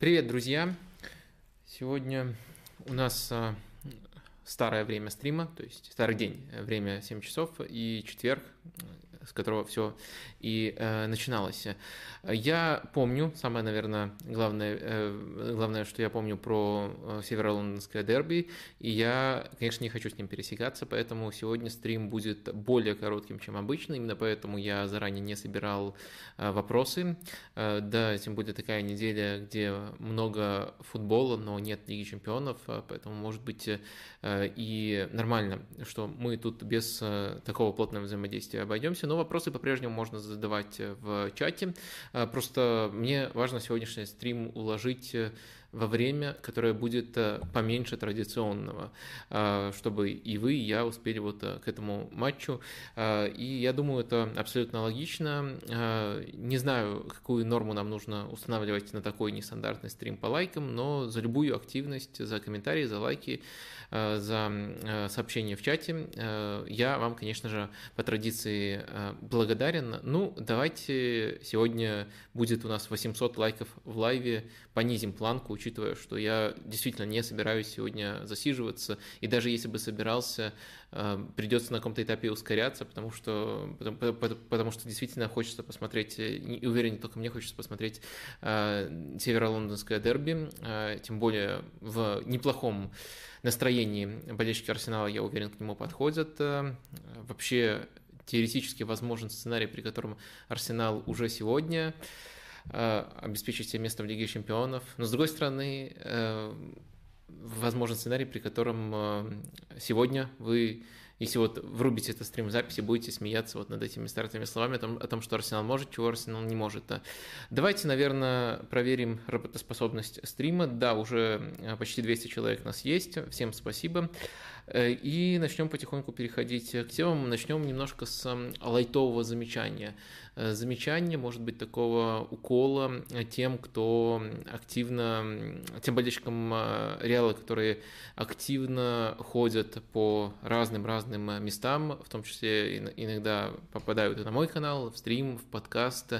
Привет, друзья! Сегодня у нас а, старое время стрима, то есть старый день, время 7 часов и четверг, с которого все и э, начиналось. Я помню, самое, наверное, главное, э, главное, что я помню про э, северо-лондонское дерби, и я, конечно, не хочу с ним пересекаться, поэтому сегодня стрим будет более коротким, чем обычно, именно поэтому я заранее не собирал э, вопросы. Э, да, тем более такая неделя, где много футбола, но нет Лиги Чемпионов, э, поэтому, может быть, э, и нормально, что мы тут без э, такого плотного взаимодействия обойдемся, но вопросы по-прежнему можно задавать в чате. Э, просто мне важно сегодняшний стрим уложить э, во время, которое будет поменьше традиционного, чтобы и вы, и я успели вот к этому матчу. И я думаю, это абсолютно логично. Не знаю, какую норму нам нужно устанавливать на такой нестандартный стрим по лайкам, но за любую активность, за комментарии, за лайки Э, за э, сообщение в чате. Э, я вам, конечно же, по традиции благодарен. Ну, давайте сегодня будет у нас 800 лайков в лайве, понизим планку, учитывая, что я действительно не собираюсь сегодня засиживаться, и даже если бы собирался, придется на каком-то этапе ускоряться, потому что, потому, потому что действительно хочется посмотреть, и уверен, не только мне хочется посмотреть северо-лондонское дерби, тем более в неплохом настроении болельщики Арсенала, я уверен, к нему подходят. Э, вообще теоретически возможен сценарий, при котором Арсенал уже сегодня э, обеспечит себе место в Лиге Чемпионов. Но с другой стороны, э, возможен сценарий, при котором сегодня вы если вот врубите этот стрим записи, будете смеяться вот над этими стартовыми словами о том, о том, что Арсенал может, чего Арсенал не может. Давайте, наверное, проверим работоспособность стрима. Да, уже э, почти 200 человек у нас есть. Всем спасибо. Э, и начнем потихоньку переходить к темам. Начнем немножко с лайтового замечания. Э, замечание, может быть, такого укола тем, кто активно, тем болельщикам Реала, которые активно ходят по разным-разным местам, в том числе иногда попадают на мой канал, в стрим, в подкаст,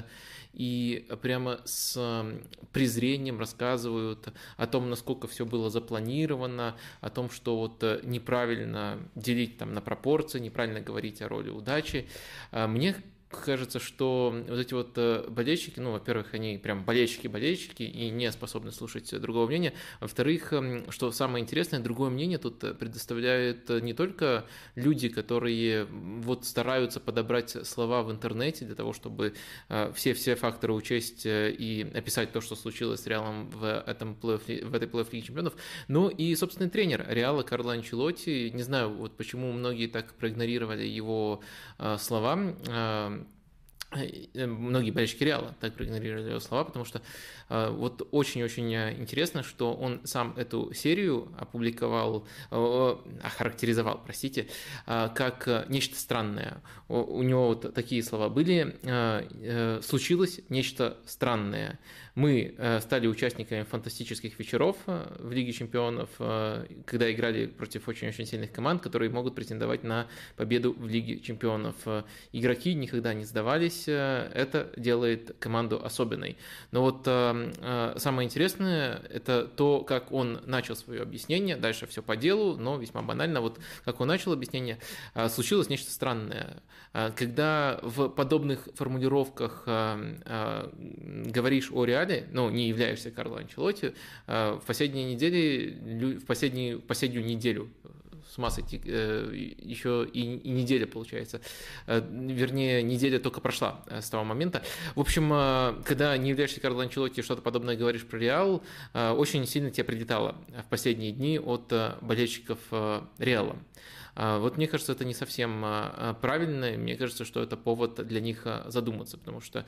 и прямо с презрением рассказывают о том, насколько все было запланировано, о том, что вот неправильно делить там на пропорции, неправильно говорить о роли удачи. А мне кажется, что вот эти вот э, болельщики, ну, во-первых, они прям болельщики-болельщики и не способны слушать другого мнения. Во-вторых, эм, что самое интересное, другое мнение тут э, предоставляют не только люди, которые вот стараются подобрать слова в интернете для того, чтобы все-все э, факторы учесть и описать то, что случилось с Реалом в, этом в этой плей-офф Лиги Чемпионов, но и собственный тренер Реала Карло Анчелотти. Не знаю, вот почему многие так проигнорировали его слова Э, многие болельщики Реала так проигнорировали его слова, потому что э, вот очень-очень интересно, что он сам эту серию опубликовал, э, охарактеризовал, простите, как нечто странное. У него вот такие слова были. Случилось нечто странное. Мы э, стали участниками фантастических вечеров э, в Лиге чемпионов, э, когда играли против очень-очень сильных команд, которые могут претендовать на победу в Лиге чемпионов. Игроки никогда не сдавались, это делает команду особенной. Но вот самое интересное – это то, как он начал свое объяснение, дальше все по делу, но весьма банально. Вот как он начал объяснение, случилось нечто странное. Когда в подобных формулировках говоришь о реальности, Реале, ну, не являешься Карло Анчелотти, э, в последние недели, в последнюю, последнюю неделю с ума сойти, э, еще и, и неделя получается, э, вернее, неделя только прошла с того момента. В общем, когда не являешься Карло Анчелотти что-то подобное говоришь про Реал, очень сильно тебя прилетало в последние дни от болельщиков Реала. А, вот мне кажется, это не совсем а, а, правильно, мне кажется, что это повод для них задуматься, потому что,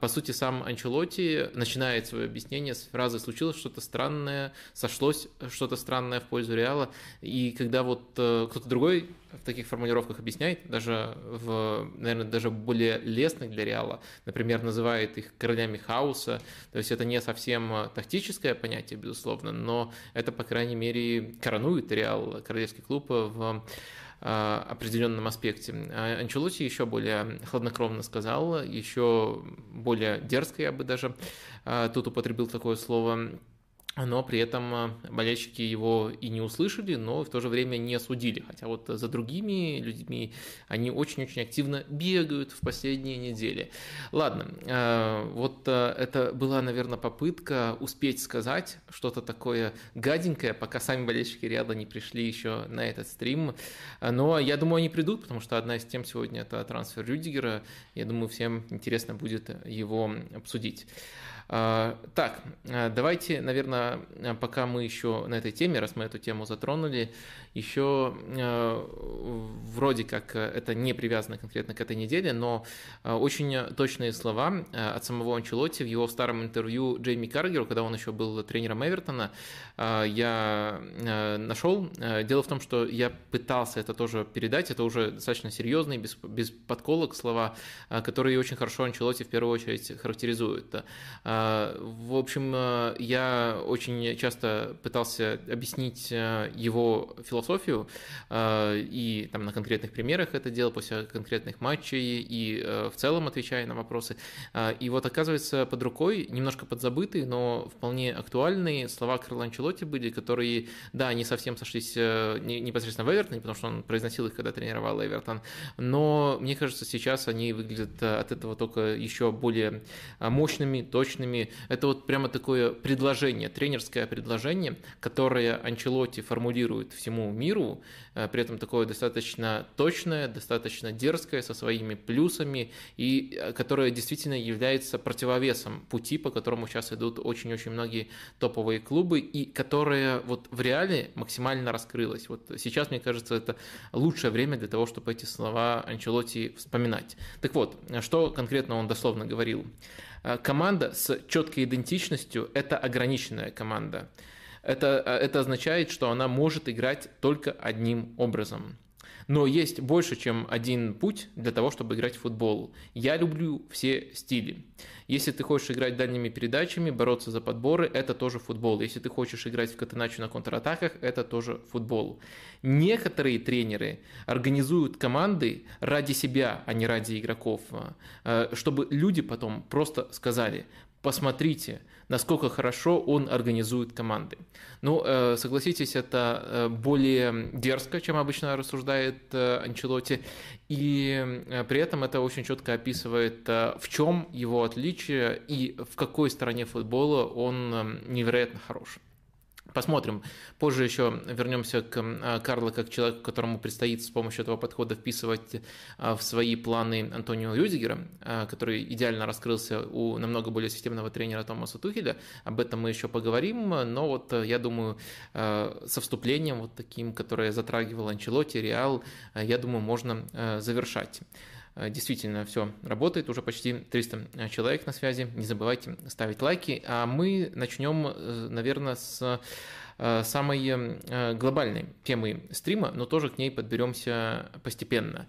по сути, сам Анчелотти начинает свое объяснение с фразы «случилось что-то странное, сошлось что-то странное в пользу Реала», и когда вот э, кто-то другой в таких формулировках объясняет, даже в, наверное, даже более лестных для Реала, например, называет их королями хаоса, то есть это не совсем тактическое понятие, безусловно, но это, по крайней мере, коронует Реал, королевский клуб в а, определенном аспекте. А Анчелоти еще более хладнокровно сказал, еще более дерзко, я бы даже тут употребил такое слово, но при этом э, болельщики его и не услышали, но в то же время не осудили. Хотя вот за другими людьми они очень-очень активно бегают в последние недели. Ладно, э, вот э, это была, наверное, попытка успеть сказать что-то такое гаденькое, пока сами болельщики Реала не пришли еще на этот стрим. Но я думаю, они придут, потому что одна из тем сегодня это трансфер Рюдигера. Я думаю, всем интересно будет его обсудить. А, так, а, давайте, наверное, пока мы еще на этой теме, раз мы эту тему затронули, еще а, вроде как это не привязано конкретно к этой неделе, но очень точные слова от самого Анчелотти в его старом интервью Джейми Каргеру, когда он еще был тренером Эвертона, я нашел. Дело в том, что я пытался это тоже передать, это уже достаточно серьезные, без, без подколок слова, которые очень хорошо Анчелотти в первую очередь характеризуют. А, в общем, э, я очень часто пытался объяснить э, его философию э, и там на конкретных примерах это делал после конкретных матчей и в целом отвечая на вопросы. И вот оказывается под рукой немножко подзабытые, но вполне актуальные слова Карла Анчелотти были, которые, да, не совсем сошлись непосредственно в Эвертоне, потому что он произносил их, когда тренировал Эвертон, но мне кажется, сейчас они выглядят от этого только еще более мощными, точными. Это вот прямо такое предложение, тренерское предложение, которое Анчелотти формулирует всему миру, э, при этом такое достаточно точное, достаточно дерзкое, со своими плюсами, и э, которое действительно является противовесом пути, по которому сейчас идут очень-очень многие топовые клубы, и которое вот в реале максимально раскрылось. Вот сейчас, мне кажется, это лучшее время для того, чтобы эти слова Анчелотти вспоминать. Так вот, что конкретно он дословно говорил? Э, команда с четкой идентичностью – это ограниченная команда. Это, э, это означает, что она может играть только одним образом. Но есть больше, чем один путь для того, чтобы играть в футбол. Я люблю все стили. Если ты хочешь играть дальними передачами, бороться за подборы, это тоже футбол. Если ты хочешь играть в катеначу на контратаках, это тоже футбол. Некоторые тренеры организуют команды ради себя, а не ради игроков, э, чтобы люди потом просто сказали, посмотрите, насколько хорошо он организует команды. Ну, э, согласитесь, это э, более дерзко, чем обычно рассуждает э, Анчелоти, и при этом это очень четко описывает, в чем его отличие и в какой стороне футбола он невероятно хорош. Посмотрим. Позже еще вернемся к а, Карлу как человеку, которому предстоит с помощью этого подхода вписывать а, в свои планы Антонио Рюдигера, а, который идеально раскрылся у намного более системного тренера Томаса Тухеля. Об этом мы еще поговорим, но вот я думаю, со вступлением вот таким, которое затрагивал Анчелоти, Реал, я думаю, можно завершать. Э, действительно все работает, уже почти 300 э, человек на связи. Не забывайте ставить лайки. А мы начнем, э, наверное, с самой глобальной темы стрима, но тоже к ней подберемся постепенно.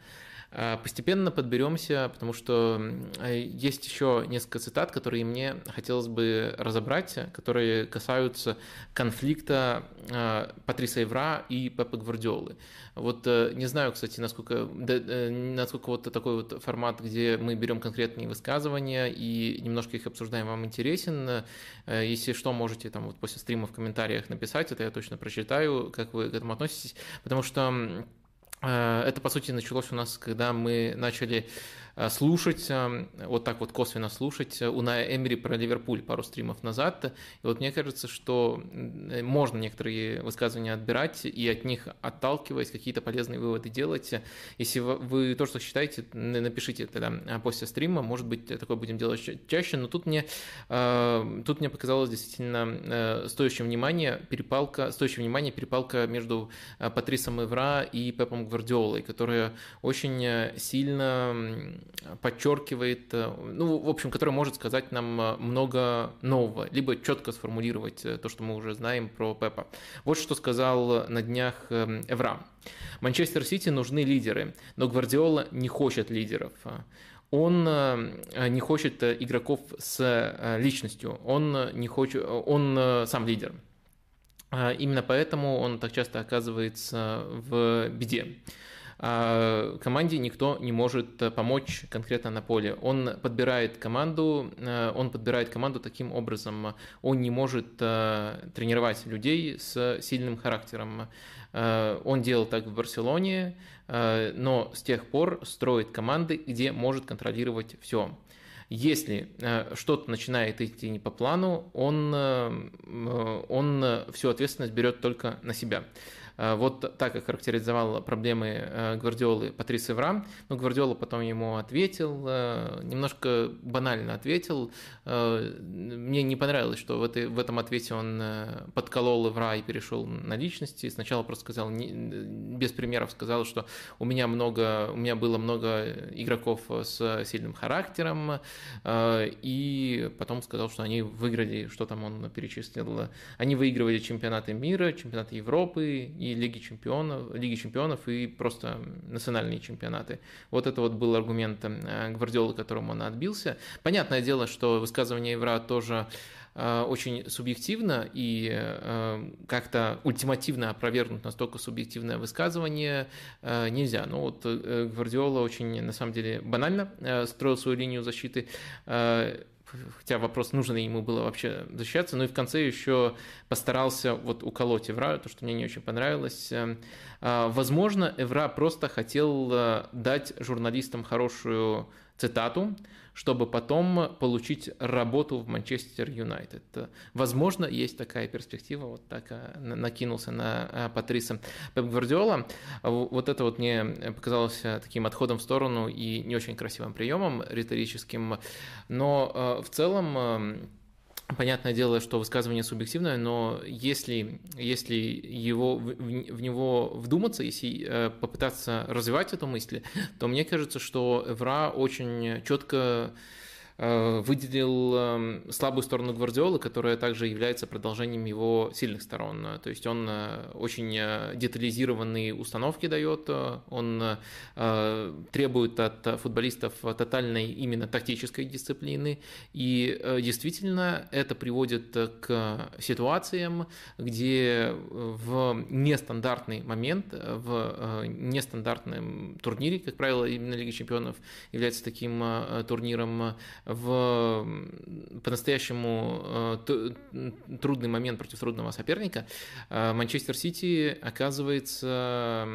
А, постепенно подберемся, потому что есть еще несколько цитат, которые мне хотелось бы разобрать, которые касаются конфликта а, Патриса Евра и Пепа Гвардиолы. Вот э, не знаю, кстати, насколько, э, насколько вот такой вот формат, где мы берем конкретные высказывания и немножко их обсуждаем, вам интересен. Э, если что, можете там вот после стрима в комментариях написать, это я точно прочитаю, как вы к этому относитесь, потому что это, по сути, началось у нас, когда мы начали Э, слушать, э, вот так вот косвенно слушать Уная Эмери про Ливерпуль пару стримов назад. И вот мне кажется, что можно некоторые высказывания отбирать и от них отталкиваясь какие-то полезные выводы делать. Если вы то, что считаете, напишите тогда э, после стрима, может быть, такое будем делать чаще, но тут мне, тут мне показалось действительно стоящим внимания перепалка, стоящим внимания перепалка между Патрисом Эвра и Пепом Гвардиолой, которая очень сильно подчеркивает, э, ну, в общем, который может сказать нам э, много нового, либо четко сформулировать э, то, что мы уже знаем про Пепа. Вот что сказал на днях Эвра. Манчестер Сити нужны лидеры, но Гвардиола не хочет лидеров. Он не хочет игроков с личностью, он, не хочет, он сам лидер. Именно поэтому он так часто оказывается в беде. а команде никто не может помочь конкретно на поле. Он подбирает команду, он подбирает команду таким образом, он не может тренировать людей с сильным характером. Он делал так в Барселоне, но с тех пор строит команды, где может контролировать все. Если э, что-то начинает идти не по плану, он, э, он всю ответственность берет только на себя. Э, вот так как характеризовал проблемы э, Гвардиолы Патрис Эвра. Но Гвардиола потом ему ответил, э, немножко банально ответил. Мне не понравилось, что в, этой, в этом ответе он подколол Эвра и перешел на личности. Сначала просто сказал, без примеров сказал, что у меня, много, у меня было много игроков с сильным характером, и потом сказал, что они выиграли, что там он перечислил, они выигрывали чемпионаты мира, чемпионаты Европы и Лиги Чемпионов, Лиги Чемпионов и просто национальные чемпионаты. Вот это вот был аргумент э, Гвардиолы, которым он отбился. Понятное дело, что высказывание Евра тоже э, очень субъективно и э, как-то ультимативно опровергнуть настолько субъективное высказывание нельзя. Но вот Гвардиола очень, на самом деле, банально строил свою линию защиты хотя вопрос, нужно ли ему было вообще защищаться, но и в конце еще постарался вот уколоть Эвра, то, что мне не очень понравилось. Эм, а, возможно, Эвра просто хотел э, дать журналистам хорошую цитату, чтобы потом получить работу в Манчестер Юнайтед. Возможно, есть такая перспектива, вот так э, накинулся на э, Патриса Пеп Гвардиола. Вот это вот мне показалось э, таким отходом в сторону и не очень красивым приемом риторическим, но в целом Понятное дело, что высказывание субъективное, но если, если его, в, в него вдуматься, если попытаться развивать эту мысль, то мне кажется, что Эвра очень четко Э, выделил эм, слабую сторону Гвардиолы, которая также является продолжением его сильных сторон. То есть он э, очень э, детализированные установки дает, он требует от футболистов тотальной именно тактической дисциплины, и действительно это приводит к ситуациям, где в нестандартный момент, в нестандартном турнире, как правило, именно Лига Чемпионов является таким турниром, в по-настоящему э, трудный момент против трудного соперника, э, Манчестер Сити оказывается,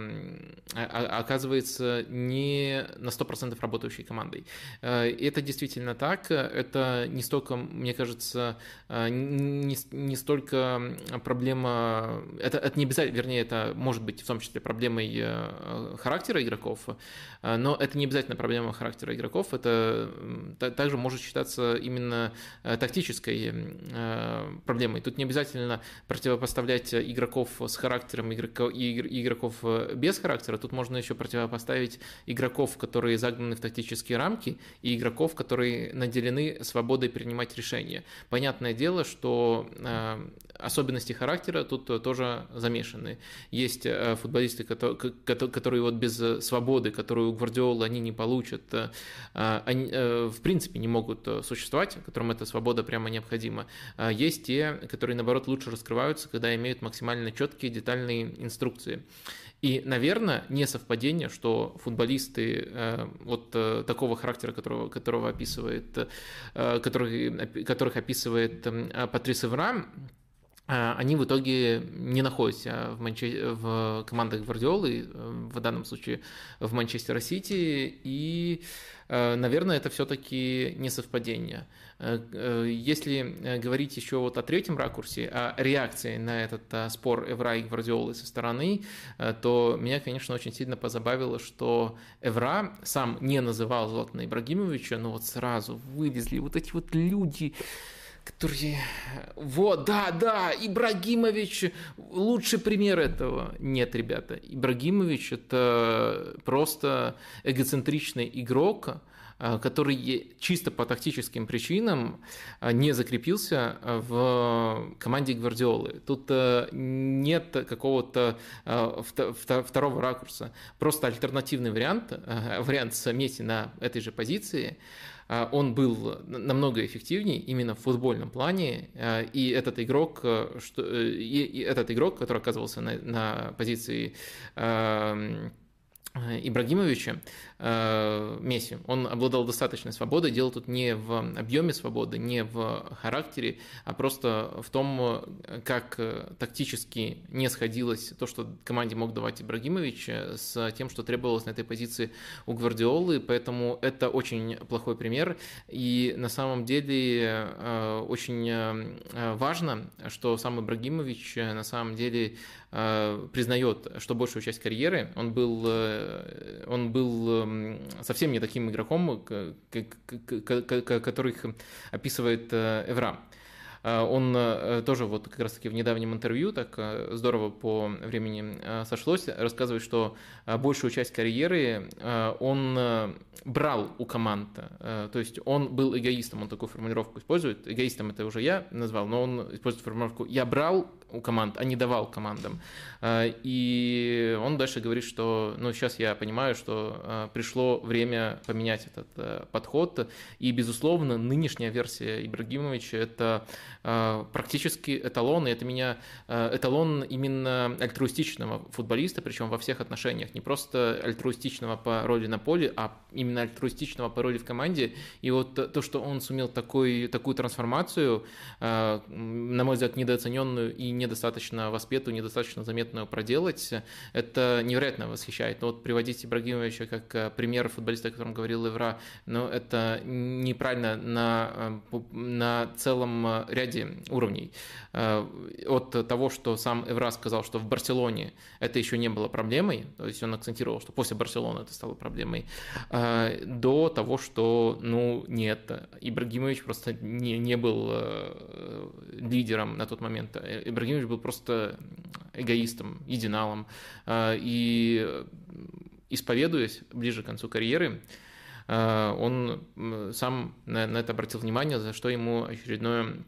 оказывается не на 100% работающей командой. Э, это действительно так. Это не столько, мне кажется, не, не столько проблема... Это, это не обязательно, вернее, это может быть в том числе проблемой характера игроков, но это не обязательно проблема характера игроков. Это также может считаться именно э, тактической э, проблемой. Тут не обязательно противопоставлять игроков с характером и игроков э, без характера. Тут можно еще противопоставить игроков, которые загнаны в тактические рамки, и игроков, которые наделены свободой принимать решения. Понятное дело, что особенности характера тут тоже замешаны. Есть футболисты, которые вот без свободы, которую у Гвардиола они не получат, они в принципе не могут э, существовать, которым эта свобода прямо необходима. А есть те, которые, наоборот, лучше раскрываются, когда имеют максимально четкие, детальные инструкции. И, наверное, не совпадение, что футболисты э, вот э, такого характера, которого, которого описывает, которых, которых описывает Патрис Эвра, они в итоге не находятся в, Манче... в командах Гвардиолы, в данном случае в Манчестер Сити, и Э, наверное, это все-таки не совпадение. Э, э, если говорить еще вот о третьем ракурсе, о реакции на этот спор Эвра и Гвардиолы со стороны, то меня, конечно, очень сильно позабавило, что Эвра сам не называл Златана Ибрагимовича, но вот сразу вылезли вот эти вот люди, которые... Вот, да, да, Ибрагимович лучший пример этого. Нет, ребята, Ибрагимович это просто эгоцентричный игрок, а, который чисто по тактическим причинам а, не закрепился в команде Гвардиолы. Тут э, нет какого-то второго ракурса. Просто альтернативный вариант, вариант Месси на этой же позиции – он был намного эффективнее именно в футбольном плане, а, и этот игрок, э, что, э, и, этот игрок, который оказывался на, на позиции Э, Ибрагимовича, Месси, он обладал достаточной свободой, дело тут не в объеме свободы, не в характере, а просто в том, как тактически не сходилось то, что команде мог давать Ибрагимович, с тем, что требовалось на этой позиции у Гвардиолы, поэтому это очень плохой пример, и на самом деле э, очень важно, что сам Ибрагимович на самом деле признает, что большую часть карьеры он был Э, он был совсем не таким игроком, которых описывает э, Эвра. Э, он тоже вот как раз-таки в недавнем интервью так здорово по времени сошлось, рассказывает, что большую часть карьеры он брал у команд, то есть он был эгоистом, он такую формулировку использует, эгоистом это уже я назвал, но он использует формулировку «я брал у команд, а не давал командам. А, и он дальше говорит, что ну, сейчас я понимаю, что а, пришло время поменять этот э, подход. И, безусловно, нынешняя версия Ибрагимовича – это а, практически эталон, и это меня эталон именно альтруистичного футболиста, причем во всех отношениях. Не просто альтруистичного по роли на поле, а именно альтруистичного по роли в команде. И вот то, что он сумел такой, такую трансформацию, на мой взгляд, недооцененную и недостаточно воспетую, недостаточно заметную проделать, это невероятно восхищает. Но вот приводить Ибрагимовича как э, пример футболиста, о котором говорил Евра, но это неправильно на, э, на целом э, ряде уровней. От того, что сам Евра сказал, что в Барселоне это еще не было проблемой, то есть он акцентировал, что после Барселоны это стало проблемой, до того, что, ну, нет, Ибрагимович просто не, не был лидером на тот момент. Ибрагимович Ибрагимович был просто эгоистом, единалом. А, и исповедуясь ближе к концу карьеры, а, он сам на это обратил внимание, за что ему очередное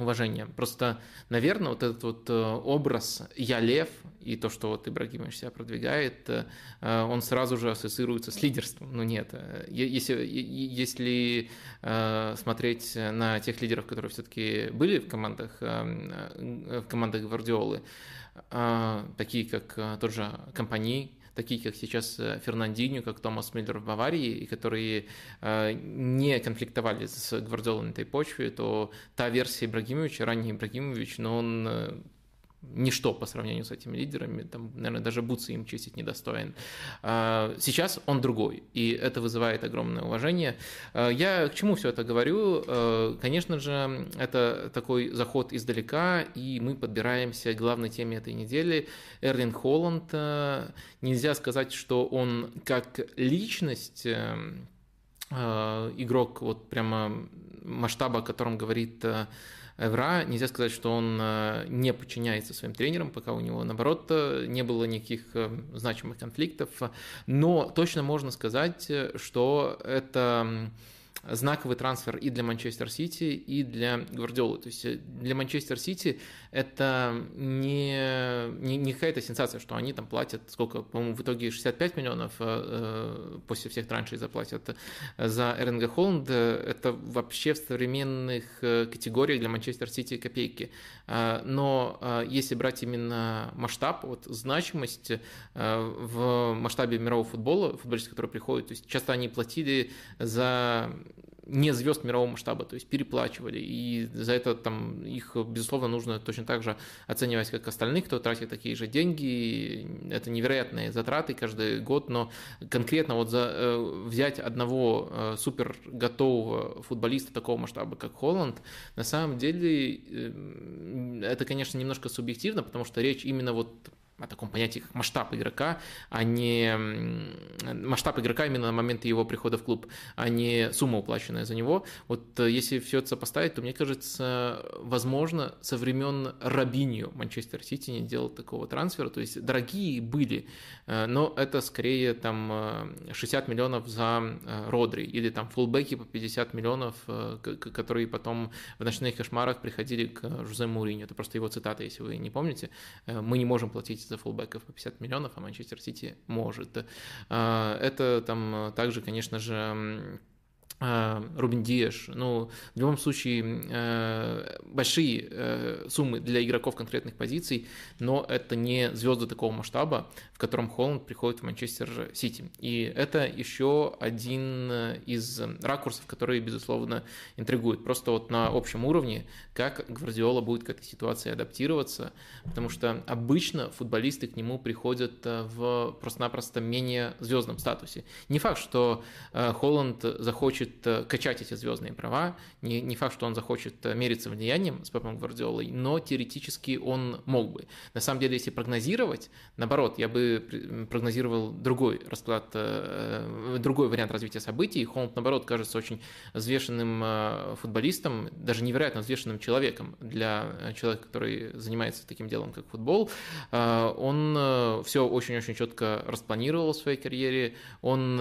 уважение. Просто, наверное, вот этот вот э, образ «я лев» и то, что вот Ибрагимович себя продвигает, э, он сразу же ассоциируется с лидерством. Ну нет, э, если, если смотреть на тех лидеров, которые все-таки были в командах, в командах Гвардиолы, такие как тот же Компани, такие как сейчас э, Фернандинho, как Томас Миллер в Баварии, и которые э, не конфликтовали с Гвардиолой на этой почве, то та версия Ибрагимовича, ранний Ибрагимович, но он э, ничто по сравнению с этими лидерами, там, наверное, даже Буци им чистить недостоин. А, сейчас он другой, и это вызывает огромное уважение. А, я к чему все это говорю? А, конечно же, это такой заход издалека, и мы подбираемся к главной теме этой недели. Эрлин Холланд, нельзя сказать, что он как личность игрок вот прямо масштаба, о котором говорит Эвра, нельзя сказать, что он э, не подчиняется своим тренерам, пока у него, наоборот, э, не было никаких э, значимых конфликтов, но точно можно сказать, что это знаковый трансфер и для Манчестер Сити, и для Гвардиолы. То есть для Манчестер Сити это не, не, не какая-то сенсация, что они там платят, сколько, по-моему, в итоге 65 миллионов э, после всех траншей заплатят за Эринга Холланда. Это вообще в современных э, категориях для Манчестер Сити копейки. Э, но э, если брать именно масштаб, вот значимость в масштабе мирового футбола, футболисты, которые приходят, то есть часто они платили за не звезд мирового масштаба, то есть переплачивали, и за это там их, безусловно, нужно точно так же оценивать, как остальных, кто тратит такие же деньги, это невероятные затраты каждый год, но конкретно вот за, э, взять одного э, супер готового футболиста такого масштаба, как Холланд, на самом деле э, это, конечно, немножко субъективно, потому что речь именно вот о таком понятии, как масштаб игрока, а не масштаб игрока именно на момент его прихода в клуб, а не сумма, уплаченная за него. Вот э, если все это сопоставить, то мне кажется, возможно, со времен Рабинью Манчестер Сити не делал такого трансфера, то есть дорогие были, э, но это скорее там 60 э, миллионов за Родри или там фулбеки по 50 миллионов, которые потом в ночных кошмарах приходили к Жузе Муриню. Это просто его цитата, если вы не помните. Мы не можем платить за фулбеков по 50 миллионов, а Манчестер Сити может. А, это там также, конечно же, Э, Рубин Диэш. Ну, в любом случае, э, большие э, суммы для игроков конкретных позиций, но это не звезды такого масштаба, в котором Холланд приходит в Манчестер Сити. И это еще один из ракурсов, которые, безусловно, интригуют. Просто вот на общем уровне, как Гвардиола будет к этой ситуации адаптироваться, потому что обычно футболисты к нему приходят в просто-напросто менее звездном статусе. Не факт, что Холланд захочет э, качать эти звездные права, не, не факт, что он захочет э, мериться влиянием с Пепом Гвардиолой, но теоретически он мог бы. На самом деле, если прогнозировать, наоборот, я бы прогнозировал другой расклад, э, другой вариант развития событий. Холмт, наоборот, кажется очень взвешенным футболистом, даже невероятно взвешенным человеком для человека, который занимается таким делом, как футбол. Он все очень-очень четко распланировал в своей карьере, он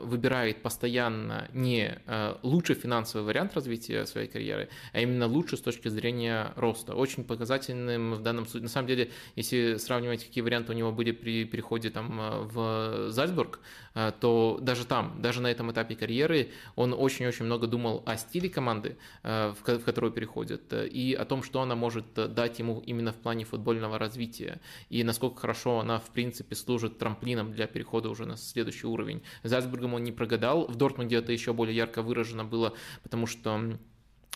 выбирает постоянно не э, лучший финансовый вариант развития своей карьеры, а именно лучше с точки зрения роста. Очень показательным в данном случае. На самом деле, если сравнивать, какие варианты у него были при переходе там, э, в Зальцбург, э, то даже там, даже на этом этапе карьеры, он очень-очень много думал о стиле команды, в которую переходит, и о том, что она может дать ему именно в плане футбольного развития, и насколько хорошо она, в принципе, служит трамплином для перехода уже на следующий уровень. Зальцбургом он не прогадал, в Дортмунде это еще более ярко выражено было, потому что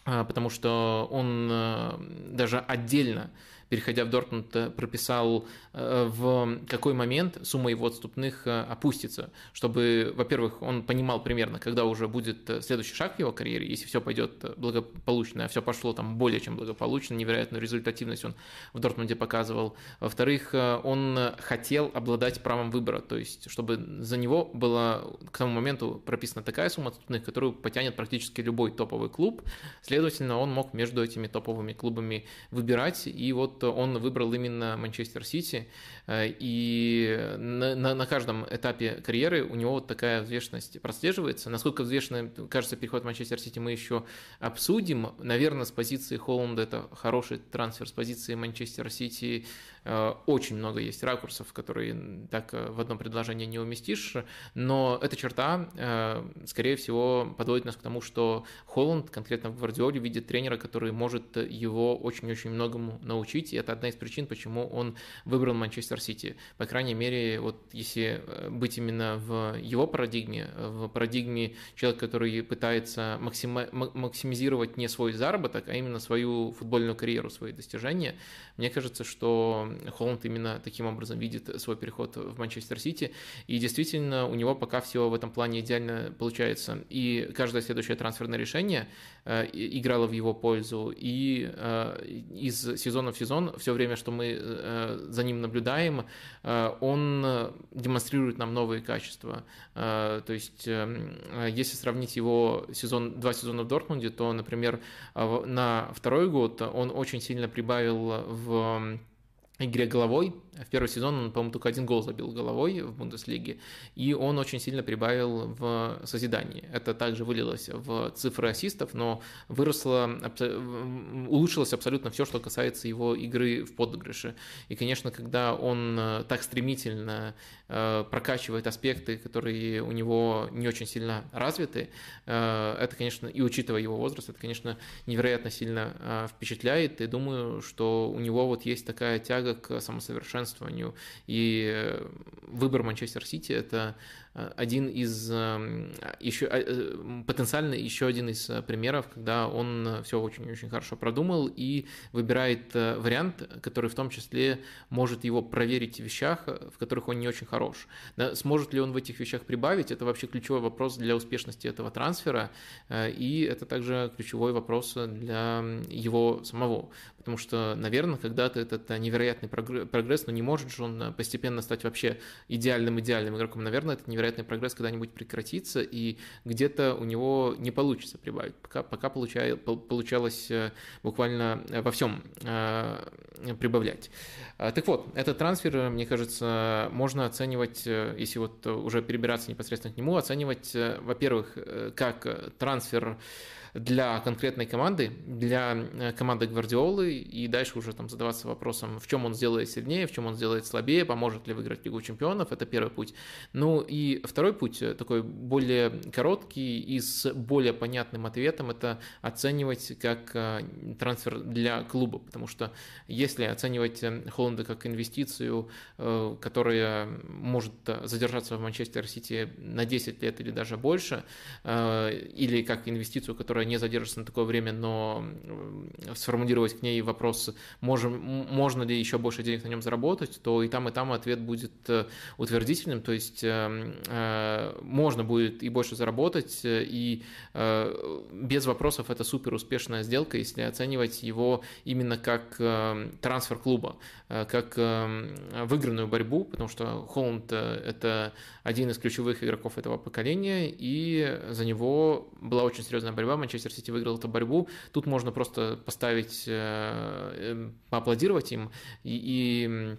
потому что он э, даже отдельно переходя в Дортмунд, э, прописал, э, в какой момент сумма его отступных э, опустится, чтобы, во-первых, он понимал примерно, когда уже будет следующий шаг в его карьере, если все пойдет благополучно, а все пошло там более чем благополучно, невероятную результативность он в Дортмунде показывал. Во-вторых, он хотел обладать правом выбора, то есть, чтобы за него была к тому моменту прописана такая сумма отступных, которую потянет практически любой топовый клуб. Следовательно, он мог между этими топовыми клубами выбирать, и вот он выбрал именно Манчестер Сити, э, и на, на, на каждом этапе карьеры у него вот такая взвешенность прослеживается. Насколько взвешенный, кажется, переход Манчестер Сити мы еще обсудим. Наверное, с позиции Холланда это хороший трансфер, с позиции Манчестер Сити очень много есть ракурсов, которые так э, в одном предложении не уместишь, но эта черта, э, скорее всего, подводит нас к тому, что Холланд, конкретно в Гвардиоле, видит тренера, который может его очень-очень многому научить, и это одна из причин, почему он выбрал Манчестер Сити. По крайней мере, вот если быть именно в его парадигме, в парадигме человека, который пытается максима- максимизировать не свой заработок, а именно свою футбольную карьеру, свои достижения, мне кажется, что Холланд именно таким образом видит свой переход в Манчестер Сити. И действительно, у него пока все в этом плане идеально получается. И каждое следующее трансферное решение э, играло в его пользу. И э, из сезона в сезон, все время, что мы э, за ним наблюдаем, он демонстрирует нам новые качества. То есть, если сравнить его сезон, два сезона в Дортмунде, то, например, на второй год он очень сильно прибавил в игре головой. В первый сезон он, по-моему, только один гол забил головой в Бундеслиге, и он очень сильно прибавил в созидании. Это также вылилось в цифры ассистов, но выросло, улучшилось абсолютно все, что касается его игры в подыгрыше. И, конечно, когда он э, так стремительно э, прокачивает аспекты, которые у него не очень сильно развиты, э, это, конечно, и учитывая его возраст, это, конечно, невероятно сильно впечатляет, и думаю, что у него вот есть такая тяга к самосовершенствованию. И э, выбор Манчестер Сити – это один из эм, еще э, потенциально еще один из примеров, когда он все очень-очень хорошо продумал и выбирает вариант, который в том числе может его проверить в вещах, в которых он не очень хорош. Сможет ли он в этих вещах прибавить, это вообще ключевой вопрос для успешности этого трансфера, и это также ключевой вопрос для его самого, потому что, наверное, когда-то этот невероятный прогресс, но не может же он постепенно стать вообще идеальным-идеальным игроком. Наверное, этот невероятный прогресс когда-нибудь прекратится, и где-то у него не получится прибавить. Пока, пока получай, получалось э, буквально во всем э, прибавлять. А, так вот, этот трансфер, мне кажется, можно оценивать, э, если вот уже перебираться непосредственно к нему, оценивать, во-первых, как трансфер для конкретной команды, для э, команды Гвардиолы, и дальше уже там задаваться вопросом, в чем он сделает сильнее, в чем он сделает слабее, поможет ли выиграть Лигу Чемпионов, это первый путь. Ну и второй путь, такой более короткий и с более понятным ответом, это оценивать как трансфер для клуба, потому что если оценивать Холланда как инвестицию, которая может задержаться в Манчестер Сити на 10 лет или даже больше, или как инвестицию, которая не задержится на такое время, но сформулировать к ней вопрос, можем, можно ли еще больше денег на нем заработать, то и там, и там ответ будет э, утвердительным, то есть э, э, можно будет и больше заработать, и без вопросов это супер успешная сделка, если оценивать его именно как трансфер клуба, как выигранную борьбу, потому что Холланд это один из ключевых игроков этого поколения, и за него была очень серьезная борьба, Манчестер Сити выиграл эту борьбу, тут можно просто поставить, поаплодировать им, и, и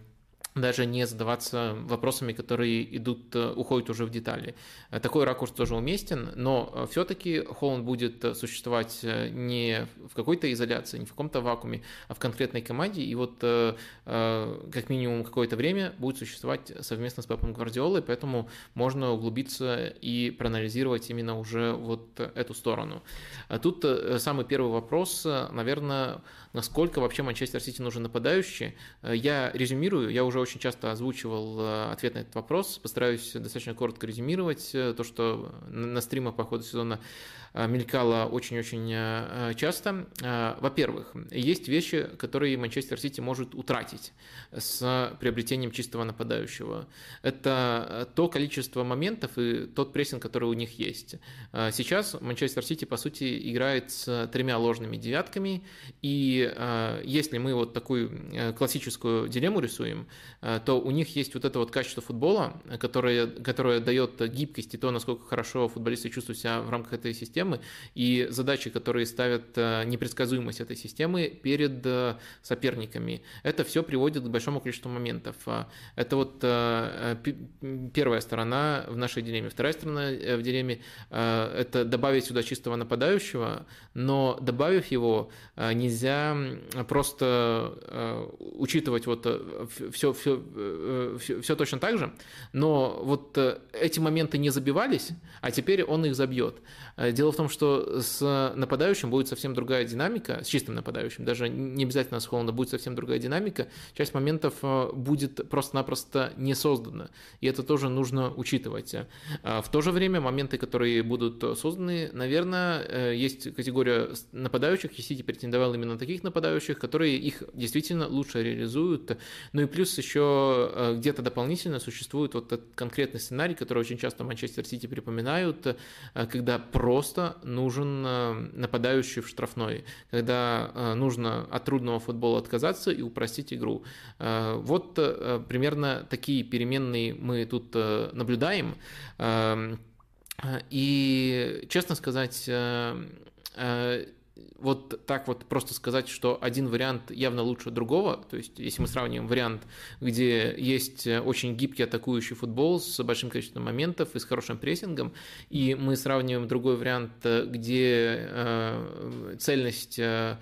даже не задаваться вопросами, которые идут, э, уходят уже в детали. Э, такой ракурс тоже уместен, но э, все-таки Холланд будет существовать не в какой-то изоляции, не в каком-то вакууме, а в конкретной команде, и вот как минимум какое-то время будет существовать совместно с Пепом Гвардиолой, поэтому можно углубиться и проанализировать именно уже вот эту сторону. Тут самый первый вопрос, наверное, насколько вообще Манчестер Сити нужен нападающий. Я резюмирую, я уже очень часто озвучивал э, ответ на этот вопрос, постараюсь достаточно коротко резюмировать э, то, что на стримах по ходу сезона Э, мелькало очень-очень э, часто. Э, во-первых, есть вещи, которые Манчестер Сити может утратить с приобретением чистого нападающего. Это то количество моментов и тот прессинг, который у них есть. Сейчас Манчестер Сити, по сути, играет с тремя ложными девятками, и если мы вот такую классическую дилемму рисуем, то у них есть вот это вот качество футбола, которое, которое дает гибкость и то, насколько хорошо футболисты чувствуют себя в рамках этой системы, и задачи, которые ставят э, непредсказуемость этой системы перед э, соперниками. Это все приводит к большому количеству моментов. Это вот э, первая сторона в нашей дилемме. Вторая сторона в дилемме – это добавить сюда чистого нападающего, но добавив его, нельзя просто учитывать вот все, все, все, все точно так же, но вот эти моменты не забивались, а теперь он их забьет. Дело в том, что с нападающим будет совсем другая динамика, с чистым нападающим, даже не обязательно с Холланда, будет совсем другая динамика. Часть моментов э, будет просто-напросто не создана, и это тоже нужно учитывать. А в то же время моменты, которые будут созданы, наверное, э, есть категория нападающих, и Сити претендовал именно на таких нападающих, которые их действительно лучше реализуют. Ну и плюс еще э, где-то дополнительно существует вот этот конкретный сценарий, который очень часто Манчестер Сити припоминают, когда просто нужен э, нападающий в штрафной, когда э, нужно от трудного футбола отказаться и упростить игру. Э, вот примерно такие переменные мы тут наблюдаем. Эм, и, честно сказать, вот так вот просто сказать, что один вариант явно лучше другого, то есть если мы сравним вариант, где есть очень гибкий атакующий футбол с большим количеством моментов и с хорошим прессингом, и мы сравниваем другой вариант, где э, цельность э, Э,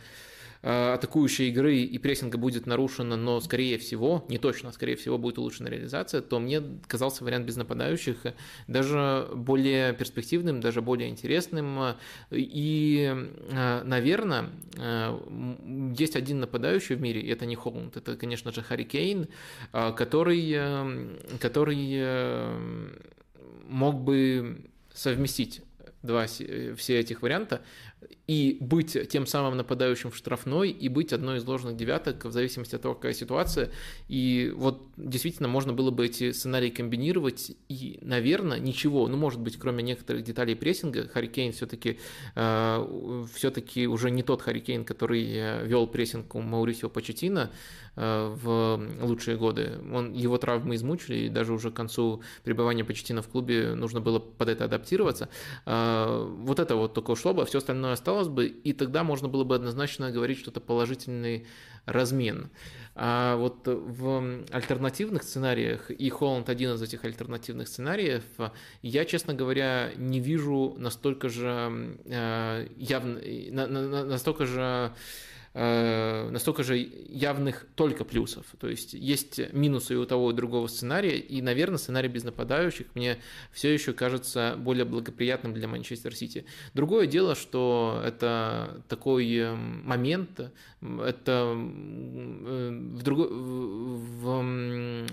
атакующей игры и прессинга будет нарушено, но скорее всего, не точно, скорее всего будет улучшена реализация, то мне казался вариант без нападающих даже более перспективным, даже более интересным. И, э, наверное, э, есть один нападающий в мире, и это не Холланд, это, конечно же, Харри Кейн, который, который мог бы совместить два все этих варианта и быть тем самым нападающим в штрафной, и быть одной из ложных девяток в зависимости от того, какая ситуация. И вот действительно можно было бы эти сценарии комбинировать, и, наверное, ничего, ну, может быть, кроме некоторых деталей прессинга, Харикейн все-таки э, все-таки уже не тот Харикейн, который э, вел прессинг у Маурисио Почетина, Э, в лучшие годы. Он, его травмы измучили, и даже уже к концу пребывания Почетина в клубе нужно было под это адаптироваться. Э, вот это вот только ушло бы, а все остальное осталось бы, и тогда можно было бы однозначно говорить что-то положительный размен. А вот в альтернативных сценариях, и Холланд один из этих альтернативных сценариев, я, честно говоря, не вижу настолько же э, явно, настолько же настолько же явных только плюсов. То есть есть минусы и у того, и у другого сценария, и, наверное, сценарий без нападающих мне все еще кажется более благоприятным для Манчестер Сити. Другое дело, что это такой э, момент, это в другой... В,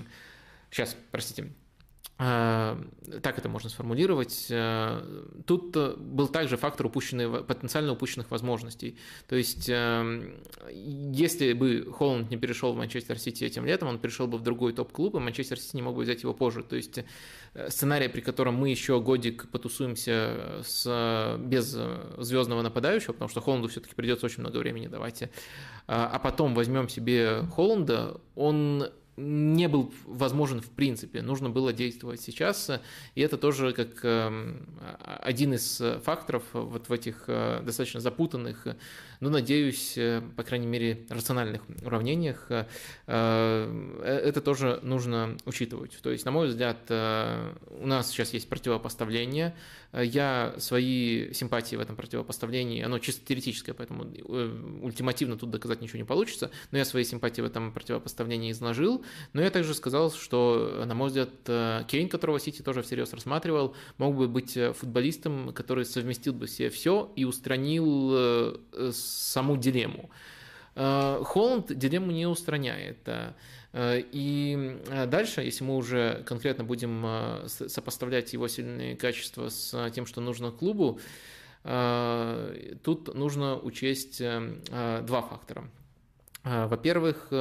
сейчас, простите, так это можно сформулировать. А, тут был также фактор упущенных, потенциально упущенных возможностей. То есть, если бы Холланд не перешел в Манчестер Сити этим летом, он перешел бы в другой топ-клуб, и Манчестер Сити не мог бы взять его позже. То есть, сценарий, при котором мы еще годик потусуемся с, без звездного нападающего, потому что Холланду все-таки придется очень много времени давать, а потом возьмем себе Холланда, он не был возможен в принципе. Нужно было действовать сейчас, и это тоже как эм, один из факторов вот в этих э, достаточно запутанных, но, надеюсь, э, по крайней мере, рациональных уравнениях э, это тоже нужно учитывать. То есть, на мой взгляд, у нас сейчас есть противопоставление, я свои симпатии в этом противопоставлении, оно чисто теоретическое, поэтому ультимативно тут доказать ничего не получится, но я свои симпатии в этом противопоставлении изложил, но я также сказал, что, на мой взгляд, э, Кейн, которого Сити тоже всерьез рассматривал, мог бы быть э, футболистом, который совместил бы все все и устранил э, саму дилемму. Холланд дилемму не устраняет. И дальше, если мы уже конкретно будем сопоставлять его сильные качества с тем, что нужно клубу, тут нужно учесть два фактора. Во-первых,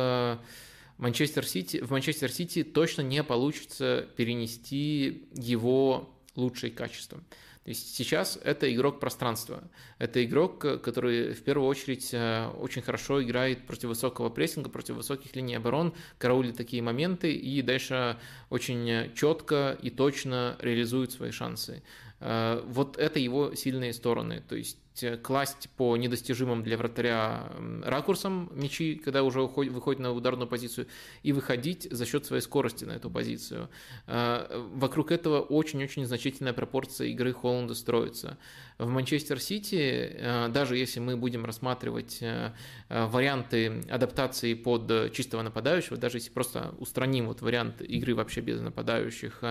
Манчестер Сити, в Манчестер Сити точно не получится перенести его лучшие качества. То есть сейчас это игрок пространства. Это игрок, который в первую очередь э, очень хорошо играет против высокого прессинга, против высоких линий оборон, караулит такие моменты и дальше очень четко и точно реализует свои шансы. Э, вот это его сильные стороны. То есть Э, класть по недостижимым для вратаря ракурсам мячи, когда уже выходит на ударную позицию, и выходить за счет своей скорости на эту позицию. Э, вокруг этого очень-очень значительная пропорция игры Холланда строится. В Манчестер Сити, э, даже если мы будем рассматривать варианты адаптации под чистого нападающего, даже если просто устраним вот вариант игры вообще без нападающих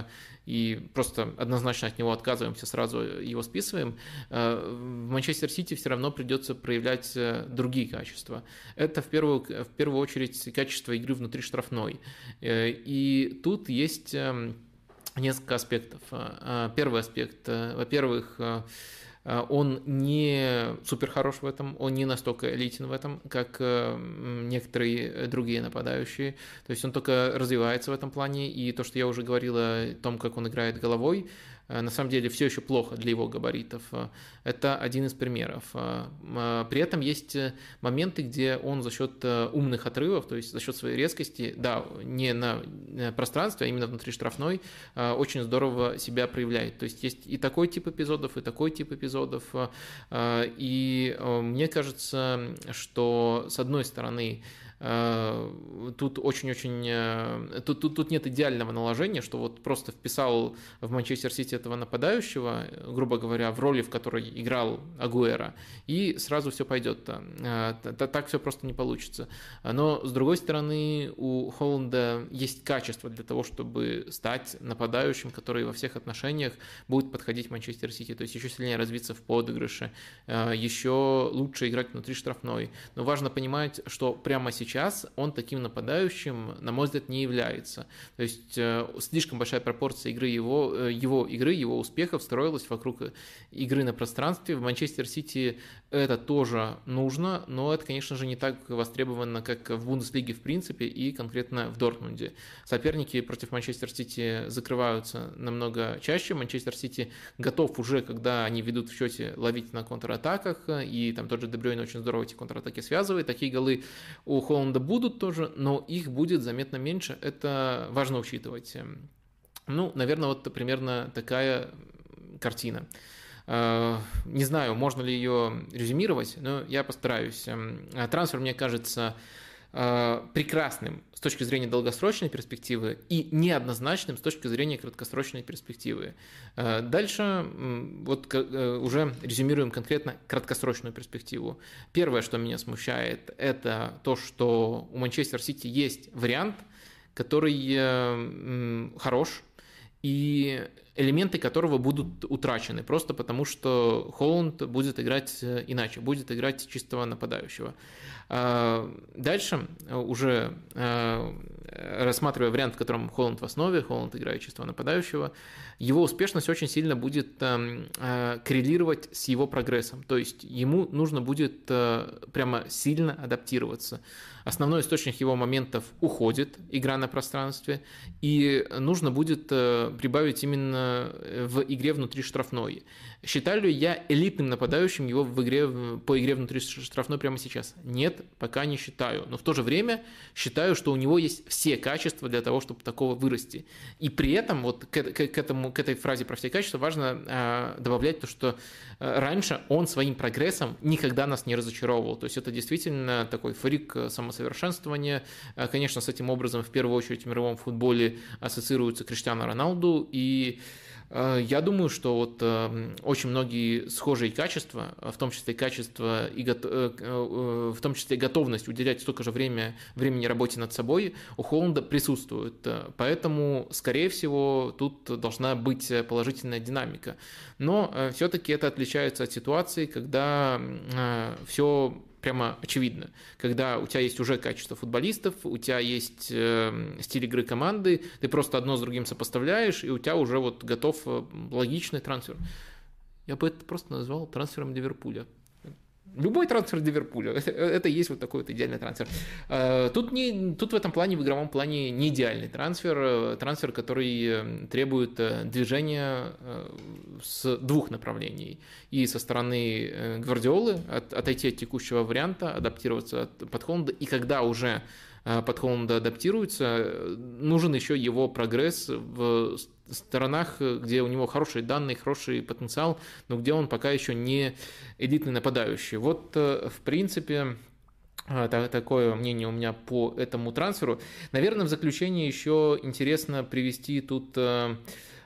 и просто однозначно от него отказываемся, сразу его списываем, в Манчестер Сити все равно придется проявлять э, другие качества. Это в первую, в первую очередь качество игры внутри штрафной. Э, и тут есть эм, несколько аспектов. Э, первый аспект, во-первых, он не супер хорош в этом, он не настолько элитен в этом, как некоторые другие нападающие. То есть он только развивается в этом плане, и то, что я уже говорил о том, как он играет головой, Э, на самом деле все еще плохо для его габаритов. Э, это один из примеров. Э, при этом есть моменты, где он за счет умных отрывов, то есть за счет своей резкости, да, не на пространстве, а именно внутри штрафной, очень здорово себя проявляет. То есть есть и такой тип эпизодов, и такой тип эпизодов. И мне кажется, что с одной стороны, Э, тут очень-очень... Э, тут, тут, тут нет идеального наложения, что вот просто вписал в Манчестер Сити этого нападающего, грубо говоря, в роли, в которой играл Агуэра, и сразу все пойдет. Э, так все просто не получится. Но, с другой стороны, у Холланда есть качество для того, чтобы стать нападающим, который во всех отношениях будет подходить Манчестер Сити, то есть еще сильнее развиться в подыгрыше, еще лучше играть внутри штрафной. Но важно понимать, что прямо сейчас сейчас он таким нападающим, на мой взгляд, не является. То есть э, слишком большая пропорция игры его, э, его игры, его успехов строилась вокруг игры на пространстве. В Манчестер Сити это тоже нужно, но это, конечно же, не так востребовано, как в Бундеслиге в принципе и конкретно в Дортмунде. Соперники против Манчестер Сити закрываются намного чаще. Манчестер Сити готов уже, когда они ведут в счете, ловить на контратаках, и там тот же Дебрёйн очень здорово эти контратаки связывает. Такие голы у Холланда будут тоже, но их будет заметно меньше. Это важно учитывать. Ну, наверное, вот примерно такая картина. Э, не знаю, можно ли ее резюмировать, но я постараюсь. Эм, трансфер, мне кажется, прекрасным с точки зрения долгосрочной перспективы и неоднозначным с точки зрения краткосрочной перспективы. Дальше вот уже резюмируем конкретно краткосрочную перспективу. Первое, что меня смущает, это то, что у Манчестер Сити есть вариант, который хорош, и элементы которого будут утрачены, просто потому что Холланд будет играть э, иначе, будет играть чистого нападающего. А, дальше, э, уже э, рассматривая вариант, в котором Холланд в основе, Холланд играет чистого нападающего, его успешность очень сильно будет коррелировать с его прогрессом. То есть ему нужно будет прямо сильно адаптироваться. Основной источник его моментов уходит, игра на пространстве, и нужно будет прибавить именно Э, в игре внутри штрафной. Считаю ли я элитным нападающим его в игре, по игре внутри штрафной прямо сейчас? Нет, пока не считаю. Но в то же время считаю, что у него есть все качества для того, чтобы такого вырасти. И при этом вот к, к, этому, к этой фразе про все качества важно э, добавлять то, что э, раньше он своим прогрессом никогда нас не разочаровывал. То есть это действительно такой фрик самосовершенствования. Э, конечно, с этим образом в первую очередь в мировом футболе ассоциируется Криштиану Роналду. И я думаю, что вот э, очень многие схожие качества, в том числе качество и э, в том числе готовность уделять столько же время, времени работе над собой у Холланда присутствует. Поэтому, скорее всего, тут должна быть положительная динамика. Но все-таки это отличается от ситуации, когда все прямо очевидно. Когда у тебя есть уже качество футболистов, у тебя есть э, стиль игры команды, ты просто одно с другим сопоставляешь, и у тебя уже вот готов э, логичный трансфер. Я бы это просто назвал трансфером Ливерпуля. Любой трансфер Ливерпуля, это, это есть вот такой вот идеальный трансфер. Э, тут, не, тут в этом плане, в игровом плане не идеальный трансфер, э, трансфер, который э, требует движения с двух направлений. И со стороны Гвардиолы от, отойти от текущего варианта, адаптироваться от, под Холланда, и когда уже под Холланда адаптируется, нужен еще его прогресс в сторонах, где у него хорошие данные, хороший потенциал, но где он пока еще не элитный нападающий. Вот, э, в принципе, э, Такое мнение у меня по этому трансферу. Наверное, в заключение еще интересно привести тут э, Э,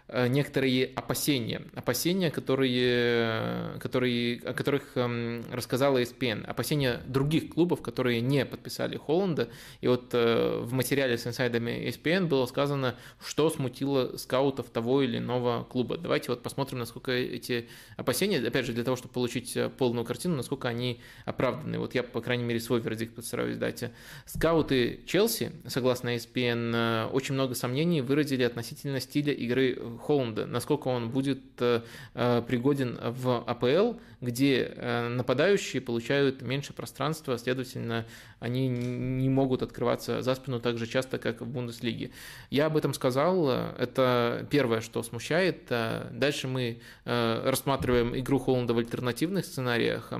некоторые опасения, опасения, которые, которые, о которых эм, рассказала ESPN, опасения других клубов, которые не подписали Холланда. И вот э, в материале с инсайдами ESPN было сказано, что смутило скаутов того или иного клуба. Давайте вот посмотрим, насколько эти опасения, опять же, для того, чтобы получить э, полную картину, насколько они оправданы. Вот я, по крайней мере, свой вердикт постараюсь дать. Скауты Челси, согласно ESPN, очень много сомнений выразили относительно стиля игры Холланда, насколько он будет э, э, пригоден в АПЛ, где э, нападающие получают меньше пространства, следовательно, они не могут открываться за спину так же часто, как в Бундеслиге. Я об этом сказал, это первое, что смущает. Дальше мы рассматриваем игру Холланда в альтернативных сценариях.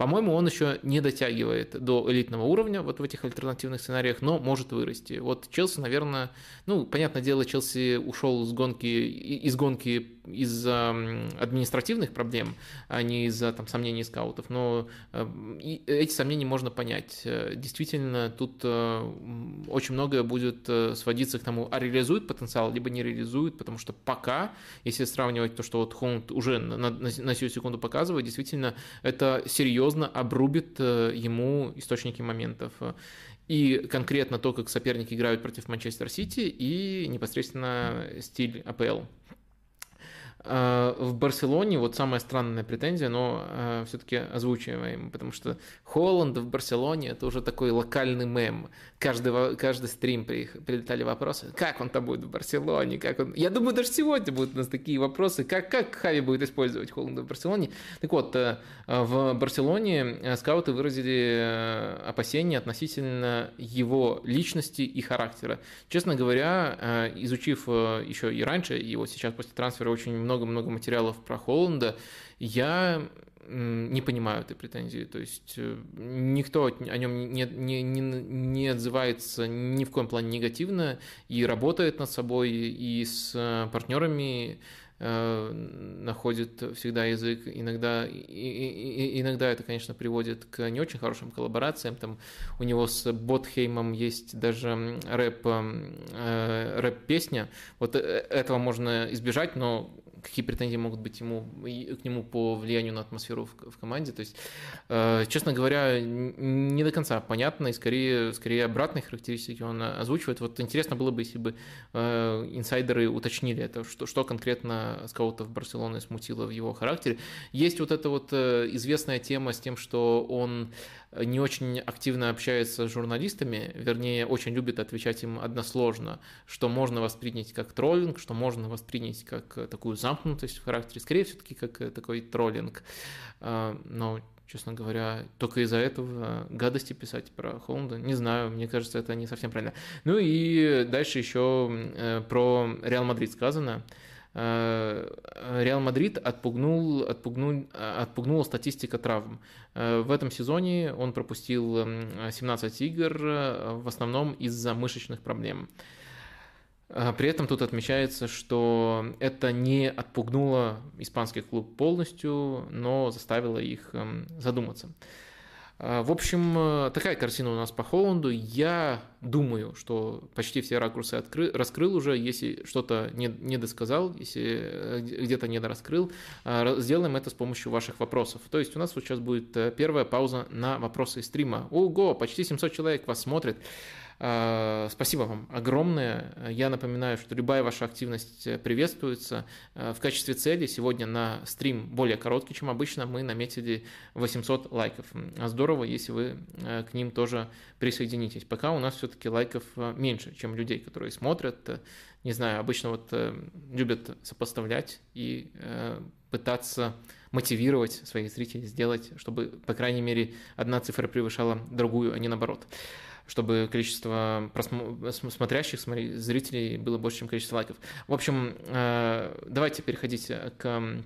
По-моему, он еще не дотягивает до элитного уровня вот в этих альтернативных сценариях, но может вырасти. Вот Челси, наверное, ну, понятное дело, Челси ушел с гонки, из гонки из-за административных проблем, а не из-за там, сомнений скаутов, но э, эти сомнения можно понять. Действительно, тут э, очень многое будет э, сводиться к тому, а реализует потенциал, либо не реализует, потому что пока, если сравнивать то, что вот Холланд уже на, на, на сию секунду показывает, действительно, это серьезно обрубит ему источники моментов и конкретно то, как соперники играют против Манчестер Сити, и непосредственно стиль АПЛ. А, в Барселоне вот самая странная претензия, но а, все-таки озвучиваем, потому что Холланд в Барселоне это уже такой локальный мем. Каждый, каждый стрим прилетали вопросы, как он там будет в Барселоне, как он... Я думаю, даже сегодня будут у нас такие вопросы, как, как Хави будет использовать Холланда в Барселоне. Так вот, э, в Барселоне э, скауты выразили э, опасения относительно его личности и характера. Честно говоря, изучив еще и раньше, и вот сейчас после трансфера очень много-много материалов про Холланда, я не понимаю этой претензии. То есть э, никто о нем не, не, не, не отзывается ни в коем плане негативно и работает над собой, и с партнерами находит всегда язык. Иногда, и, и, иногда это, конечно, приводит к не очень хорошим коллаборациям. Там у него с Ботхеймом есть даже рэп, рэп-песня. Вот этого можно избежать, но какие претензии могут быть ему, к нему по влиянию на атмосферу в, в команде. То есть, э, честно говоря, не до конца понятно, и скорее, скорее обратные характеристики он озвучивает. Вот интересно было бы, если бы э, инсайдеры уточнили это, что, что конкретно скаутов Барселоны смутило в его характере. Есть вот эта вот э, известная тема с тем, что он не очень активно общается с журналистами, вернее, очень любит отвечать им односложно, что можно воспринять как троллинг, что можно воспринять как такую замкнутость в характере, скорее все-таки как такой троллинг. Но честно говоря, только из-за этого гадости писать про Холланда, не знаю, мне кажется, это не совсем правильно. Ну и дальше еще э, про Реал Мадрид сказано. Э, Реал Мадрид отпугнул, отпугнул, отпугнула статистика травм. Э, в этом сезоне он пропустил 17 игр, э, в основном из-за мышечных проблем. При этом тут отмечается, что это не отпугнуло испанский клуб полностью, но заставило их задуматься. А, в общем, э, такая картина у нас по Холланду. Я думаю, что почти все ракурсы откры... раскрыл уже. Если что-то не, не досказал, если э, где-то не дораскрыл, а, сделаем это с помощью ваших вопросов. То есть у нас вот сейчас будет э, первая пауза на вопросы стрима. Ого, почти 700 человек вас смотрит. А, спасибо вам огромное. Я напоминаю, что любая ваша активность приветствуется. А, в качестве цели сегодня на стрим более короткий, чем обычно, мы наметили 800 лайков. Здорово, если вы а, к ним тоже присоединитесь. Пока у нас все-таки лайков меньше, чем людей, которые смотрят. Не знаю, обычно вот любят сопоставлять и пытаться мотивировать своих зрителей сделать, чтобы, по крайней мере, одна цифра превышала другую, а не наоборот чтобы количество просм... смотрящих, смотри, зрителей было больше, чем количество лайков. В общем, э, давайте переходить к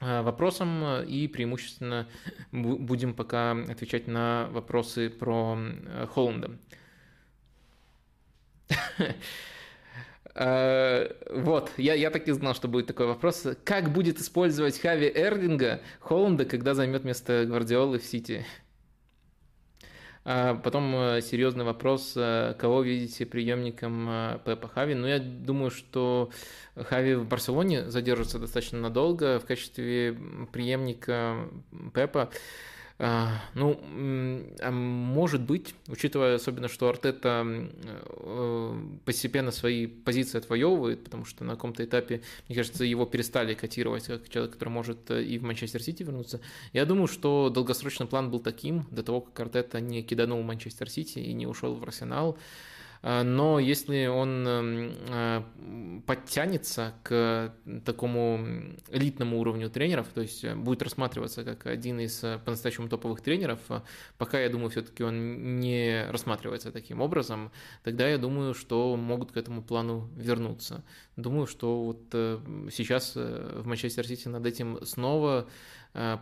э, вопросам и преимущественно будем пока отвечать на вопросы про э, Холланда. Вот, я, я так и знал, что будет такой вопрос. Как будет использовать Хави Эрлинга Холланда, когда займет место Гвардиолы в Сити? А потом э, серьезный вопрос, э, кого видите преемником э, Пепа Хави? Ну, я думаю, что Хави в Барселоне задержится достаточно надолго в качестве преемника Пепа. А, ну, а может быть, учитывая особенно, что Артета э, постепенно свои позиции отвоевывает, потому что на каком-то этапе, мне кажется, его перестали котировать как человек, который может э, и в Манчестер Сити вернуться. Я думаю, что долгосрочный план был таким, до того, как Артета не киданул Манчестер Сити и не ушел в Арсенал, но если он эм, а, подтянется к такому элитному уровню тренеров, то есть э, будет рассматриваться как один из э, по-настоящему топовых тренеров, э, пока, я думаю, все-таки он не рассматривается таким образом, тогда я думаю, что могут к этому плану вернуться. Думаю, что вот сейчас в Манчестер Сити над этим снова Э,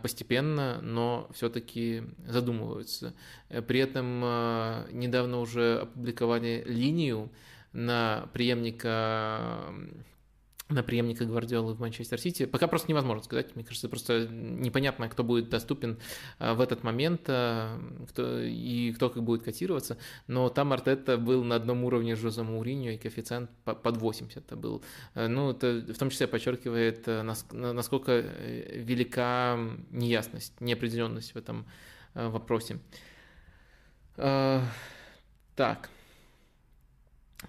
постепенно, но все-таки задумываются. Э, при этом э, недавно уже опубликовали линию на преемника на преемника Гвардиолы в Манчестер Сити. Пока просто невозможно сказать. Мне кажется, просто непонятно, кто будет доступен а, в этот момент а, кто, и кто как будет котироваться. Но там Артета был на одном уровне с Жозе Мауриньо, и коэффициент под 80 это был. А, ну, это в том числе подчеркивает, насколько э, велика неясность, неопределенность в этом вопросе. Так.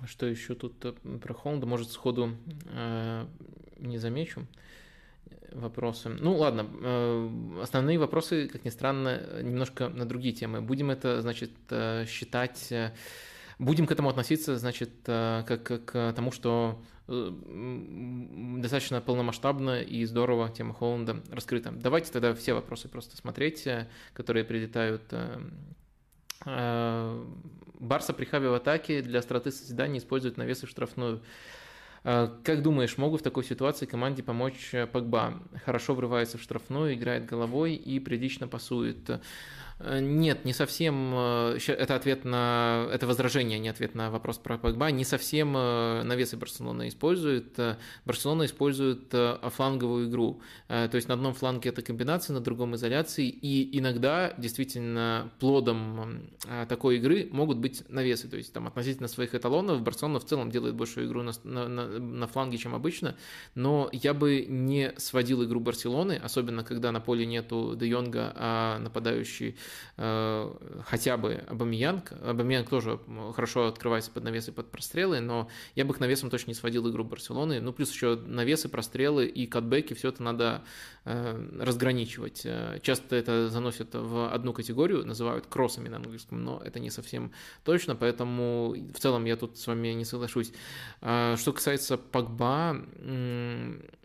Что еще тут э, про Холланда? Может, сходу э, не замечу вопросы. Ну, ладно, э, основные вопросы, как ни странно, немножко на другие темы. Будем это, значит, э, считать... Э, будем к этому относиться, значит, как к тому, что достаточно полномасштабно и здорово тема Холланда раскрыта. Давайте тогда все вопросы просто смотреть, которые прилетают Барса при хабе в атаке для остроты созидания использует навесы в штрафную. А, как думаешь, могут в такой ситуации команде помочь э, Погба? Хорошо врывается в штрафную, играет головой и прилично пасует. Нет, не совсем. Это ответ на... Это возражение, а не ответ на вопрос про Погба. Не совсем навесы Барселона использует. Барселона использует фланговую игру. То есть на одном фланге это комбинация, на другом изоляции. И иногда действительно плодом такой игры могут быть навесы. То есть там относительно своих эталонов Барселона в целом делает большую игру на, на, на, фланге, чем обычно. Но я бы не сводил игру Барселоны, особенно когда на поле нету Де Йонга, а нападающий э, хотя бы Абамиянг. Абамиянг тоже хорошо открывается под навесы, под прострелы, но я бы к навесам точно не сводил игру Барселоны. Ну, плюс еще навесы, прострелы и катбеки, все это надо э, разграничивать. Э, часто это заносят в одну категорию, называют кроссами на английском, но это не совсем точно, поэтому в целом я тут с вами не соглашусь. А, что касается Погба,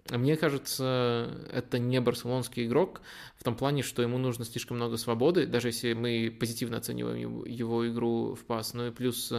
мне кажется, это не барселонский игрок в том плане, что ему нужно слишком много свободы, даже если мы позитивно оцениваем его игру в пас. Ну и плюс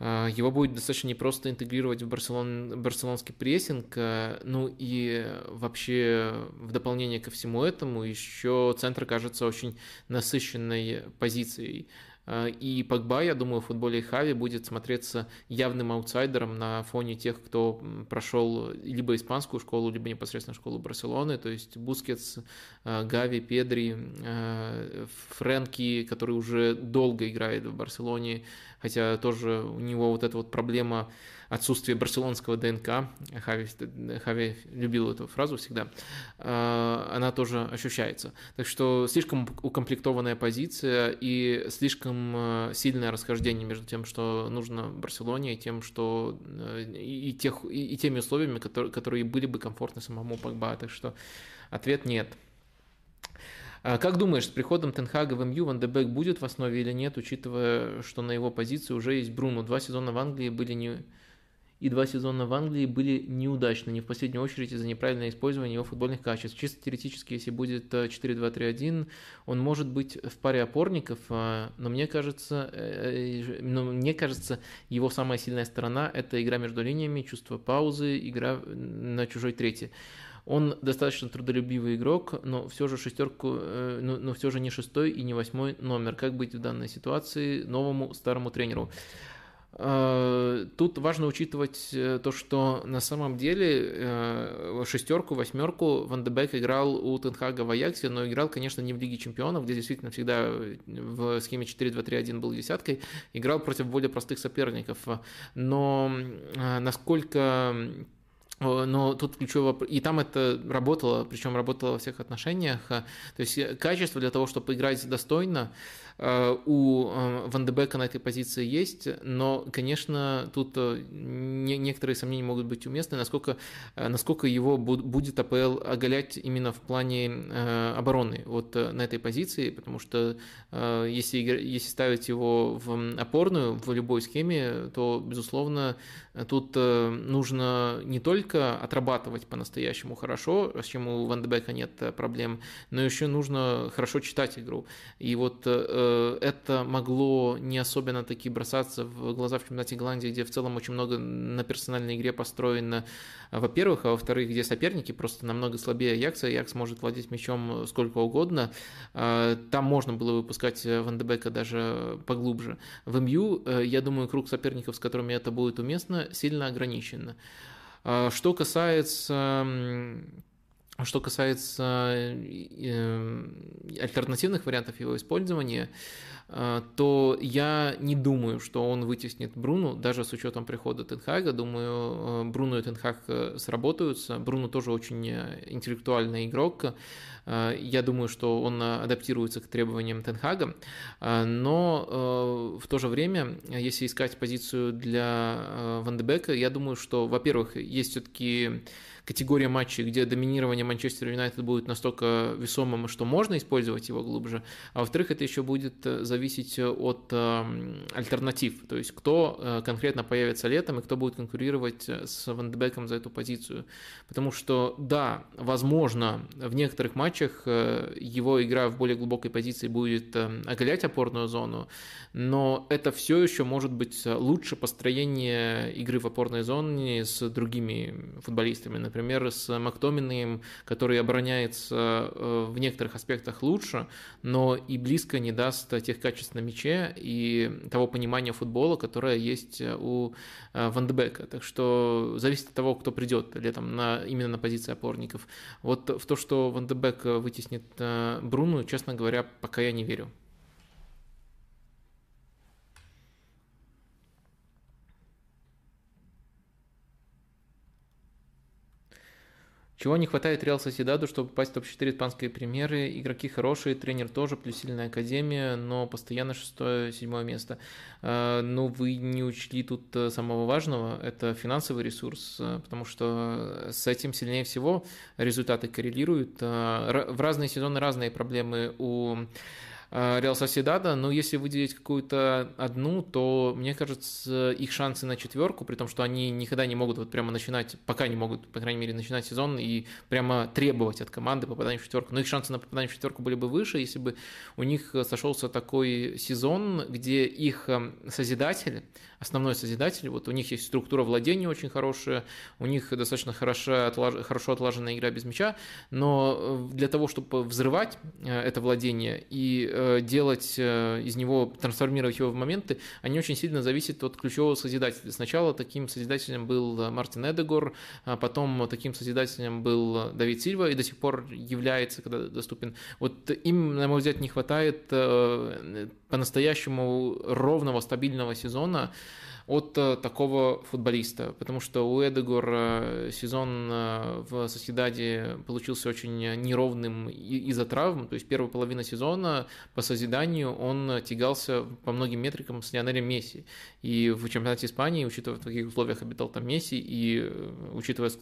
его будет достаточно непросто интегрировать в барселон, барселонский прессинг. А, ну и вообще в дополнение ко всему этому еще центр кажется очень насыщенной позицией. А, и Погба, я думаю, в футболе Хави будет смотреться явным аутсайдером на фоне тех, кто прошел либо испанскую школу, либо непосредственно школу Барселоны, то есть Бускетс, а, Гави, Педри, а, Фрэнки, который уже долго играет в Барселоне, хотя тоже у него вот эта вот проблема отсутствие барселонского ДНК, Хави, Хави любил эту фразу всегда, а, она тоже ощущается. Так что слишком укомплектованная позиция и слишком а, сильное расхождение между тем, что нужно Барселоне, и тем, что э, и, тех, и, и теми условиями, которые, которые были бы комфортны самому Погба. Так что ответ нет. А как думаешь, с приходом Тенхага в МЮ Ван Дебек будет в основе или нет, учитывая, что на его позиции уже есть Бруно? Два сезона в Англии были не и два сезона в Англии были неудачны, не в последнюю очередь из-за неправильного использования его футбольных качеств. Чисто теоретически, если будет 4-2-3-1, он может быть в паре опорников, а, но мне кажется, э, э, но мне кажется, его самая сильная сторона – это игра между линиями, чувство паузы, игра на чужой трети. Он достаточно трудолюбивый игрок, но все же шестерку, э, но, но все же не шестой и не восьмой номер. Как быть в данной ситуации новому старому тренеру? Э, тут важно учитывать э, то, что на самом деле э, шестерку, восьмерку Ван де Бек играл у Тенхага в Аяксе, но играл, конечно, не в Лиге Чемпионов, где действительно всегда в схеме 4-2-3-1 был десяткой, играл против более простых соперников. Но насколько но тут ключевой вопрос. И там это работало, причем работало во всех отношениях. То есть качество для того, чтобы играть достойно, у э, Ван де Бека на этой позиции есть, но, конечно, тут э, некоторые сомнения могут быть уместны, насколько, насколько его будет АПЛ оголять именно в плане обороны вот на этой позиции, потому что если, если ставить его в опорную в любой схеме, то, безусловно, тут нужно не только отрабатывать по-настоящему хорошо, с чем у Ван де Бека нет проблем, но еще нужно хорошо читать игру. И вот Э, это могло не особенно таки бросаться в глаза в чемпионате Голландии, где в целом очень много на персональной игре построено, во-первых, а во-вторых, где соперники просто намного слабее Аякса, Аякс может владеть мячом сколько угодно, э, там можно было выпускать Ван Дебека даже поглубже. В МЮ, э, я думаю, круг соперников, с которыми это будет уместно, сильно ограничен. Что касается что касается э, альтернативных вариантов его использования, э, то я не думаю, что он вытеснит Бруну, даже с учетом прихода Тенхага. Думаю, э, Бруно и Тенхаг сработаются. Бруно тоже очень интеллектуальный игрок. Я думаю, что он адаптируется к требованиям Тенхага. Но в то же время, если искать позицию для Ван Дебека, я думаю, что, во-первых, есть все-таки категория матчей, где доминирование Манчестер Юнайтед будет настолько весомым, что можно использовать его глубже, а во-вторых, это еще будет э, зависеть от э, альтернатив, то есть кто э, конкретно появится летом и кто будет конкурировать с Ван за эту позицию. Потому что, да, возможно, в некоторых матчах его игра в более глубокой позиции будет оголять опорную зону, но это все еще может быть лучше построение игры в опорной зоне с другими футболистами, например, с Мактоминым, который обороняется в некоторых аспектах лучше, но и близко не даст тех качеств на мяче и того понимания футбола, которое есть у Вандебека. Так что зависит от того, кто придет летом на, именно на позиции опорников. Вот в то, что Вандебек вытеснит Бруну, честно говоря, пока я не верю. Чего не хватает Реал Соседаду, чтобы попасть в топ-4 испанской премьеры? Игроки хорошие, тренер тоже, плюс сильная академия, но постоянно шестое-седьмое место. А, но вы не учли тут э, самого важного, это финансовый ресурс, э, потому что с этим сильнее всего результаты коррелируют. А, в разные сезоны разные проблемы у Реал Соседада, но если выделить какую-то одну, то, мне кажется, их шансы на четверку, при том, что они никогда не могут вот прямо начинать, пока не могут, по крайней мере, начинать сезон и прямо требовать от команды попадания в четверку. Но их шансы на попадание в четверку были бы выше, если бы у них сошелся такой сезон, где их э, созидатель, основной созидатель, вот у них есть структура владения очень хорошая, у них достаточно хорошо, хорошо отлаженная игра без мяча, но э, для того, чтобы взрывать это владение и Э, делать э, из него, трансформировать его в моменты, они очень сильно зависят от ключевого созидателя. Сначала таким созидателем был э, Мартин Эдегор, а потом таким созидателем был Давид Сильва и до сих пор является, когда доступен. Вот им, на мой взгляд, не хватает по-настоящему ровного, стабильного сезона, от э, такого футболиста, потому что у Эдегора сезон э, в Соседаде получился очень неровным из-за травм, то есть первая половина сезона по созиданию он тягался по многим метрикам с Лионелем Месси, и в чемпионате Испании, учитывая, в каких условиях обитал там Месси, и э, учитывая,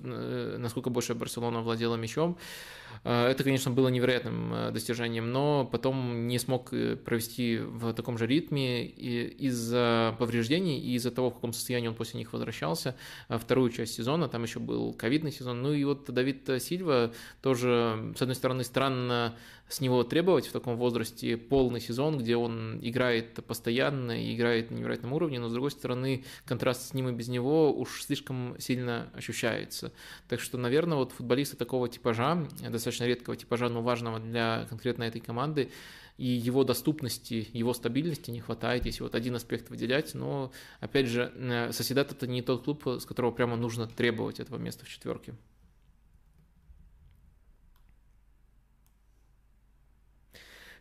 насколько больше Барселона владела мячом, Э, это, конечно, было невероятным э, достижением, но потом не смог э, провести в таком же ритме из-за повреждений и из-за того, в каком состоянии он после них возвращался. Вторую часть сезона, там еще был ковидный сезон. Ну и вот Давид Сильва тоже, с одной стороны, странно с него требовать в таком возрасте полный сезон, где он играет постоянно и играет на невероятном уровне, но с другой стороны контраст с ним и без него уж слишком сильно ощущается. Так что, наверное, вот футболиста такого типажа, достаточно редкого типажа, но важного для конкретно этой команды, и его доступности, его стабильности не хватает, если вот один аспект выделять, но, опять же, э, Соседат это не тот клуб, с которого прямо нужно требовать этого места в четверке.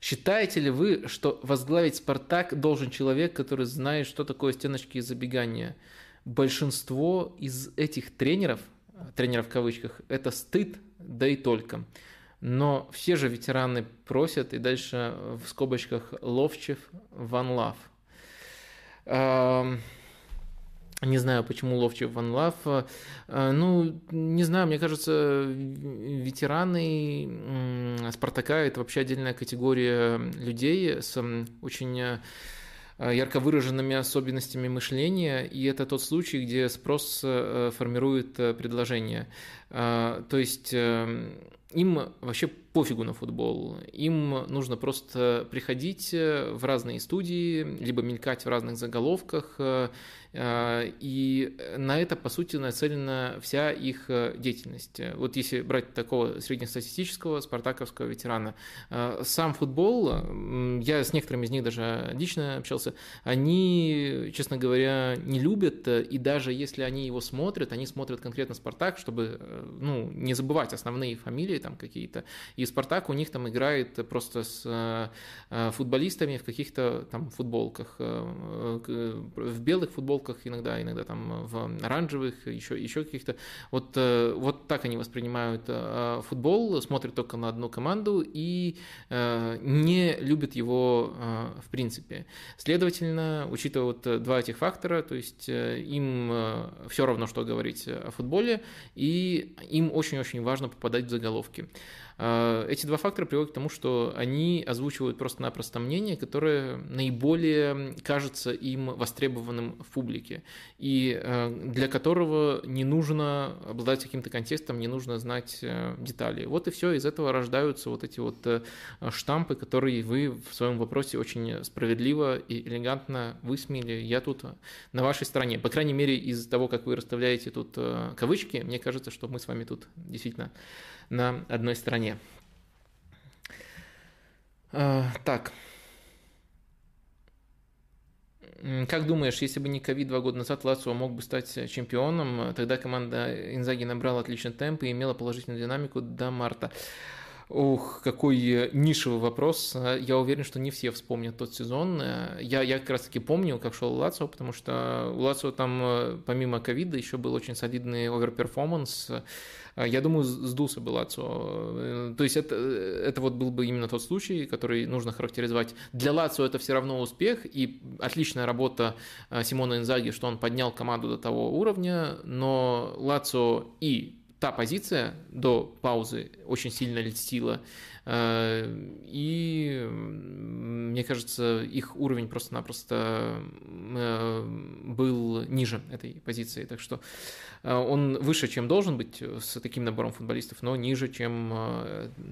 Считаете ли вы, что возглавить «Спартак» должен человек, который знает, что такое стеночки и забегания? Большинство из этих тренеров, тренеров в кавычках, это стыд, да и только. Но все же ветераны просят, и дальше в скобочках Ловчев, Ван Лав. Не знаю, почему Ловчев Ван Лав. Э, ну, не знаю, мне кажется, ветераны Спартака – это вообще отдельная категория людей с очень э, ярко выраженными особенностями мышления, и это тот случай, где спрос э, формирует предложение. То есть им вообще пофигу на футбол. Им нужно просто приходить в разные студии, либо мелькать в разных заголовках Э, и на это, по сути, нацелена вся их э, деятельность. Вот если брать такого среднестатистического спартаковского ветерана, э, сам футбол, я с некоторыми из них даже лично общался, они, честно говоря, не любят, и даже если они его смотрят, они смотрят конкретно Спартак, чтобы ну, не забывать основные фамилии там какие-то. И Спартак у них там играет просто с футболистами в каких-то там футболках, в белых футболках, иногда, иногда там в оранжевых, еще, еще каких-то. Вот, э, вот так они воспринимают э, футбол, смотрят только на одну команду и э, не любят его в принципе. Следовательно, учитывая вот два этих фактора, то есть им все равно, что говорить о футболе, и им очень-очень важно попадать в заголовки. Эти два фактора приводят к тому, что они озвучивают просто-напросто мнение, которое наиболее кажется им востребованным в публике, и для которого не нужно обладать каким-то контекстом, не нужно знать детали. Вот и все, из этого рождаются вот эти вот штампы, которые вы в своем вопросе очень справедливо и элегантно высмеяли. Я тут на вашей стороне. По крайней мере, из того, как вы расставляете тут э, кавычки, мне кажется, что мы с вами тут действительно на одной стороне. А, так. Как думаешь, если бы не ковид два года назад, Лацио мог бы стать чемпионом? Тогда команда Инзаги набрала отличный темп и имела положительную динамику до марта. Ох, какой э, нишевый вопрос. Э, я уверен, что не все вспомнят тот сезон. Э, я, я как раз таки помню, как шел Лацио, потому что у Лацио там помимо ковида еще был очень солидный overperformance. Я думаю, сдулся бы Лацио. То есть это, это вот был бы именно тот случай, который нужно характеризовать. Для Лацио это все равно успех и отличная работа Симона Инзаги, что он поднял команду до того уровня, но Лацио и та позиция до паузы очень сильно льстила. Э, и мне кажется, их уровень просто-напросто э, был ниже этой позиции. Так что э, он выше, чем должен быть с таким набором футболистов, но ниже, чем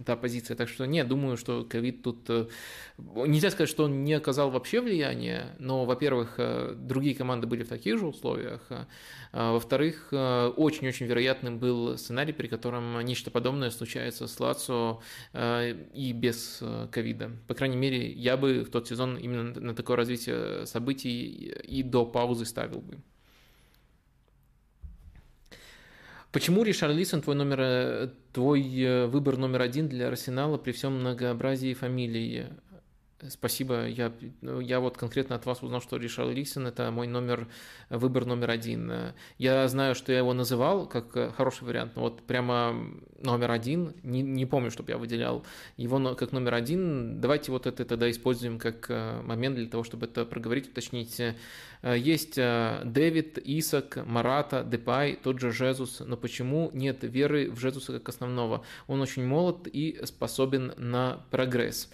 та позиция. Так что нет, думаю, что ковид тут... Нельзя сказать, что он не оказал вообще влияния, но, во-первых, другие команды были в таких же условиях, во-вторых, э, очень-очень вероятным был сценарий, при котором нечто подобное случается с Лацо э, и без э, ковида. По крайней мере, я бы в тот сезон именно на такое развитие событий и до паузы ставил бы. Почему Ришар Лисон твой номер, твой выбор номер один для Арсенала при всем многообразии фамилий? Спасибо. Я, ну, я вот конкретно от вас узнал, что Ришар Лисен – это мой номер, выбор номер один. Я знаю, что я его называл как э, хороший вариант, но вот прямо номер один, не, не помню, чтобы я выделял его как номер один. Давайте вот это тогда используем как э, момент для того, чтобы это проговорить, уточнить. Э, есть Дэвид, Исак, Марата, Депай, тот же Жезус, но почему нет веры в Жезуса как основного? Он очень молод и способен на прогресс.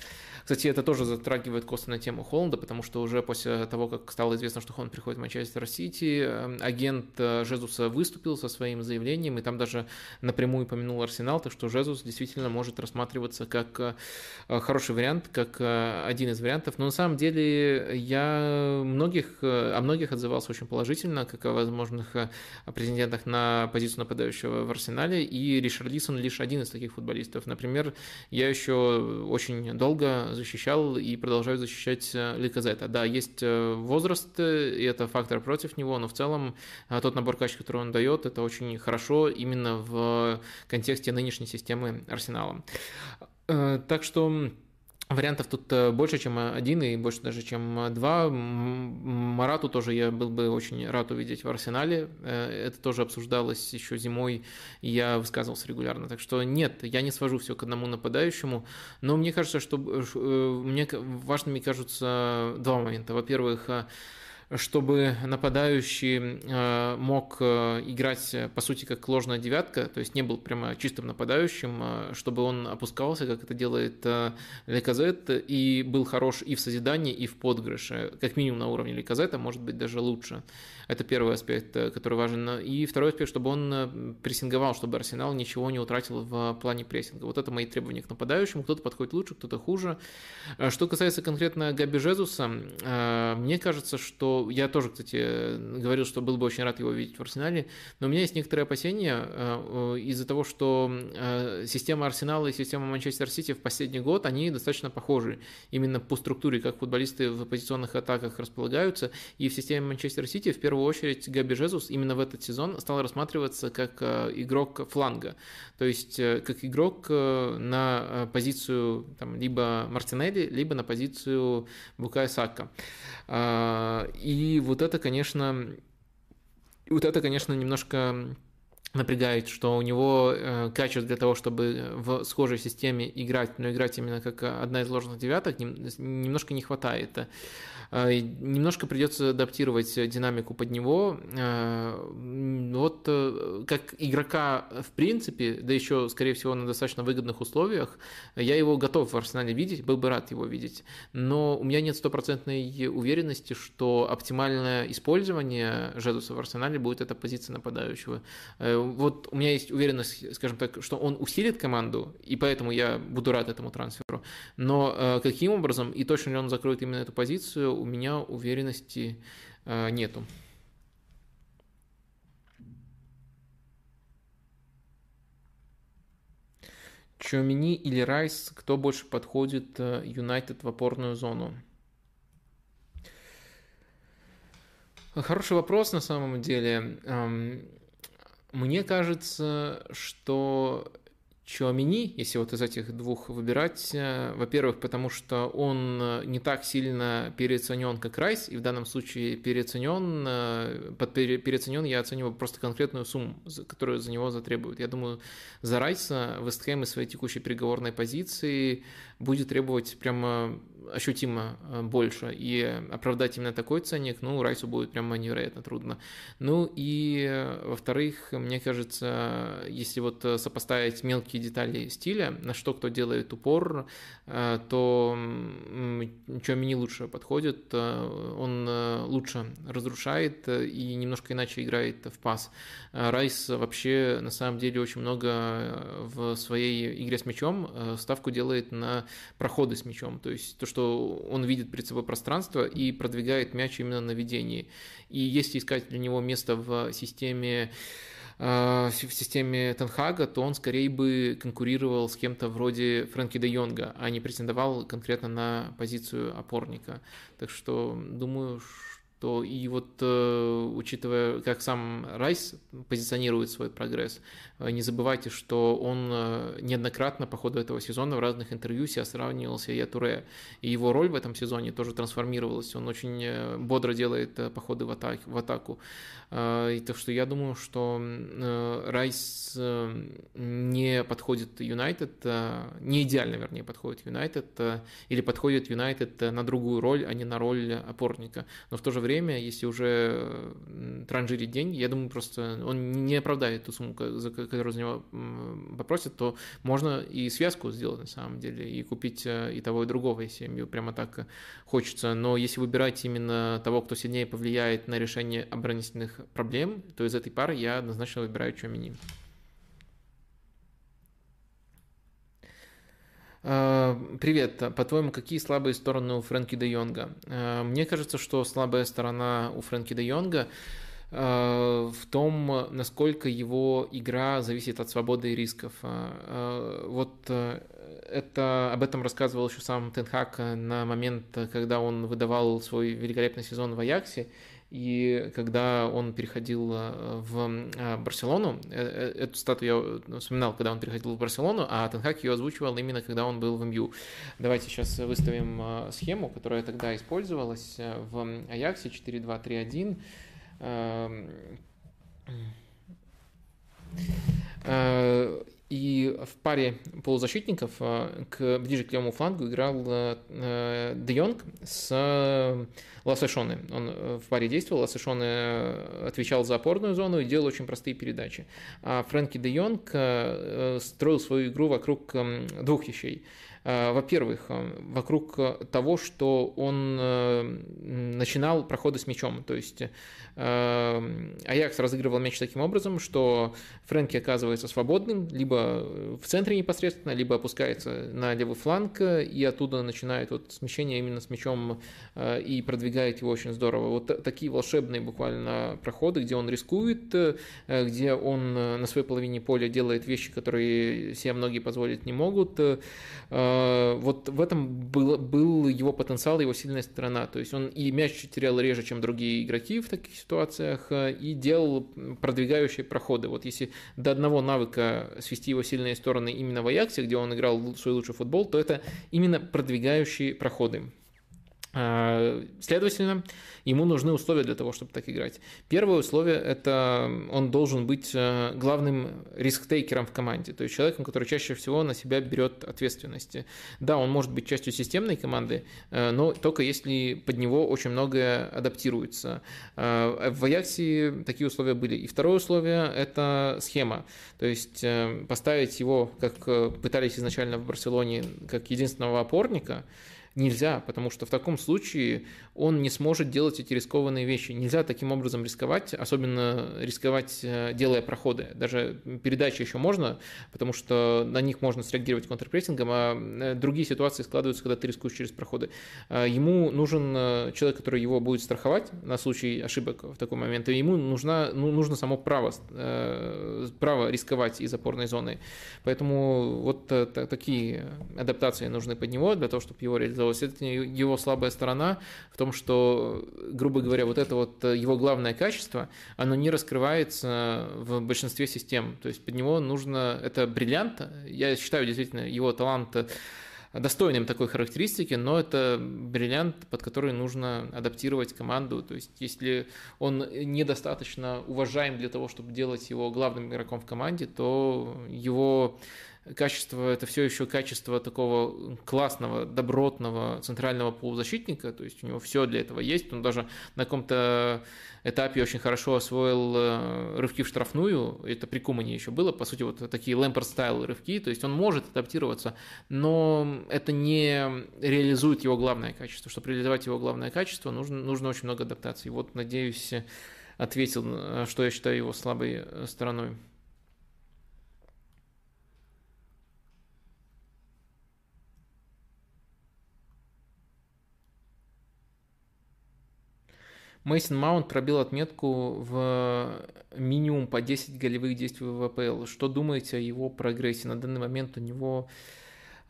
Кстати, это тоже затрагивает косвенно тему Холланда, потому что уже после того, как стало известно, что Холланд приходит в Манчестер Сити, эм, агент э, Жезуса выступил со своим заявлением, и там даже напрямую помянул Арсенал, так что Жезус действительно может рассматриваться как э, хороший вариант, как э, один из вариантов. Но на самом деле я многих, о многих отзывался очень положительно, как о возможных претендентах на позицию нападающего в Арсенале, и Ришарлисон лишь один из таких футболистов. Например, я еще очень долго защищал и продолжаю защищать э, Ликазета. Да, есть э, возраст, э, и это фактор против него, но в целом тот набор качеств, который он дает, это очень хорошо именно в контексте нынешней системы Арсенала. Так что Вариантов тут э, больше, чем один, и больше даже, чем два. Марату тоже я был бы очень рад увидеть в Арсенале. Э, это тоже обсуждалось еще зимой, и я высказывался регулярно. Так что нет, я не свожу все к одному нападающему, но мне кажется, что э, мне важными кажутся два момента. Во-первых, чтобы нападающий э, мог э, играть, э, по сути, как ложная девятка, то есть не был прямо чистым нападающим, чтобы он опускался, как это делает Леказет, и был хорош и в созидании, и в подгрыше, как минимум на уровне Леказета, может быть, даже лучше. Это первый аспект, который важен. И второй аспект, чтобы он прессинговал, чтобы Арсенал ничего не утратил в плане прессинга. Вот это мои требования к нападающему. Кто-то подходит лучше, кто-то хуже. Что касается конкретно Габи Жезуса, мне кажется, что я тоже, кстати, говорил, что был бы очень рад его видеть в Арсенале, но у меня есть некоторые опасения э, из-за того, что э, система Арсенала и система Манчестер Сити в последний год, они достаточно похожи именно по структуре, как футболисты в позиционных атаках располагаются, и в системе Манчестер Сити в первую очередь Габи Жезус именно в этот сезон стал рассматриваться как э, игрок фланга, то есть как игрок на позицию там, либо Мартинелли, либо на позицию Букая Сака. А, и вот это, конечно, вот это, конечно, немножко напрягает, что у него э, качество для того, чтобы в схожей системе играть, но играть именно как одна из ложных девяток, немножко не хватает. А, немножко придется адаптировать динамику под него. А, вот э, как игрока в принципе, да еще, скорее всего, на достаточно выгодных условиях, я его готов в Арсенале видеть, был бы рад его видеть. Но у меня нет стопроцентной уверенности, что оптимальное использование Жедуса в Арсенале будет эта позиция нападающего. Э, вот у меня есть уверенность, скажем так, что он усилит команду, и поэтому я буду рад этому трансферу. Но э, каким образом и точно ли он закроет именно эту позицию, у меня уверенности э, нету. Чомини или Райс, кто больше подходит э, Юнайтед в опорную зону? Хороший вопрос на самом деле. Мне кажется, что Чуамини, если вот из этих двух выбирать, э, во-первых, потому что он э, не так сильно переоценен, как Райс, и в данном случае переоценен, э, под переоценен я оцениваю просто конкретную сумму, которую за него затребуют. Я думаю, за Райса Вестхэм из своей текущей переговорной позиции будет требовать прямо ощутимо э, больше, и оправдать именно такой ценник, ну, Райсу будет прямо невероятно трудно. Ну и, э, во-вторых, мне кажется, если вот сопоставить мелкие детали стиля, на что кто делает упор, э, то Чуамини лучше подходит, он лучше разрушает и немножко иначе играет в пас. Райс вообще на самом деле очень много в своей игре с мячом ставку делает на проходы с мячом, то есть то, что он видит перед собой пространство и продвигает мяч именно на ведении. И если искать для него место в системе э, в системе Тенхага, то он скорее бы конкурировал с кем-то вроде Фрэнки де Йонга, а не претендовал конкретно на позицию опорника. Так что думаю, то и вот э, учитывая, как сам Райс позиционирует свой прогресс, э, не забывайте, что он э, неоднократно по ходу этого сезона в разных интервью себя сравнивал с Я Туре, и его роль в этом сезоне тоже трансформировалась, он очень бодро делает походы в, атак, в атаку. И так что я думаю, что Райс не подходит Юнайтед, не идеально, вернее, подходит Юнайтед, или подходит Юнайтед на другую роль, а не на роль опорника. Но в то же время время, если уже транжирить деньги, я думаю, просто он не оправдает ту сумму, за которую за него попросят, то можно и связку сделать на самом деле, и купить э, и того, и другого, если им прямо так хочется. Но если выбирать именно того, кто сильнее повлияет на решение оборонительных проблем, то из этой пары я однозначно выбираю Чуамини. Привет. По-твоему, какие слабые стороны у Фрэнки де Йонга? Э, мне кажется, что слабая сторона у Фрэнки де Йонга э, в том, насколько его игра зависит от свободы и рисков. Вот это, об этом рассказывал еще сам Тенхак на момент, когда он выдавал свой великолепный сезон в Аяксе. И когда он переходил э, в э, Барселону, э, эту статую я вспоминал, когда он переходил в Барселону, а Тенхак ее озвучивал именно когда он был в МЮ. Давайте сейчас выставим схему, которая тогда использовалась в Аяксе 4-2-3-1. И в паре полузащитников э, к, ближе к левому флангу играл э, Де Йонг с Лассешоне. Он э, в паре действовал, Лассешоне отвечал за опорную зону и делал очень простые передачи. А Фрэнки Де Йонг строил свою игру вокруг эм, двух вещей – Э, во-первых, э, вокруг того, что он э, начинал проходы с мячом. То есть Аякс разыгрывал мяч таким образом, что Фрэнки оказывается свободным, либо в центре непосредственно, либо опускается на левый фланг, и оттуда начинает вот смещение именно с мячом и продвигает его очень здорово. Вот такие волшебные буквально проходы, где он рискует, где он на своей половине поля делает вещи, которые себе многие позволить не могут, Э, вот в этом был, был его потенциал, его сильная сторона. То есть он и мяч терял реже, чем другие игроки в таких ситуациях, э, и делал продвигающие проходы. Вот если до одного навыка свести его сильные стороны именно в Аяксе, где он играл свой лучший футбол, то это именно продвигающие проходы. Следовательно, ему нужны условия для того, чтобы так играть. Первое условие – это он должен быть э, главным риск-тейкером в команде, то есть человеком, который чаще всего на себя берет ответственности. Да, он может быть частью системной команды, э, но только если под него очень многое адаптируется. Э, в Аяксе такие условия были. И второе условие – это схема, то есть поставить его, как пытались изначально в Барселоне, как единственного опорника – нельзя, потому что в таком случае он не сможет делать эти рискованные вещи. Нельзя таким образом рисковать, особенно рисковать, э, делая проходы. Даже передачи еще можно, потому что на них можно среагировать контрпрессингом, а э, другие ситуации складываются, когда ты рискуешь через проходы. А ему нужен э, человек, который его будет страховать на случай ошибок в такой момент, и ему нужна, ну, нужно само право, право рисковать из опорной зоны. Поэтому вот такие адаптации нужны под него для того, чтобы его реализовывать. Это его слабая сторона в том, что, грубо говоря, вот это вот э, его главное качество, оно не раскрывается в большинстве систем. То есть под него нужно, это бриллиант, я считаю действительно его талант достойным такой характеристики, но это бриллиант, под который нужно адаптировать команду. То есть, если он недостаточно уважаем для того, чтобы делать его главным игроком в команде, то его качество, это все еще качество такого классного, добротного центрального полузащитника, то есть у него все для этого есть, он даже на каком-то этапе очень хорошо освоил э, рывки в штрафную, это при Кумане еще было, по сути, вот такие лэмпер-стайл рывки, то есть он может адаптироваться, но это не реализует его главное качество. Чтобы реализовать его главное качество, нужно, нужно очень много адаптаций. Вот, надеюсь, ответил, э, что я считаю его слабой э, стороной. Мейсон Маунт пробил отметку в минимум по 10 голевых действий в ВПЛ. Что думаете о его прогрессе? На данный момент у него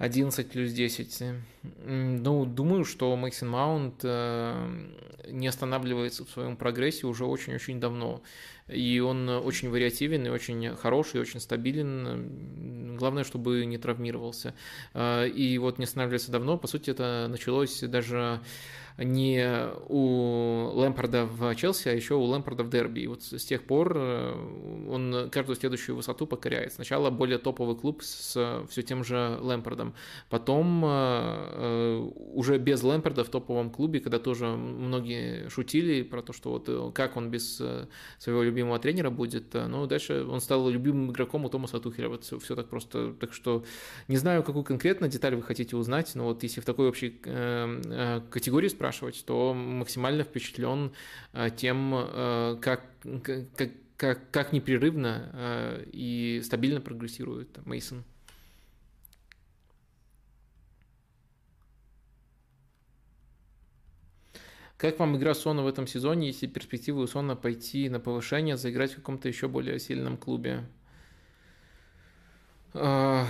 11 плюс 10. Ну, думаю, что Мейсон Маунт э, не останавливается в своем прогрессе уже очень-очень давно. И он очень вариативен, и очень хороший, и очень стабилен. Главное, чтобы не травмировался. Э, и вот не останавливается давно. По сути, это началось даже не у Лэмпорда в Челси, а еще у Лэмпорда в Дерби. И вот с тех пор э, он каждую следующую высоту покоряет. Сначала более топовый клуб с все тем же Лэмпордом, потом э, э, уже без Лэмпорда в топовом клубе, когда тоже многие шутили про то, что вот как он без своего любимого тренера будет, ну, дальше он стал любимым игроком у Томаса Тухеля, вот все так просто, так что не знаю, какую конкретно деталь вы хотите узнать, но вот если в такой общей категории спрашивать, то максимально впечатлен э, тем, э, как, как, как, как непрерывно э, и стабильно прогрессирует Мейсон. Как вам игра Сона в этом сезоне, если перспективы у Сона пойти на повышение, заиграть в каком-то еще более сильном клубе? А,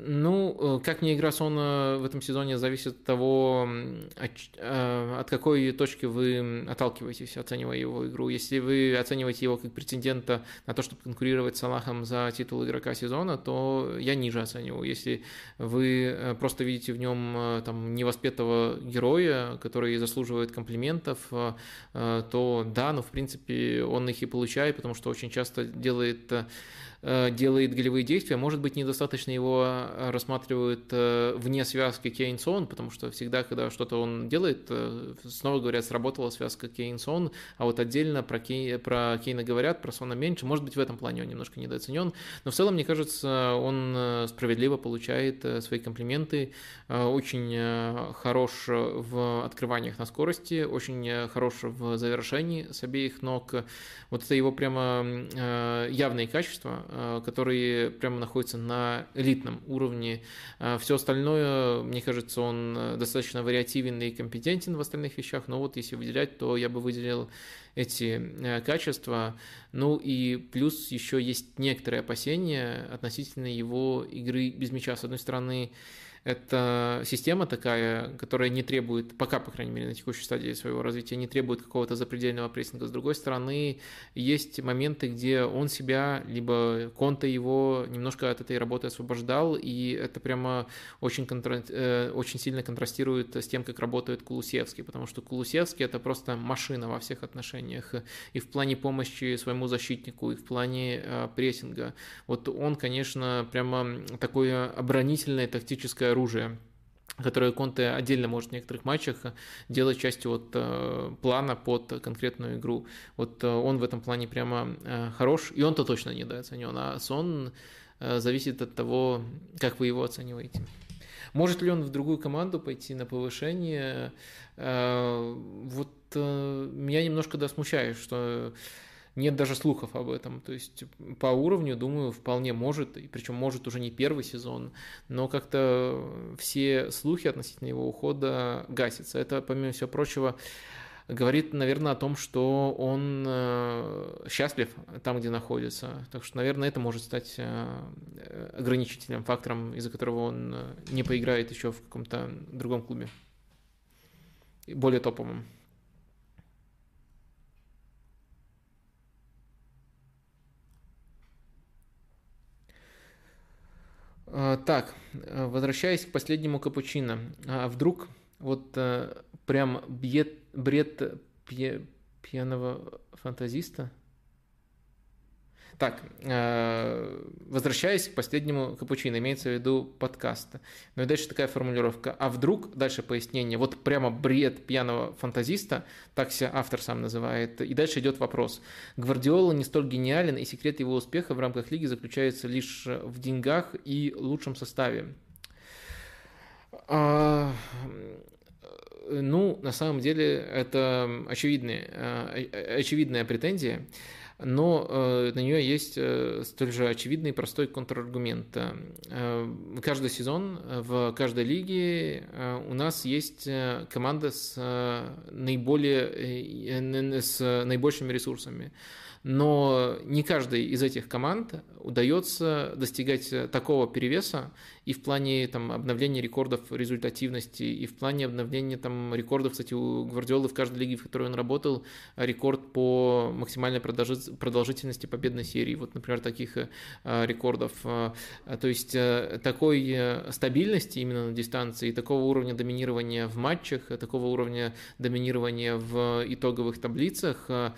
ну, э, как мне игра Сона в этом сезоне зависит от того, э, от какой точки вы отталкиваетесь, оценивая его игру. Если вы оцениваете его как претендента на то, чтобы конкурировать с Салахом за титул игрока сезона, то я ниже оцениваю. Если вы э, просто видите в нем там невоспетого героя, который заслуживает комплиментов, то да, но в принципе он их и получает, потому что очень часто делает делает голевые действия, может быть, недостаточно его э, рассматривают э, вне связки Кейн-Сон, потому что всегда, когда что-то он делает, снова говорят, сработала связка Кейн-Сон, а вот отдельно про, Кей, про Кейна говорят, про Сона меньше, может быть, в этом плане он немножко недооценен, но в целом, мне кажется, он справедливо получает свои комплименты, очень хорош в открываниях на скорости, очень хорош в завершении с обеих ног, вот это его прямо явные качества, Э, которые прямо находятся на элитном уровне. Э, Все остальное, мне кажется, он э, достаточно вариативен и компетентен в остальных вещах, но вот если выделять, то я бы выделил эти качества. Ну и плюс еще есть некоторые опасения относительно его игры без мяча. С одной стороны, Это система такая, которая не требует, пока, по крайней мере, на текущей стадии своего развития, не требует какого-то запредельного прессинга. С другой стороны, есть моменты, где он себя, либо Конте его немножко от этой работы освобождал, и это прямо очень, контра... Э, очень сильно контрастирует с тем, как работает Кулусевский, потому что Кулусевский это просто машина во всех отношениях, и в плане помощи своему защитнику, и в плане э, прессинга. Вот он, конечно, прямо такое оборонительное тактическое оружие которое Конте отдельно может в некоторых матчах делать частью вот э, плана под конкретную игру. Вот э, он в этом плане прямо э, хорош, и он-то точно недооценен, а Сон зависит от того, как вы его оцениваете. Может ли он в другую команду пойти на повышение? Вот меня немножко да смущает, что нет даже слухов об этом. То есть по уровню, думаю, вполне может, и причем может уже не первый сезон, но как-то все слухи относительно его ухода гасятся. Это, помимо всего прочего, говорит, наверное, о том, что он э, счастлив там, где находится. Так что, наверное, это может стать э, ограничительным фактором, из-за которого он э, не поиграет еще в каком-то другом клубе, более топовом. Так, э, возвращаясь к последнему капучино. А вдруг вот э, прям бред, бред пьяного фантазиста? Так, э, возвращаясь к последнему капучино, имеется в виду подкаста. Ну и дальше такая формулировка. А вдруг, дальше пояснение, вот прямо бред пьяного фантазиста, так себя автор сам называет, и дальше идет вопрос. Гвардиола не столь гениален, и секрет его успеха в рамках лиги заключается лишь в деньгах и лучшем составе. А, ну, на самом деле, это очевидная, э, очевидная претензия но э, на нее есть э, столь же очевидный и простой контраргумент. Э, каждый сезон в каждой лиге у нас есть команда с, наиболее, с наибольшими ресурсами но не каждой из этих команд удается достигать такого перевеса и в плане там, обновления рекордов результативности, и в плане обновления там, рекордов, кстати, у Гвардиолы в каждой лиге, в которой он работал, рекорд по максимальной продолжительности победной серии, вот, например, таких э, рекордов. Э, то есть э, такой стабильности именно на дистанции, такого уровня доминирования в матчах, такого уровня доминирования в итоговых таблицах – Э,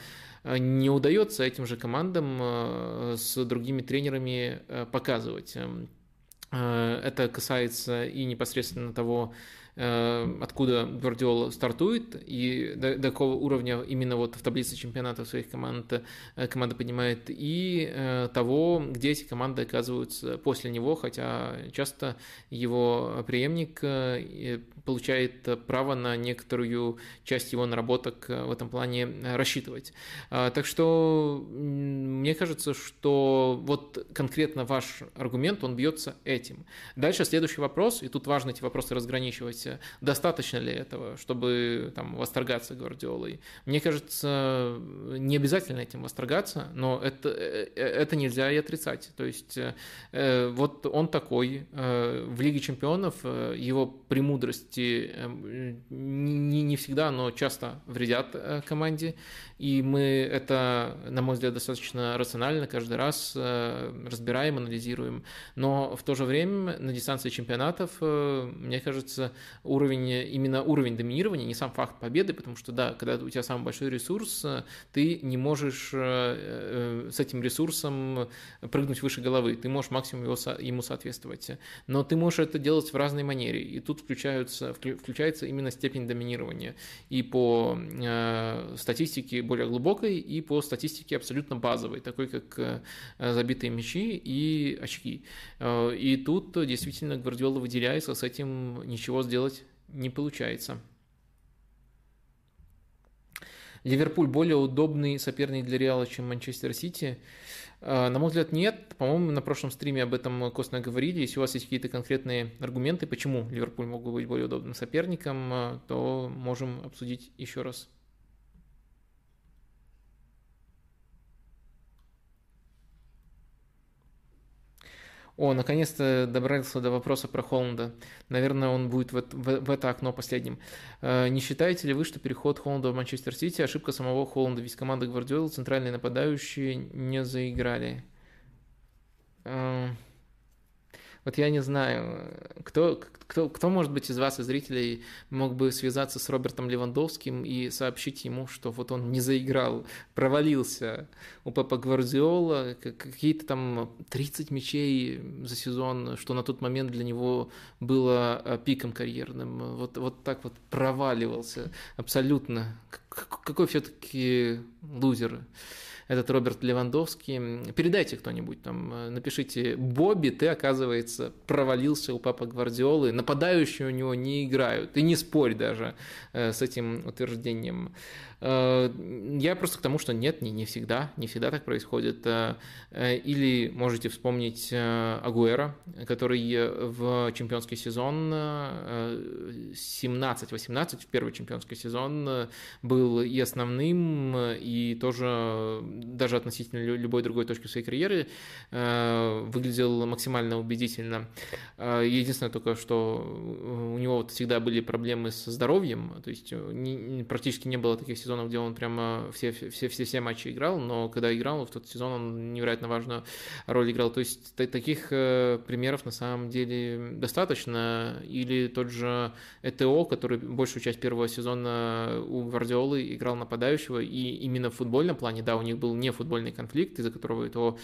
не удается этим же командам э, с другими тренерами э, показывать. Эм, это касается и непосредственно того, Э, откуда Гвардиола стартует и до, до какого уровня именно вот в таблице чемпионата своих команд э, команда поднимает, и э, того, где эти команды оказываются после него, хотя часто его преемник получает право на некоторую часть его наработок в этом плане рассчитывать. Так что мне кажется, что вот конкретно ваш аргумент, он бьется этим. Дальше следующий вопрос, и тут важно эти вопросы разграничивать достаточно ли этого, чтобы там восторгаться Гвардиолой. Мне кажется, не обязательно этим восторгаться, но это, э, это нельзя и отрицать. То есть э, вот он такой, э, в Лиге Чемпионов его премудрости не, не всегда, но часто вредят команде, и мы это, на мой взгляд, достаточно рационально каждый раз разбираем, анализируем, но в то же время на дистанции чемпионатов, мне кажется, уровень, именно уровень доминирования, не сам факт победы, потому что, да, когда у тебя самый большой ресурс, ты не можешь э, э, с этим ресурсом прыгнуть выше головы, ты можешь максимум его, ему соответствовать, но ты можешь это делать в разной манере, и тут включаются, включается именно степень доминирования и по э, статистике более глубокой, и по статистике абсолютно базовой, такой как забитые мячи и очки. И тут действительно Гвардиола выделяется, с этим ничего сделать не получается. Ливерпуль более удобный соперник для Реала, чем Манчестер Сити. А, на мой взгляд, нет. По-моему, на прошлом стриме об этом костно говорили. Если у вас есть какие-то конкретные аргументы, почему Ливерпуль мог бы быть более удобным соперником, а, то можем обсудить еще раз. О, наконец-то добрался до вопроса про Холланда. Наверное, он будет в, в, в это окно последним. Э, не считаете ли вы, что переход Холланда в Манчестер Сити – ошибка самого Холланда? Ведь команда Гвардиола, центральные нападающие не заиграли. Вот я не знаю, кто, кто, кто, может быть, из вас, из зрителей, мог бы связаться с Робертом Левандовским и сообщить ему, что вот он не заиграл, провалился у Папа Гвардиола, какие-то там 30 мячей за сезон, что на тот момент для него было э, пиком карьерным. Вот, вот так вот проваливался абсолютно. Какой все-таки лузер этот Роберт Левандовский. Передайте кто-нибудь там, э, напишите, Бобби, ты, оказывается, провалился у папы Гвардиолы, нападающие у него не играют, и не спорь даже э, с этим утверждением. Э, я просто к тому, что нет, не, не всегда, не всегда так происходит. Э, э, или можете вспомнить Агуэра, который в чемпионский сезон 17-18, в первый чемпионский сезон был и основным, и тоже даже относительно любой другой точки своей карьеры выглядел максимально убедительно. Единственное только, что у него вот всегда были проблемы со здоровьем, то есть практически не было таких сезонов, сезонов, где он прямо все, все, все, все матчи играл, но когда играл, в тот сезон он невероятно важную роль играл. То есть таких э, примеров на самом деле достаточно. Или тот же ЭТО, который большую часть первого сезона у Гвардиолы играл нападающего, и именно в футбольном плане, да, у них был не футбольный конфликт, из-за которого ЭТО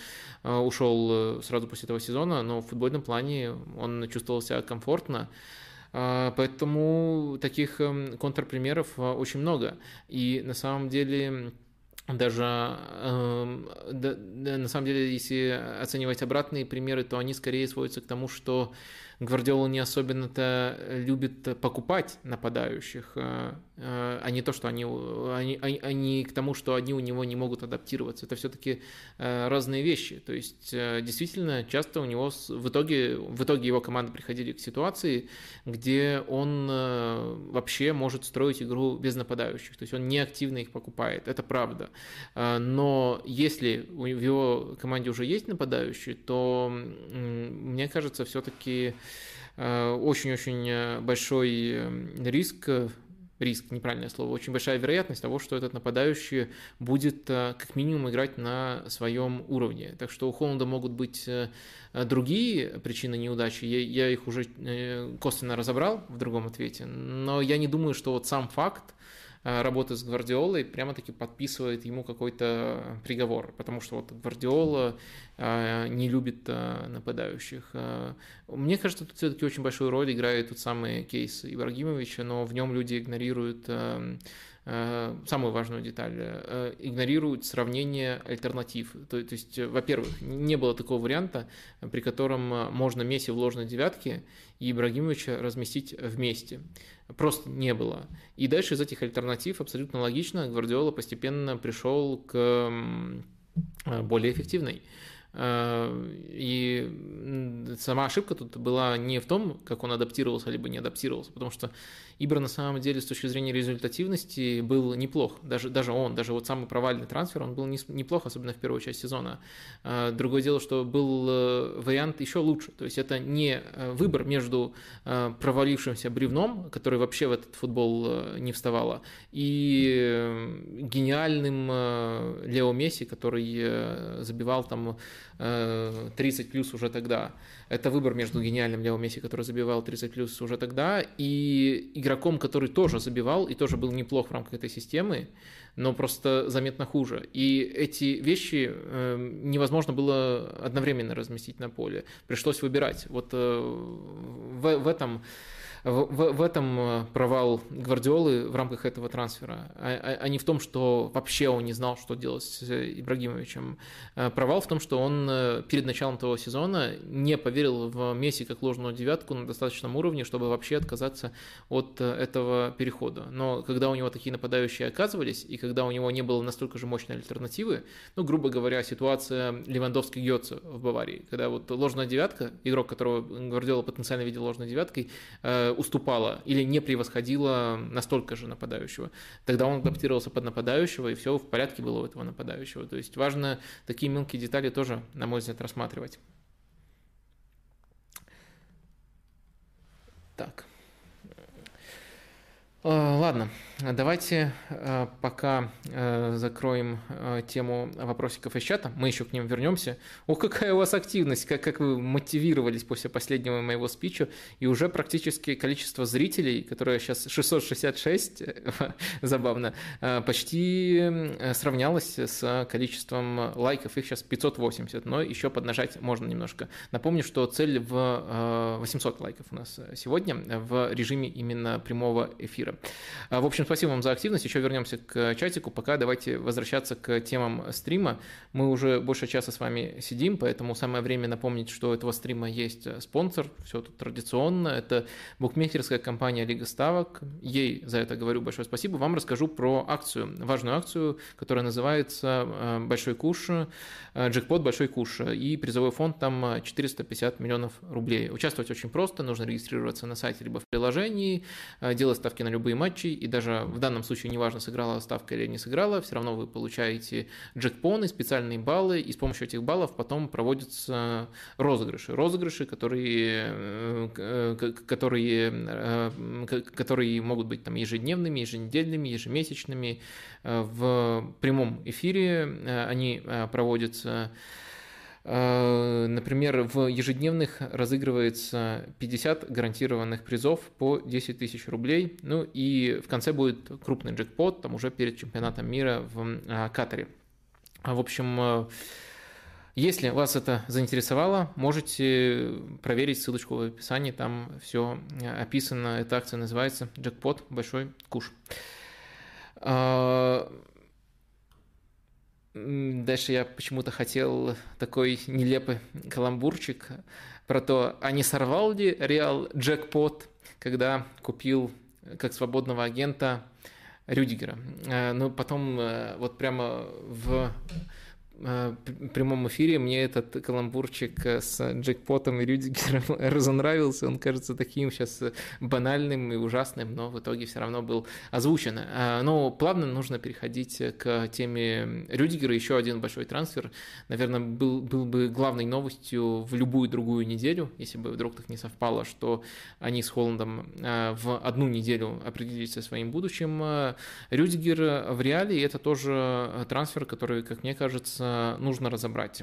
э, ушел э, сразу после этого сезона, но в футбольном плане он чувствовал себя комфортно. А, поэтому таких эм, контрпримеров а, очень много. И на самом деле даже э, да, на самом деле, если оценивать обратные примеры, то они скорее сводятся к тому, что Гвардиола не особенно-то любит покупать нападающих, э, э, а не то, что они, они, они, к тому, что они у него не могут адаптироваться. Это все-таки э, разные вещи. То есть действительно часто у него в итоге, в итоге его команды приходили к ситуации, где он вообще может строить игру без нападающих. То есть он не активно их покупает. Это правда. Но если в его команде уже есть нападающие, то мне кажется, все-таки Э, очень-очень э, большой э, риск риск, неправильное слово, очень большая вероятность того, что этот нападающий будет как минимум играть на своем уровне. Так что у Холланда могут быть другие причины неудачи, я, я их уже косвенно разобрал в другом ответе, но я не думаю, что вот сам факт Э, работы с Гвардиолой прямо-таки подписывает ему какой-то приговор, потому что вот Гвардиола э, не любит э, нападающих. Мне кажется, тут все-таки очень большую роль играет тот самый кейс Ибрагимовича, но в нем люди игнорируют самую важную деталь, игнорируют сравнение альтернатив. То, то есть, во-первых, не было такого варианта, при котором можно Месси в ложной девятке и Ибрагимовича разместить вместе. Просто не было. И дальше из этих альтернатив абсолютно логично Гвардиола постепенно пришел к более эффективной. Э, и сама ошибка тут была не в том, как он адаптировался, либо не адаптировался, потому что Ибра на самом деле с точки зрения результативности был неплох. Даже, даже он, даже вот самый провальный трансфер, он был неплох, особенно в первую часть сезона. Э, другое дело, что был э, вариант еще лучше. То есть это не выбор между провалившимся бревном, который вообще в этот футбол не вставало, и гениальным Лео Месси, который забивал там 30 плюс уже тогда. Это выбор между гениальным Лео Месси, который забивал 30 плюс уже тогда, и игроком, который тоже забивал и тоже был неплох в рамках этой системы, но просто заметно хуже. И эти вещи э, невозможно было одновременно разместить на поле. Пришлось выбирать. Вот э, в, в этом в, в этом э, провал Гвардиолы в рамках этого трансфера, а, а, а не в том, что вообще он не знал, что делать с Ибрагимовичем. Э, провал в том, что он э, перед началом того сезона не поверил в Месси как ложную девятку на достаточном уровне, чтобы вообще отказаться от этого перехода. Но когда у него такие нападающие оказывались, и когда у него не было настолько же мощной альтернативы, ну, грубо говоря, ситуация левандовский гьотца в Баварии, когда вот ложная девятка, игрок, которого Гвардиола потенциально видел ложной девяткой, уступала или не превосходила настолько же нападающего. Тогда он адаптировался под нападающего, и все в порядке было у этого нападающего. То есть важно такие мелкие детали тоже, на мой взгляд, рассматривать. Так. Э, ладно, давайте э, пока э, закроем тему вопросиков из чата. Мы еще к ним вернемся. О, какая у вас активность, как, как вы мотивировались после последнего моего спича. И уже практически количество зрителей, которое сейчас 666, забавно, почти сравнялось с количеством лайков. Их сейчас 580, но еще поднажать можно немножко. Напомню, что цель в 800 лайков у нас сегодня в режиме именно прямого эфира. А, в общем, спасибо вам за активность. Еще вернемся к чатику. Пока давайте возвращаться к темам стрима. Мы уже больше часа с вами сидим, поэтому самое время напомнить, что у этого стрима есть спонсор. Все тут традиционно. Это букмекерская компания Лига Ставок. Ей за это говорю большое спасибо. Вам расскажу про акцию, важную акцию, которая называется а, «Большой куш», а, джекпот «Большой куш». И призовой фонд там 450 миллионов рублей. Участвовать очень просто. Нужно регистрироваться на сайте либо в приложении, делать ставки на любые матчи, и даже в данном случае неважно, сыграла ставка или не сыграла, все равно вы получаете джекпоны, специальные баллы, и с помощью этих баллов потом проводятся розыгрыши. Розыгрыши, которые, э, которые, э, которые могут быть там ежедневными, еженедельными, ежемесячными. Э, в прямом эфире они проводятся Э, например, в ежедневных разыгрывается 50 гарантированных призов по 10 тысяч рублей. Ну и в конце будет крупный джекпот, там уже перед чемпионатом мира в э, Катаре. В общем, э, если вас это заинтересовало, можете проверить ссылочку в описании, там все описано. Эта акция называется «Джекпот. Большой куш». Дальше я почему-то хотел такой нелепый каламбурчик про то, а не сорвал ли Реал джекпот, когда купил как свободного агента Рюдигера. Э, но потом э, вот прямо в Э, прямом эфире мне этот каламбурчик э, с Джекпотом и Рюдигером разонравился. Он кажется таким сейчас банальным и ужасным, но в итоге все равно был озвучен. Э, но плавно нужно переходить к теме Рюдигера. Еще один большой трансфер, наверное, был, был бы главной новостью в любую другую неделю, если бы вдруг так не совпало, что они с Холландом в одну неделю определились со своим будущим. Рюдигер в реале, это тоже трансфер, который, как мне кажется, Э, нужно разобрать.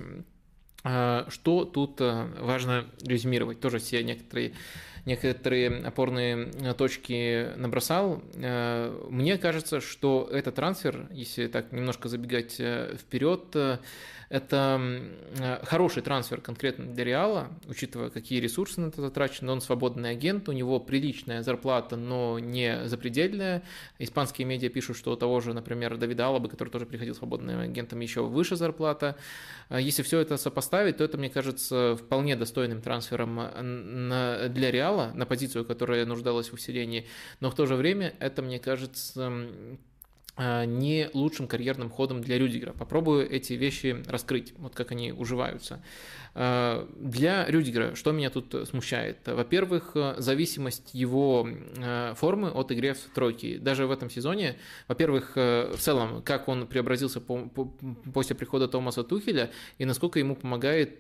Э, что тут э, важно резюмировать? Тоже все некоторые некоторые опорные точки набросал. Мне кажется, что этот трансфер, если так немножко забегать вперед, это э, хороший трансфер конкретно для Реала, учитывая, какие ресурсы на это затрачены. Он свободный агент, у него приличная зарплата, но не запредельная. Испанские медиа пишут, что у того же, например, Давида Алаба, который тоже приходил свободным агентом, еще выше зарплата. А если все это сопоставить, то это, мне кажется, вполне достойным трансфером для Реала, на позицию, которая нуждалась в усилении. Но в то же время это, мне кажется, не лучшим карьерным ходом для Рюдигера. Попробую эти вещи раскрыть, вот как они уживаются. Э, для Рюдигера что меня тут смущает? Во-первых, э, зависимость его э, формы от игры в тройке. Даже в этом сезоне, во-первых, в целом, как он преобразился после прихода Томаса Тухеля и насколько ему помогает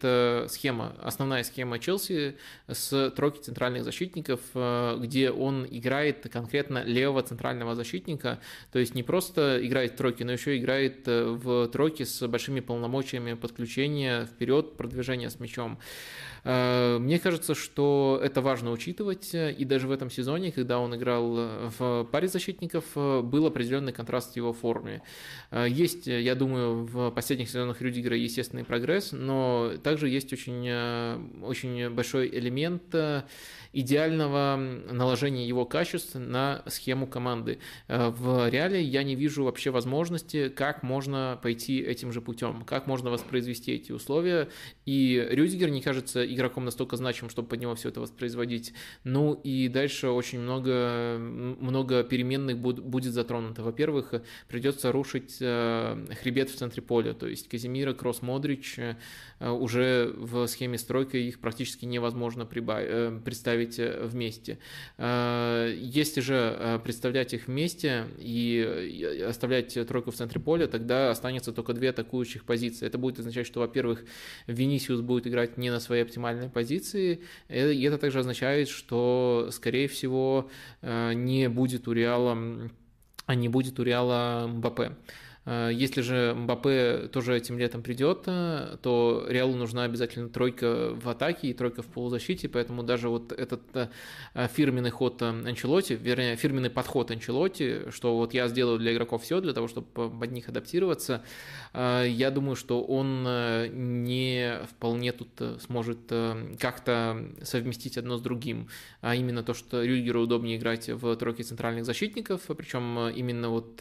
схема, основная схема Челси с тройки центральных защитников, где он играет конкретно левого центрального защитника, то есть не просто играет в тройке, но еще играет в тройке с большими полномочиями подключения вперед, продвижения обращения с мячом. Э, мне кажется, что это важно учитывать, и даже в этом сезоне, когда он играл в паре защитников, был определенный контраст в его форме. Э, есть, я думаю, в последних сезонах Рюдигера естественный прогресс, но также есть очень, э, очень большой элемент идеального наложения его качеств на схему команды. В реале я не вижу вообще возможности, как можно пойти этим же путем, как можно воспроизвести эти условия. И Рюдигер не кажется игроком настолько значимым, чтобы под него все это воспроизводить. Ну и дальше очень много, много переменных будет затронуто. Во-первых, придется рушить э, хребет в центре поля, то есть Казимира, Кросс, Модрич э, уже в схеме стройка их практически невозможно э, представить вместе. Если же представлять их вместе и оставлять тройку в центре поля, тогда останется только две атакующих позиции. Это будет означать, что, во-первых, Винисиус будет играть не на своей оптимальной позиции, и это также означает, что, скорее всего, не будет у Реала не будет у Реала Мбаппе. Э, если же Мбаппе тоже этим летом придет, э, то Реалу нужна обязательно тройка в атаке и тройка в полузащите, поэтому даже вот этот э, фирменный ход Анчелоти, вернее, фирменный подход Анчелоти, что вот я сделаю для игроков все для того, чтобы под них адаптироваться, я думаю, что он не вполне тут сможет как-то совместить одно с другим, а именно то, что Рюдгеру удобнее играть в тройке центральных защитников, причем именно вот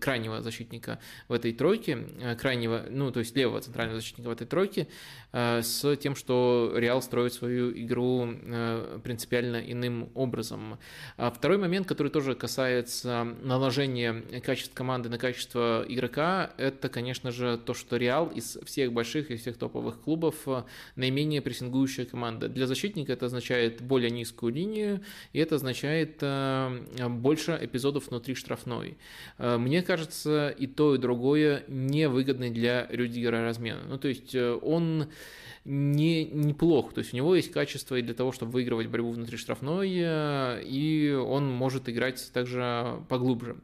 крайнего защитника защитника в этой тройке, э, крайнего, ну, то есть левого центрального защитника в этой тройке, э, с тем, что Реал строит свою игру э, принципиально иным образом. А второй момент, который тоже касается наложения качеств команды на качество игрока, это, конечно же, то, что Реал из всех больших и всех топовых клубов наименее прессингующая команда. Для защитника это означает более низкую линию, и это означает больше эпизодов внутри штрафной. Мне кажется, и то, то и другое невыгодный для Рюдигера размен. Ну, то есть э, он не, неплох. То есть у него есть качество и для того, чтобы выигрывать борьбу внутри штрафной, э, и он может играть также поглубже.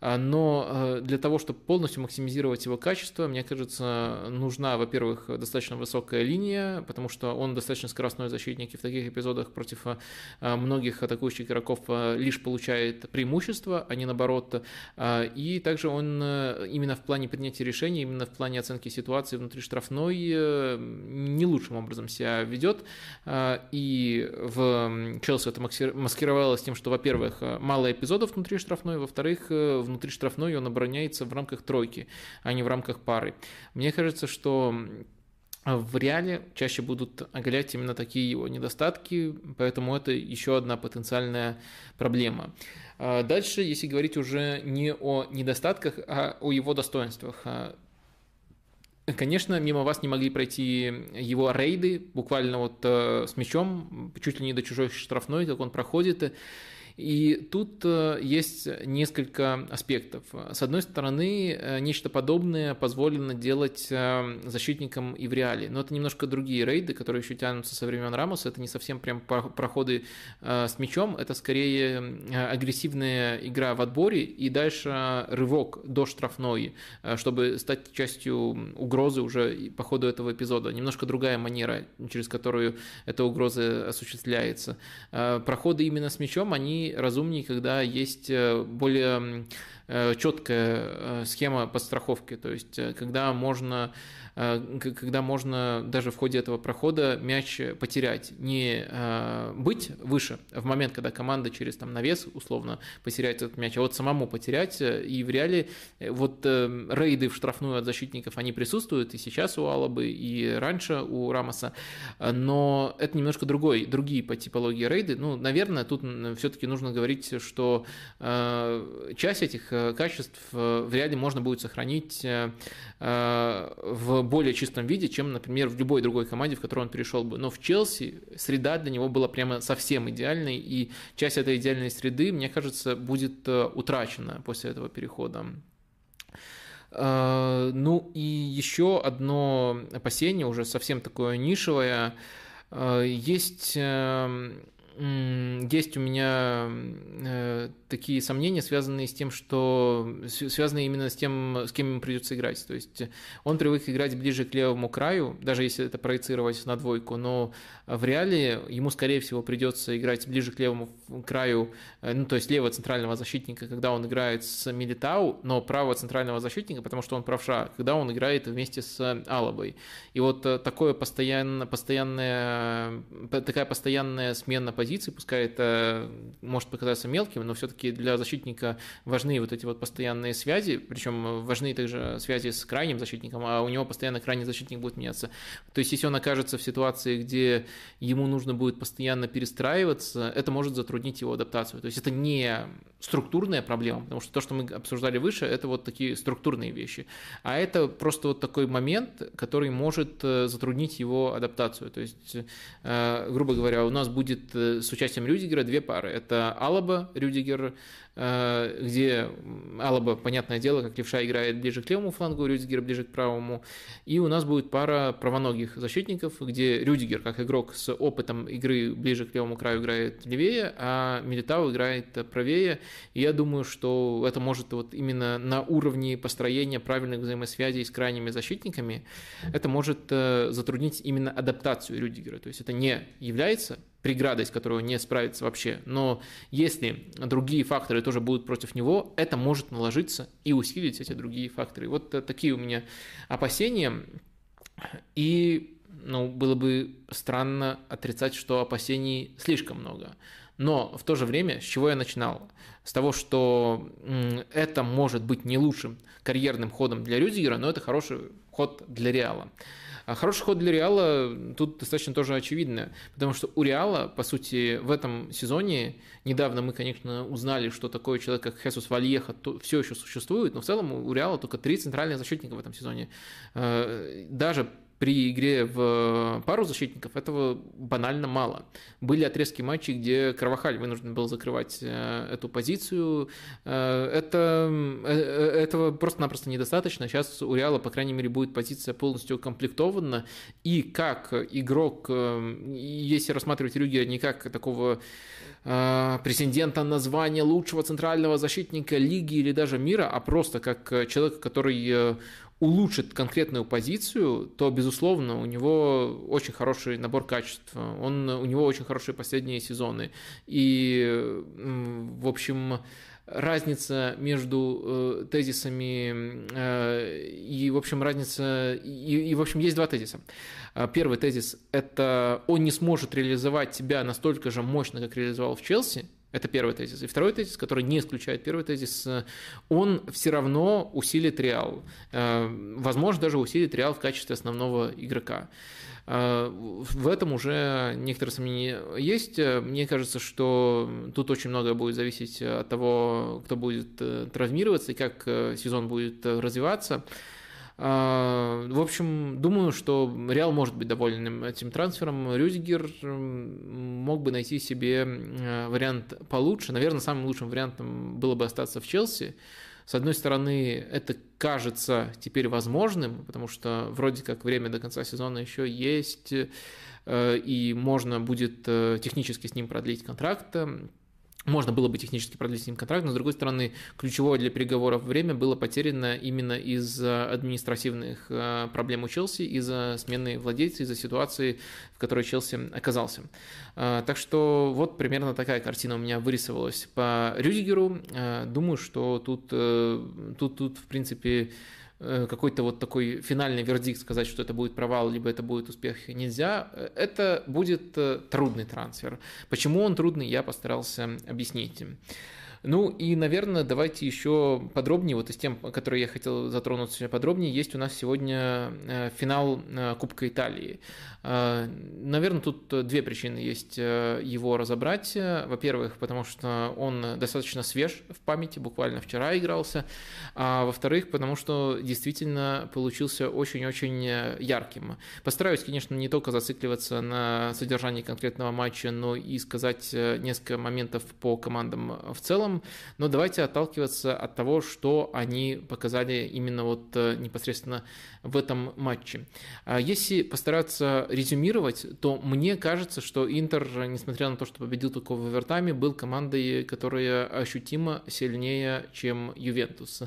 А, но э, для того, чтобы полностью максимизировать его качество, мне кажется, нужна, во-первых, достаточно высокая линия, потому что он достаточно скоростной защитник, и в таких эпизодах против э, многих атакующих игроков э, лишь получает преимущество, а не наоборот. И также он именно в плане принятия решений, именно в плане оценки ситуации внутри штрафной не лучшим образом себя ведет. И в Челси это маскировалось тем, что, во-первых, мало эпизодов внутри штрафной, во-вторых, в внутри штрафной он обороняется в рамках тройки, а не в рамках пары. Мне кажется, что в реале чаще будут оголять именно такие его недостатки, поэтому это еще одна потенциальная проблема. А дальше, если говорить уже не о недостатках, а о его достоинствах. А, конечно, мимо вас не могли пройти его рейды, буквально вот э, с мячом, чуть ли не до чужой штрафной, как он проходит. И тут э, есть несколько аспектов. С одной стороны, э, нечто подобное позволено делать э, защитникам и в реале, но это немножко другие рейды, которые еще тянутся со времен Рамоса, это не совсем прям проходы с мячом, это скорее агрессивная игра в отборе и дальше рывок до штрафной, чтобы стать частью угрозы уже по ходу этого эпизода. Немножко другая манера, через которую эта угроза осуществляется. Проходы именно с мячом, они разумнее, когда есть э, более четкая э, схема подстраховки, то есть когда можно Э, когда можно даже в ходе этого прохода мяч потерять. Не э, быть выше в момент, когда команда через там, навес условно потеряет этот мяч, а вот самому потерять. И в реале э, вот рейды в штрафную от защитников, они присутствуют и сейчас у Алабы, и раньше у Рамоса, но это немножко другой, другие по типологии рейды. Ну, наверное, тут все-таки нужно говорить, что часть этих качеств в реале можно будет сохранить в более чистом виде, чем, например, в любой другой команде, в которую он перешел бы. Но в Челси среда для него была прямо совсем идеальной, и часть этой идеальной среды, мне кажется, будет э, утрачена после этого перехода. Э, ну и еще одно опасение, уже совсем такое нишевое. Э, есть эм, есть у меня такие сомнения, связанные с тем, что связанные именно с тем, с кем ему придется играть. То есть он привык играть ближе к левому краю, даже если это проецировать на двойку, но в реале ему, скорее всего, придется играть ближе к левому краю, э, ну, то есть левого центрального защитника, когда он играет с Милитау, но правого центрального защитника, потому что он правша, когда он играет вместе с Алабой. И вот э, такое постоянно, постоянная, такая постоянная смена позиций, пускай это может показаться мелким, но все-таки все-таки для защитника важны вот эти вот постоянные связи, причем важны также связи с крайним защитником, а у него постоянно крайний защитник будет меняться. То есть, если он окажется в ситуации, где ему нужно будет постоянно перестраиваться, это может затруднить его адаптацию. То есть, это не структурная проблема, потому что то, что мы обсуждали выше, это вот такие структурные вещи. А это просто вот такой момент, который может э, затруднить его адаптацию. То есть, э, грубо говоря, у нас будет э, с участием Рюдигера две пары. Это Алаба, Рюдигер, Э, где Алаба, понятное дело, как левша играет ближе к левому флангу, Рюдигер ближе к правому. И у нас будет пара правоногих защитников, где Рюдигер, как игрок с опытом игры ближе к левому краю, играет левее, а Милитау играет правее. И я думаю, что это может вот именно на уровне построения правильных взаимосвязей с крайними защитниками, это может э, затруднить именно адаптацию Рюдигера. То есть это не является преградой, с которой он не справится вообще. Но если другие факторы тоже будут против него, это может наложиться и усилить эти другие факторы. Вот такие у меня опасения. И ну, было бы странно отрицать, что опасений слишком много. Но в то же время, с чего я начинал? С того, что это может быть не лучшим карьерным ходом для Рюдигера, но это хороший ход для Реала. А хороший ход для Реала тут достаточно тоже очевидно, потому что у Реала, по сути, в этом сезоне, недавно мы, конечно, узнали, что такое человек, как Хесус Вальеха, все еще существует, но в целом у Реала только три центральных защитника в этом сезоне. Э, даже при игре в пару защитников этого банально мало. Были отрезки матчей, где Кровахаль вынужден был закрывать э, эту позицию. Э, это, э, этого просто-напросто недостаточно. Сейчас у Реала, по крайней мере, будет позиция полностью укомплектована. И как игрок, если рассматривать Рюгера не как такого претендента на звание лучшего центрального защитника лиги или даже мира, а просто как человек, который улучшит конкретную позицию, то, безусловно, у него очень хороший набор качеств, он, у него очень хорошие последние сезоны. И, в общем, разница между э, тезисами э, и, в общем, разница... И, и, в общем, есть два тезиса. А, первый тезис – это он не сможет реализовать себя настолько же мощно, как реализовал в Челси, это первый тезис. И второй тезис, который не исключает первый тезис, э, он все равно усилит Реал. Э, возможно, даже усилит Реал в качестве основного игрока. Э, в этом уже некоторые сомнения есть. Мне кажется, что тут очень многое будет зависеть от того, кто будет травмироваться и как сезон будет развиваться. А, в общем, думаю, что Реал может быть доволен этим трансфером. Рюдигер мог бы найти себе вариант получше. Наверное, самым лучшим вариантом было бы остаться в Челси. С одной стороны, это кажется теперь возможным, потому что вроде как время до конца сезона еще есть, э, и можно будет э, технически с ним продлить контракт. Можно было бы технически продлить с ним контракт, но, с другой стороны, ключевое для переговоров время было потеряно именно из-за административных э, проблем у Челси, из-за смены владельца, из-за ситуации, в которой Челси оказался. Э, так что вот примерно такая картина у меня вырисовалась по Рюдигеру. Э, думаю, что тут, тут, тут в принципе, какой-то вот такой финальный вердикт сказать, что это будет провал, либо это будет успех, нельзя. Это будет э, трудный трансфер. Почему он трудный, я постарался объяснить. Ну и, наверное, давайте еще подробнее, вот из тем, которые я хотел затронуть подробнее, есть у нас сегодня э, финал э, Кубка Италии. Э, наверное, тут две причины есть его разобрать. Во-первых, потому что он достаточно свеж в памяти, буквально вчера игрался. А во-вторых, потому что действительно получился очень-очень ярким. Постараюсь, конечно, не только зацикливаться на содержании конкретного матча, но и сказать несколько моментов по командам в целом целом, но давайте отталкиваться от того, что они показали именно вот э, непосредственно в этом матче. А если постараться резюмировать, то мне кажется, что Интер, несмотря на то, что победил только в овертайме, был командой, которая ощутимо сильнее, чем Ювентус.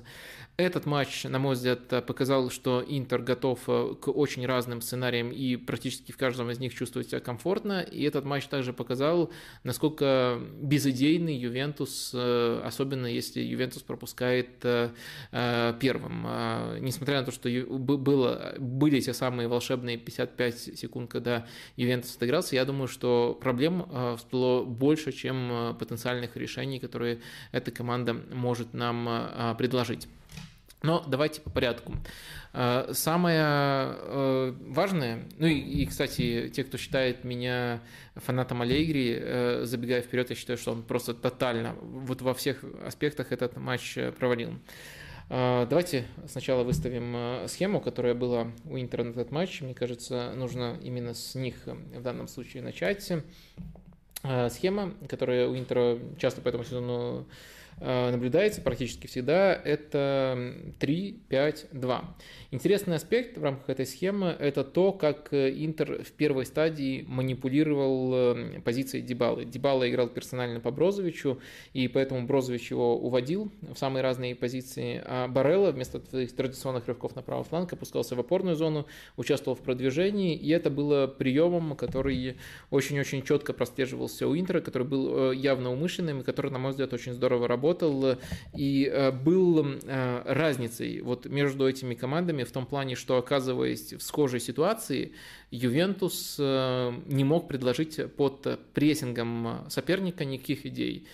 Этот матч, на мой взгляд, показал, что Интер готов э, к очень разным сценариям и практически в каждом из них чувствует себя комфортно. И этот матч также показал, насколько безыдейный Ювентус, э, особенно если Ювентус пропускает э, первым. Несмотря на то, что было, были те самые волшебные 55 секунд, когда Ювентус отыгрался, я думаю, что проблем всплыло больше, чем потенциальных решений, которые эта команда может нам предложить. Но давайте по порядку. Э, самое э, важное, ну и, кстати, те, кто считает меня фанатом Аллегри, э, забегая вперед, я считаю, что он просто тотально, вот во всех аспектах этот матч провалил. Давайте сначала выставим схему, которая была у Интера на этот матч. Мне кажется, нужно именно с них в данном случае начать. схема, которая у Интера часто по этому сезону наблюдается практически всегда, это 3-5-2. Интересный аспект в рамках этой схемы – это то, как э, Интер в первой стадии манипулировал э, позицией Дебалы. Дебала играл персонально по Брозовичу, и поэтому Брозович его уводил в самые разные позиции, а Барелла вместо своих традиционных рывков на правый фланг опускался в опорную зону, участвовал в продвижении, и это было приемом, который очень-очень четко прослеживался у Интера, который был э, явно умышленным, и который, на мой взгляд, очень здорово работал, и был разницей вот между этими командами в том плане, что оказываясь в схожей ситуации, Ювентус э, не мог предложить под прессингом соперника никаких идей.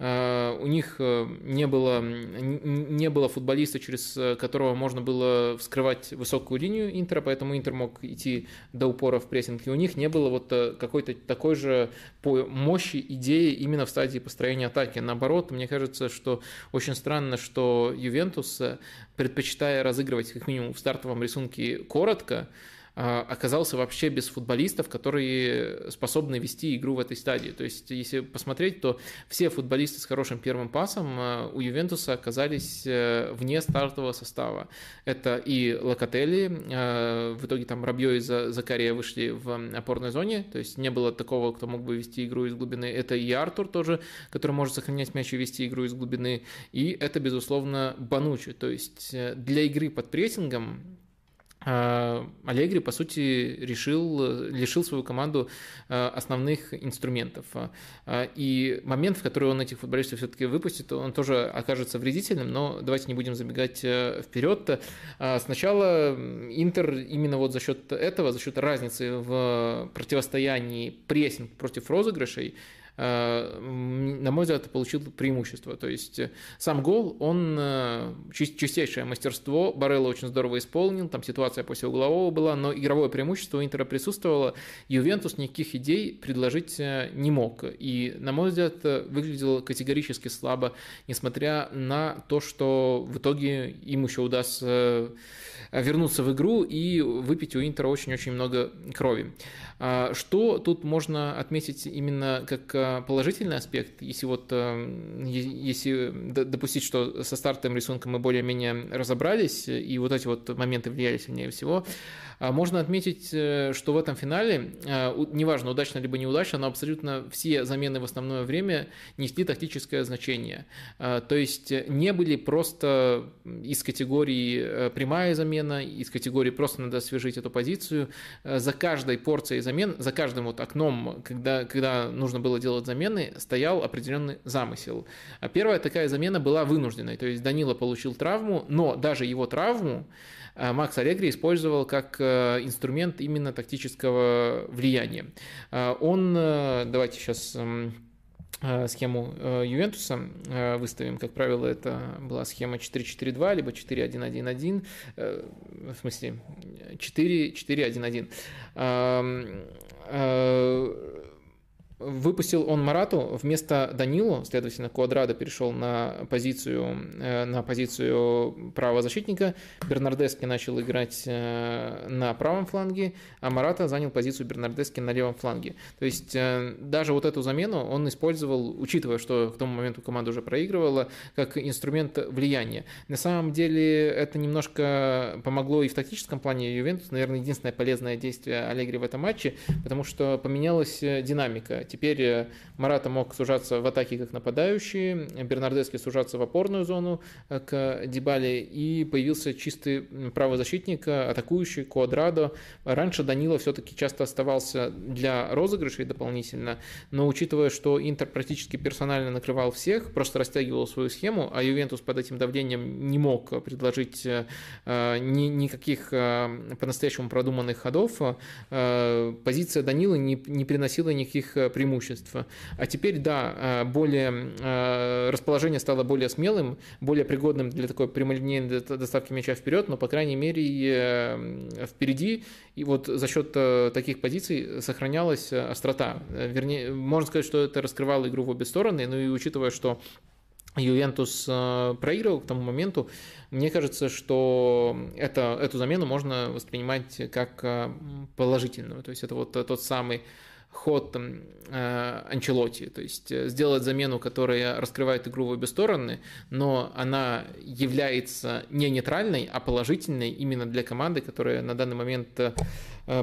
Э, у них э, не было, не было футболиста, через которого можно было вскрывать высокую линию Интера, поэтому Интер мог идти до упора в прессинге. У них не было вот какой-то такой же по мощи идеи именно в стадии построения атаки. Наоборот, мне кажется, что очень странно, что Ювентус, предпочитая разыгрывать как минимум в стартовом рисунке коротко, оказался вообще без футболистов, которые способны вести игру в этой стадии. То есть, если посмотреть, то все футболисты с хорошим первым пасом а, у Ювентуса оказались э, вне стартового состава. Это и Локотели, а, в итоге там Рабьё и Закария вышли в опорной зоне, то есть не было такого, кто мог бы вести игру из глубины. Это и Артур тоже, который может сохранять мяч и вести игру из глубины. И это, безусловно, Банучи. То есть э, для игры под прессингом а, Аллегри, по сути, решил, лишил свою команду а, основных инструментов. А, и момент, в который он этих футболистов все-таки выпустит, он тоже окажется вредительным, но давайте не будем забегать э, вперед. Сначала Интер именно вот за счет этого, за счет разницы в противостоянии прессинг против розыгрышей, на мой взгляд, получил преимущество. То есть э, сам гол, он э, чистейшее мастерство, Барелло очень здорово исполнил, там ситуация после углового была, но игровое преимущество у Интера присутствовало, Ювентус никаких идей предложить не мог. И, на мой взгляд, выглядел категорически слабо, несмотря на то, что в итоге им еще удастся вернуться в игру и выпить у Интера очень-очень много крови. А, что тут можно отметить именно как а, положительный аспект, если вот а, если допустить, что со стартовым рисунком мы более-менее разобрались, и вот эти вот моменты влияли сильнее всего, можно отметить, э, что в этом финале, неважно, удачно либо неудачно, но абсолютно все замены в основное время несли тактическое значение. То есть не были просто из категории э, прямая замена, из категории просто надо освежить эту позицию. За каждой порцией замен, за каждым вот окном, когда, когда нужно было делать замены, стоял определенный замысел. А первая такая замена была вынужденной, то есть Данила получил травму, но даже его травму Э, Макс Аллегри использовал как э, инструмент именно тактического влияния. Э, он, давайте сейчас схему Ювентуса выставим. Как правило, это была схема 4-4-2, либо 4-1-1-1, в смысле 4-4-1-1 Выпустил он Марату вместо Данилу, следовательно, Квадрадо перешел на позицию, э, на позицию правого защитника, Бернардески начал играть э, на правом фланге, а Марата занял позицию Бернардески на левом фланге. То есть э, даже вот эту замену он использовал, учитывая, что к тому моменту команда уже проигрывала, как инструмент влияния. На самом деле это немножко помогло и в тактическом плане Ювентус, наверное, единственное полезное действие Аллегри в этом матче, потому что поменялась динамика Теперь э, Марата мог сужаться в атаке как нападающий, Бернардески сужаться в опорную зону э, к Дебале, и появился чистый правозащитник, э, атакующий Квадрадо. Раньше Данила все-таки часто оставался для розыгрышей дополнительно, но учитывая, что Интер практически персонально накрывал всех, просто растягивал свою схему, а Ювентус под этим давлением не мог предложить ни, никаких по-настоящему продуманных ходов, позиция Данила не, не приносила никаких преимуществ. А теперь, да, э, более, э, расположение стало более смелым, более пригодным для такой прямолинейной доставки мяча вперед, но, по крайней мере, э, впереди, и вот за счет таких позиций сохранялась острота. Вернее, можно сказать, что это раскрывало игру в обе стороны, но и учитывая, что Ювентус проигрывал к тому моменту, мне кажется, что это, эту замену можно воспринимать как положительную. То есть это вот тот самый ход э, Анчелоти, то есть э, сделать замену, которая раскрывает игру в обе стороны, но она является не нейтральной, а положительной именно для команды, которая на данный момент Э,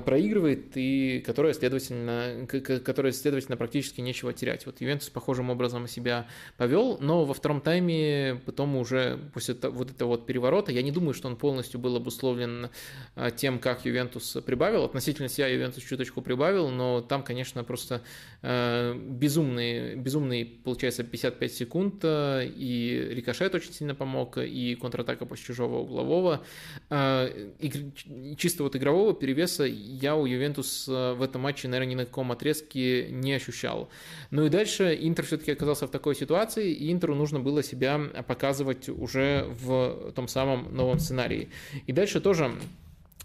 проигрывает и которая, следовательно, которая, следовательно, практически нечего терять. Вот Ювентус похожим образом себя повел, но во втором тайме потом уже после вот этого вот переворота, я не думаю, что он полностью был обусловлен э, тем, как Ювентус прибавил. Относительно себя Ювентус чуточку прибавил, но там, конечно, просто э, безумный, безумный, получается, 55 секунд, и рикошет очень сильно помог, и контратака после чужого углового. И чисто вот игрового перевеса я у Ювентус э, в этом матче, наверное, ни на каком отрезке не ощущал. Ну и дальше Интер все-таки оказался в такой ситуации, и Интеру нужно было себя показывать уже в том самом новом сценарии. И дальше тоже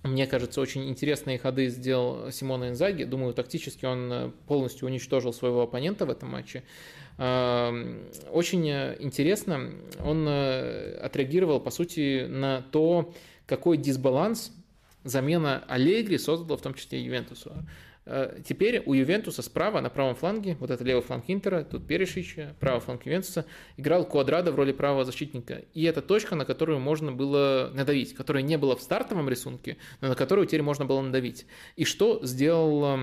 мне кажется, очень интересные ходы сделал Симона Инзаги. Думаю, тактически он э, полностью уничтожил своего оппонента в этом матче. Эм, очень интересно, он э, отреагировал, по сути, на то, какой дисбаланс замена Аллегри создала в том числе Ювентусу. Э, теперь у Ювентуса справа, на правом фланге, вот это левый фланг Интера, тут Перешич, правый фланг Ювентуса, играл Квадрада в роли правого защитника. И это точка, на которую можно было надавить, которая не была в стартовом рисунке, но на которую теперь можно было надавить. И что сделал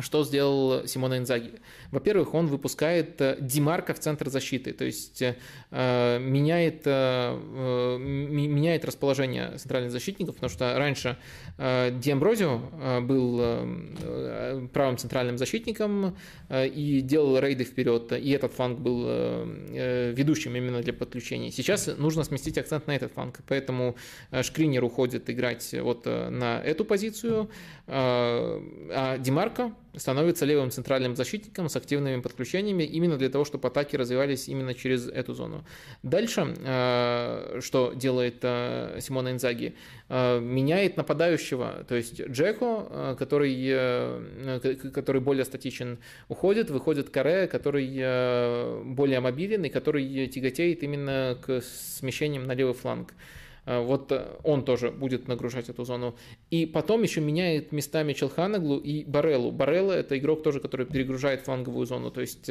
что сделал Симона Инзаги? Во-первых, он выпускает э, Димарка в центр защиты, то есть э, меняет, э, меняет расположение центральных защитников, потому что раньше э, э, был э, правым центральным защитником э, и делал рейды вперед, и этот фланг был э, ведущим именно для подключения. Сейчас нужно сместить акцент на этот фланг, поэтому Шкринер уходит играть вот на эту позицию, а Димарко становится левым центральным защитником с активными подключениями именно для того, чтобы атаки развивались именно через эту зону. Дальше, э, что делает э, Симона Инзаги, э, меняет нападающего, то есть Джеко, который, который более статичен, уходит, выходит Каре, который более мобилен и который тяготеет именно к смещениям на левый фланг. Э, вот э, он тоже будет нагружать эту зону. И потом еще меняет местами Челханаглу и Бареллу. Барелла – это игрок тоже, который перегружает фланговую зону. То есть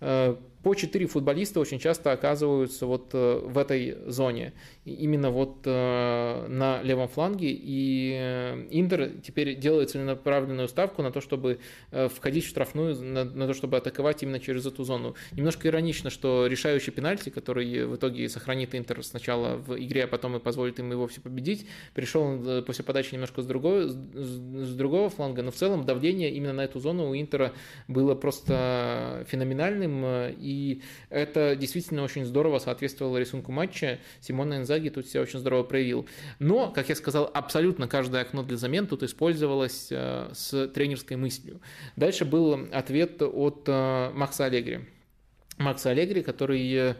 э, по четыре футболиста очень часто оказываются вот в этой зоне. Именно вот на левом фланге. И Интер теперь делает целенаправленную ставку на то, чтобы входить в штрафную, на, на то, чтобы атаковать именно через эту зону. Немножко иронично, что решающий пенальти, который в итоге сохранит Интер сначала в игре, а потом и позволит им его все победить. Пришел он э, после подачи немножко с другого, с другого фланга, но в целом давление именно на эту зону у Интера было просто феноменальным, э, и это действительно очень здорово соответствовало рисунку матча. Симона Инзаги тут себя очень здорово проявил. Но, как я сказал, абсолютно каждое окно для замен тут использовалось э, с тренерской мыслью. Дальше был ответ от Макса Аллегри. Макса Аллегри, который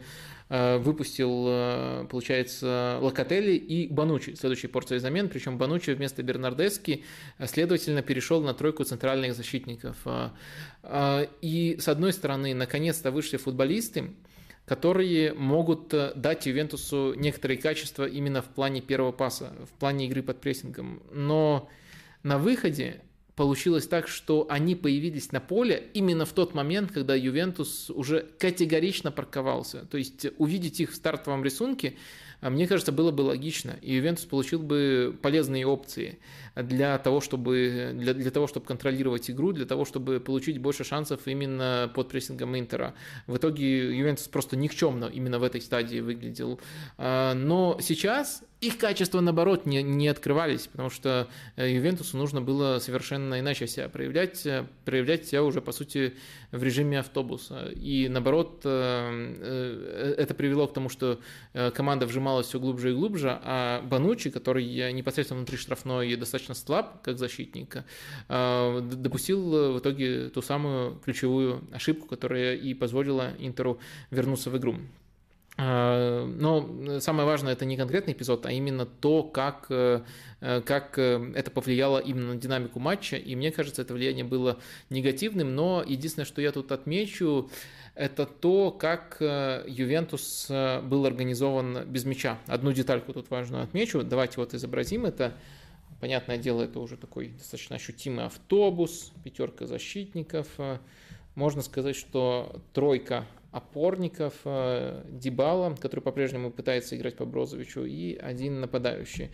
выпустил, э, получается, Локотели и Банучи, следующей порцией замен, причем Банучи вместо Бернардески, э, следовательно, перешел на тройку центральных защитников. И, с одной стороны, наконец-то вышли футболисты, которые могут дать Ювентусу некоторые качества именно в плане первого паса, в плане игры под прессингом. Но на выходе получилось так, что они появились на поле именно в тот момент, когда Ювентус уже категорично парковался. То есть увидеть их в стартовом рисунке, мне кажется, было бы логично, и Ювентус получил бы полезные опции для того, чтобы, для, для того, чтобы контролировать игру, для того, чтобы получить больше шансов именно под прессингом Интера. В итоге Ювентус просто никчемно именно в этой стадии выглядел. А, но сейчас их качества, наоборот, не, не открывались, потому что э, Ювентусу нужно было совершенно иначе себя проявлять, э, проявлять себя уже, по сути, в режиме автобуса. И, наоборот, э, это привело к тому, что команда вжималась все глубже и глубже, а Банучи, который непосредственно внутри штрафной достаточно слаб, как защитник, допустил в итоге ту самую ключевую ошибку, которая и позволила Интеру вернуться в игру. А, но самое важное это не конкретный эпизод, а именно то, как, э, как э, это повлияло именно на динамику матча. И мне кажется, это влияние было негативным. Но единственное, что я тут отмечу, это то, как э, Ювентус был организован без мяча. Одну детальку тут важную отмечу. Давайте вот изобразим это. понятное дело, это уже такой достаточно ощутимый автобус, пятерка защитников. Можно сказать, что тройка опорников, Дибала, который по-прежнему пытается играть по Брозовичу, и один нападающий.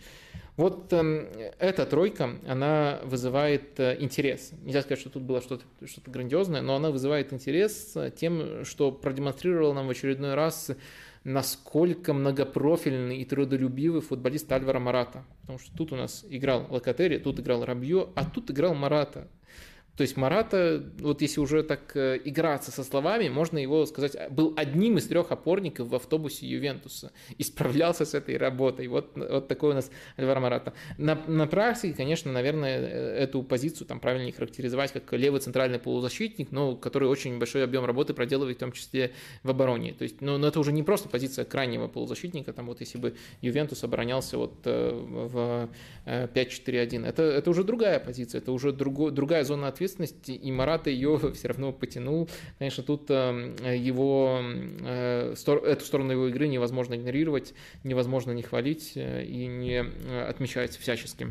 Вот э, эта тройка, она вызывает э, интерес. Нельзя сказать, что тут было что-то что грандиозное, но она вызывает интерес тем, что продемонстрировала нам в очередной раз насколько многопрофильный и трудолюбивый футболист Альвара Марата. Потому что тут у нас играл Локатери, тут играл Рабье, а тут играл Марата. То есть Марата, вот если уже так э, играться со словами, можно его сказать, был одним из трех опорников в автобусе Ювентуса и справлялся с этой работой. Вот, вот такой у нас Альвар Марата. На, на практике, конечно, наверное, э, эту позицию там правильнее характеризовать как левый центральный полузащитник, но который очень большой объем работы проделывает, в том числе в обороне. То есть, но, но это уже не просто позиция крайнего полузащитника, там вот если бы Ювентус оборонялся вот э, в 5-4-1, это, это уже другая позиция, это уже друго, другая зона ответственности, ответственности, и Марата ее все равно потянул. Конечно, тут эм, его, э, эту сторону его игры невозможно игнорировать, невозможно не хвалить э, и не э, отмечать всячески.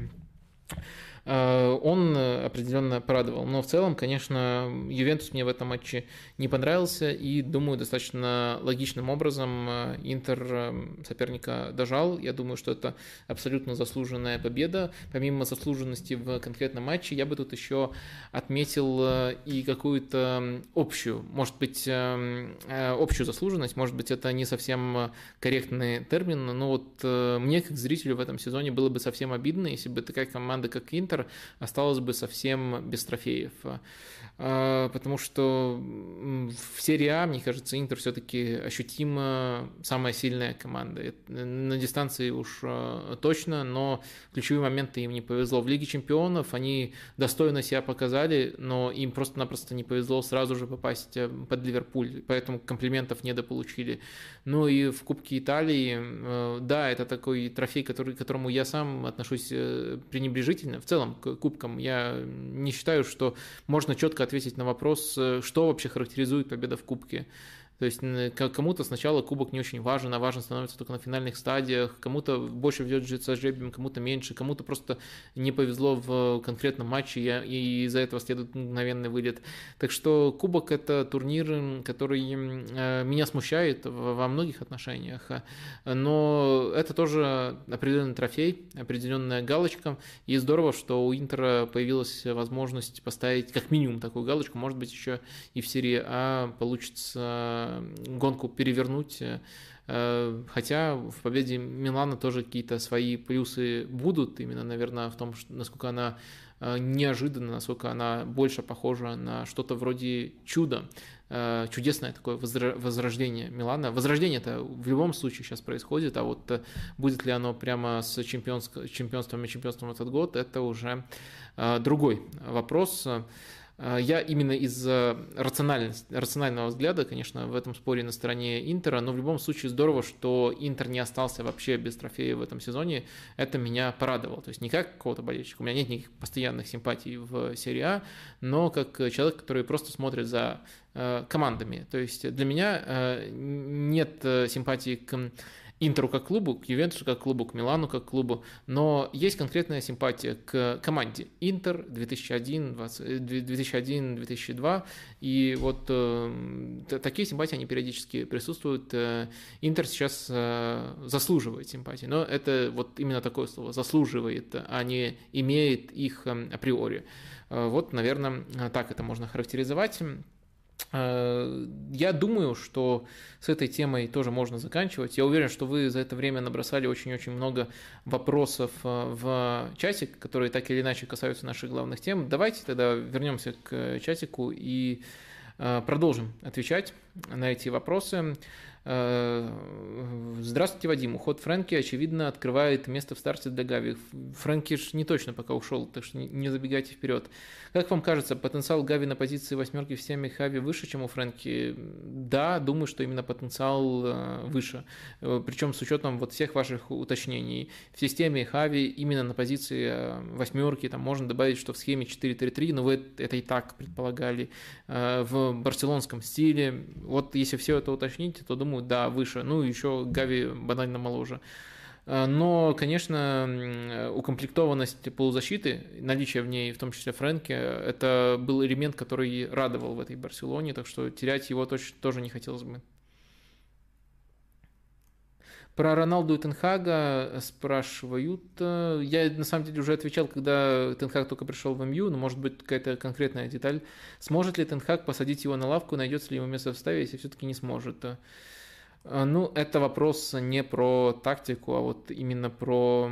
Э, он э, определенно порадовал. Но в целом, конечно, Ювентус мне в этом матче не понравился, и, думаю, достаточно логичным образом э, Интер соперника дожал. Я думаю, что это абсолютно заслуженная победа. Помимо заслуженности в конкретном матче, я бы тут еще отметил и какую-то общую, может быть, общую заслуженность, может быть, это не совсем корректный термин, но вот мне, как зрителю в этом сезоне, было бы совсем обидно, если бы такая команда, как Интер, Осталось бы совсем без трофеев. А, потому что в серии А, мне кажется, Интер все-таки ощутимо самая сильная команда. На дистанции уж а, точно, но ключевые моменты им не повезло. В Лиге чемпионов они достойно себя показали, но им просто-напросто не повезло сразу же попасть э, под Ливерпуль, поэтому комплиментов недополучили. Ну и в Кубке Италии, э, да, это такой трофей, который, к которому я сам отношусь э, пренебрежительно. В целом к кубкам я не считаю, что можно четко ответить на вопрос, э, что вообще характеризует победа в Кубке. То есть кому-то сначала кубок не очень важен, а важен становится только на финальных стадиях, кому-то больше ведет со жребием, кому-то меньше, кому-то просто не повезло в конкретном матче, и из-за этого следует мгновенный вылет. Так что кубок – это турнир, который э, меня смущает во многих отношениях, но это тоже определенный трофей, определенная галочка, и здорово, что у Интера появилась возможность поставить как минимум такую галочку, может быть, еще и в серии А получится гонку перевернуть. Э, хотя в победе Милана тоже какие-то свои плюсы будут, именно, наверное, в том, насколько она э, неожиданно, насколько она больше похожа на что-то вроде чуда. Э, чудесное такое возрождение Милана. Возрождение это в любом случае сейчас происходит, а вот будет ли оно прямо с чемпионством и чемпионством этот год, это уже другой вопрос. А, я именно из рационального взгляда, конечно, в этом споре на стороне Интера, но в любом случае здорово, что Интер не остался вообще без трофея в этом сезоне. Это меня порадовало. То есть не как какого-то болельщика, у меня нет никаких постоянных симпатий в серии А, но как человек, который просто смотрит за э, командами. То есть для меня э, нет э, симпатии к Интеру как клубу, к Ювентусу как клубу, к Милану как клубу, но есть конкретная симпатия к команде Интер 2001-2002, и вот э, такие симпатии, они периодически присутствуют. Э, Интер сейчас э, заслуживает симпатии, но это вот именно такое слово, заслуживает, а не имеет их э, априори. Э, вот, наверное, так это можно характеризовать. Э, я думаю, что с этой темой тоже можно заканчивать. Я уверен, что вы за это время набросали очень-очень много вопросов э, в чатик, которые так или иначе касаются наших главных тем. Давайте тогда вернемся к чатику и э, продолжим отвечать на эти вопросы. Э, здравствуйте, Вадим. Уход Фрэнки, очевидно, открывает место в старте для Гави. Фрэнки ж не точно пока ушел, так что не забегайте вперед. Как вам кажется, потенциал Гави на позиции восьмерки в системе Хави выше, чем у Фрэнки? Да, думаю, что именно потенциал э, выше. Э, Причем с учетом вот всех ваших уточнений. В системе Хави именно на позиции восьмерки там можно добавить, что в схеме 4-3-3, но вы это и так предполагали. В барселонском стиле. Вот если все это уточните, то думаю, да, выше. Ну, еще Гави банально моложе. Но, конечно, укомплектованность полузащиты, наличие в ней, в том числе Фрэнки, это был элемент, который радовал в этой Барселоне, так что терять его тоже не хотелось бы. Про Роналду и Тенхага спрашивают. Я на самом деле уже отвечал, когда Тенхаг только пришел в МЮ, но может быть какая-то конкретная деталь. Сможет ли Тенхаг посадить его на лавку, найдется ли ему место в если все-таки не сможет? Ну, это вопрос не про тактику, а вот именно про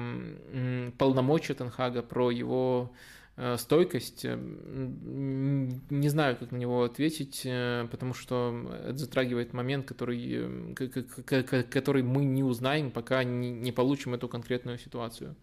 полномочия Тенхага, про его Э, стойкость. Э, не знаю, как на него ответить, э, потому что это затрагивает момент, который, который мы не узнаем, пока не получим эту конкретную ситуацию.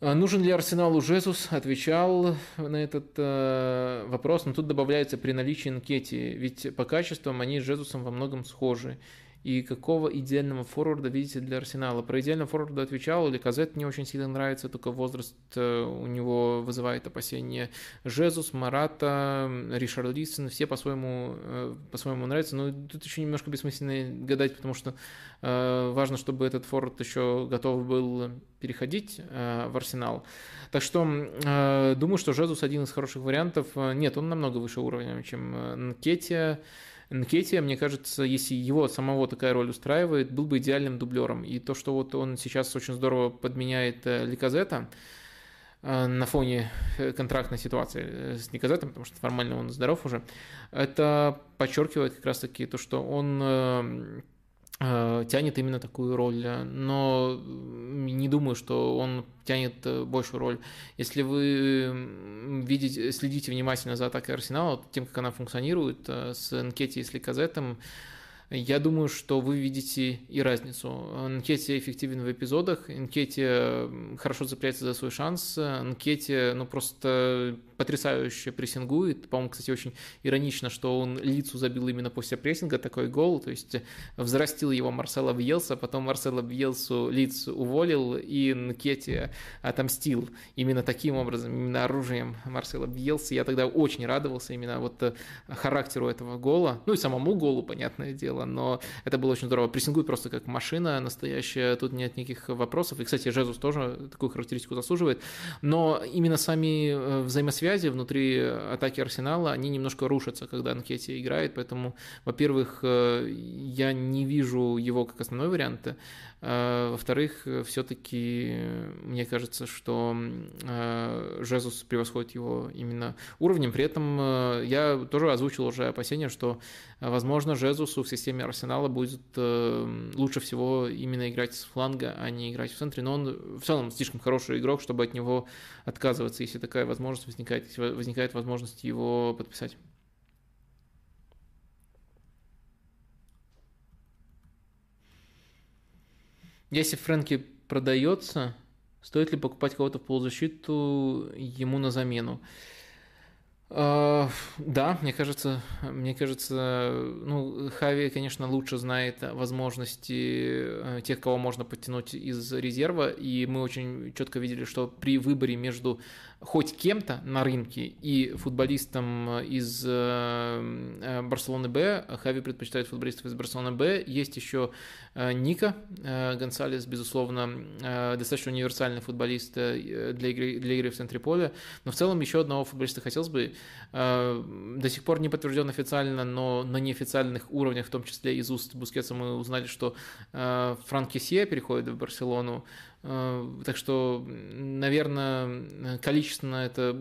Нужен ли Арсеналу Жезус? Отвечал на этот э, вопрос, но тут добавляется при наличии Нкети, ведь по качествам они с Жезусом во многом схожи и какого идеального форварда видите для Арсенала? Про идеального форварда отвечал, или Казет мне очень сильно нравится, только возраст э, у него вызывает опасения. Жезус, Марата, Ришард Лисон, все по-своему э, по-своему нравятся, но тут еще немножко бессмысленно гадать, потому что э, важно, чтобы этот форвард еще готов был переходить в Арсенал. Так что думаю, что Жезус один из хороших вариантов. Нет, он намного выше уровня, чем Нкетия. Нкетия, мне кажется, если его самого такая роль устраивает, был бы идеальным дублером. И то, что вот он сейчас очень здорово подменяет э, Ликазета, э, на фоне э, контрактной ситуации с Никозетом, потому что формально он здоров уже, это подчеркивает как раз-таки то, что он тянет именно такую роль, но не думаю, что он тянет э, большую роль. Если вы видите, следите внимательно за атакой Арсенала, тем, как она функционирует э, с Нкети и с Ликазетом, я думаю, что вы видите и разницу. Нкетти эффективен в эпизодах, Нкетти хорошо цепляется за свой шанс, Нкетти ну, просто потрясающе прессингует. По-моему, кстати, очень иронично, что он лицу забил именно после прессинга такой гол, то есть взрастил его Марсело Бьелса, потом Марсело Бьелсу лиц уволил и Нкетти отомстил именно таким образом, именно оружием Марсело Бьелса. Я тогда очень радовался именно вот характеру этого гола, ну и самому голу, понятное дело, но это было очень здорово. Прессингует просто как машина настоящая, тут нет никаких вопросов. И, кстати, Жезус тоже такую характеристику заслуживает. Но именно сами э, взаимосвязи внутри атаки Арсенала, они немножко рушатся, когда Анкетти играет, поэтому, во-первых, э, я не вижу его как основной вариант, во-вторых, все-таки мне кажется, что Жезус превосходит его именно уровнем. При этом я тоже озвучил уже опасения, что, возможно, Жезусу в системе Арсенала будет лучше всего именно играть с фланга, а не играть в центре. Но он в целом слишком хороший игрок, чтобы от него отказываться, если такая возможность возникает, если возникает возможность его подписать. Если Фрэнки продается, стоит ли покупать кого-то в полузащиту ему на замену? Uh, да, мне кажется, мне кажется, ну, Хави, конечно, лучше знает возможности э, тех, кого можно подтянуть из резерва, и мы очень четко видели, что при выборе между хоть кем-то на рынке и футболистом из э, э, Барселоны Б, Хави предпочитает футболистов из Барселоны Б. Есть еще э, Ника Гонсалес, безусловно, достаточно универсальный футболист для игры, для игры в центре поля. Но в целом еще одного футболиста хотелось бы. До сих пор не подтвержден официально, но на неофициальных уровнях, в том числе из уст Бускетса, мы узнали, что Франк Кесье переходит в Барселону. Э, так что, наверное, количественно это,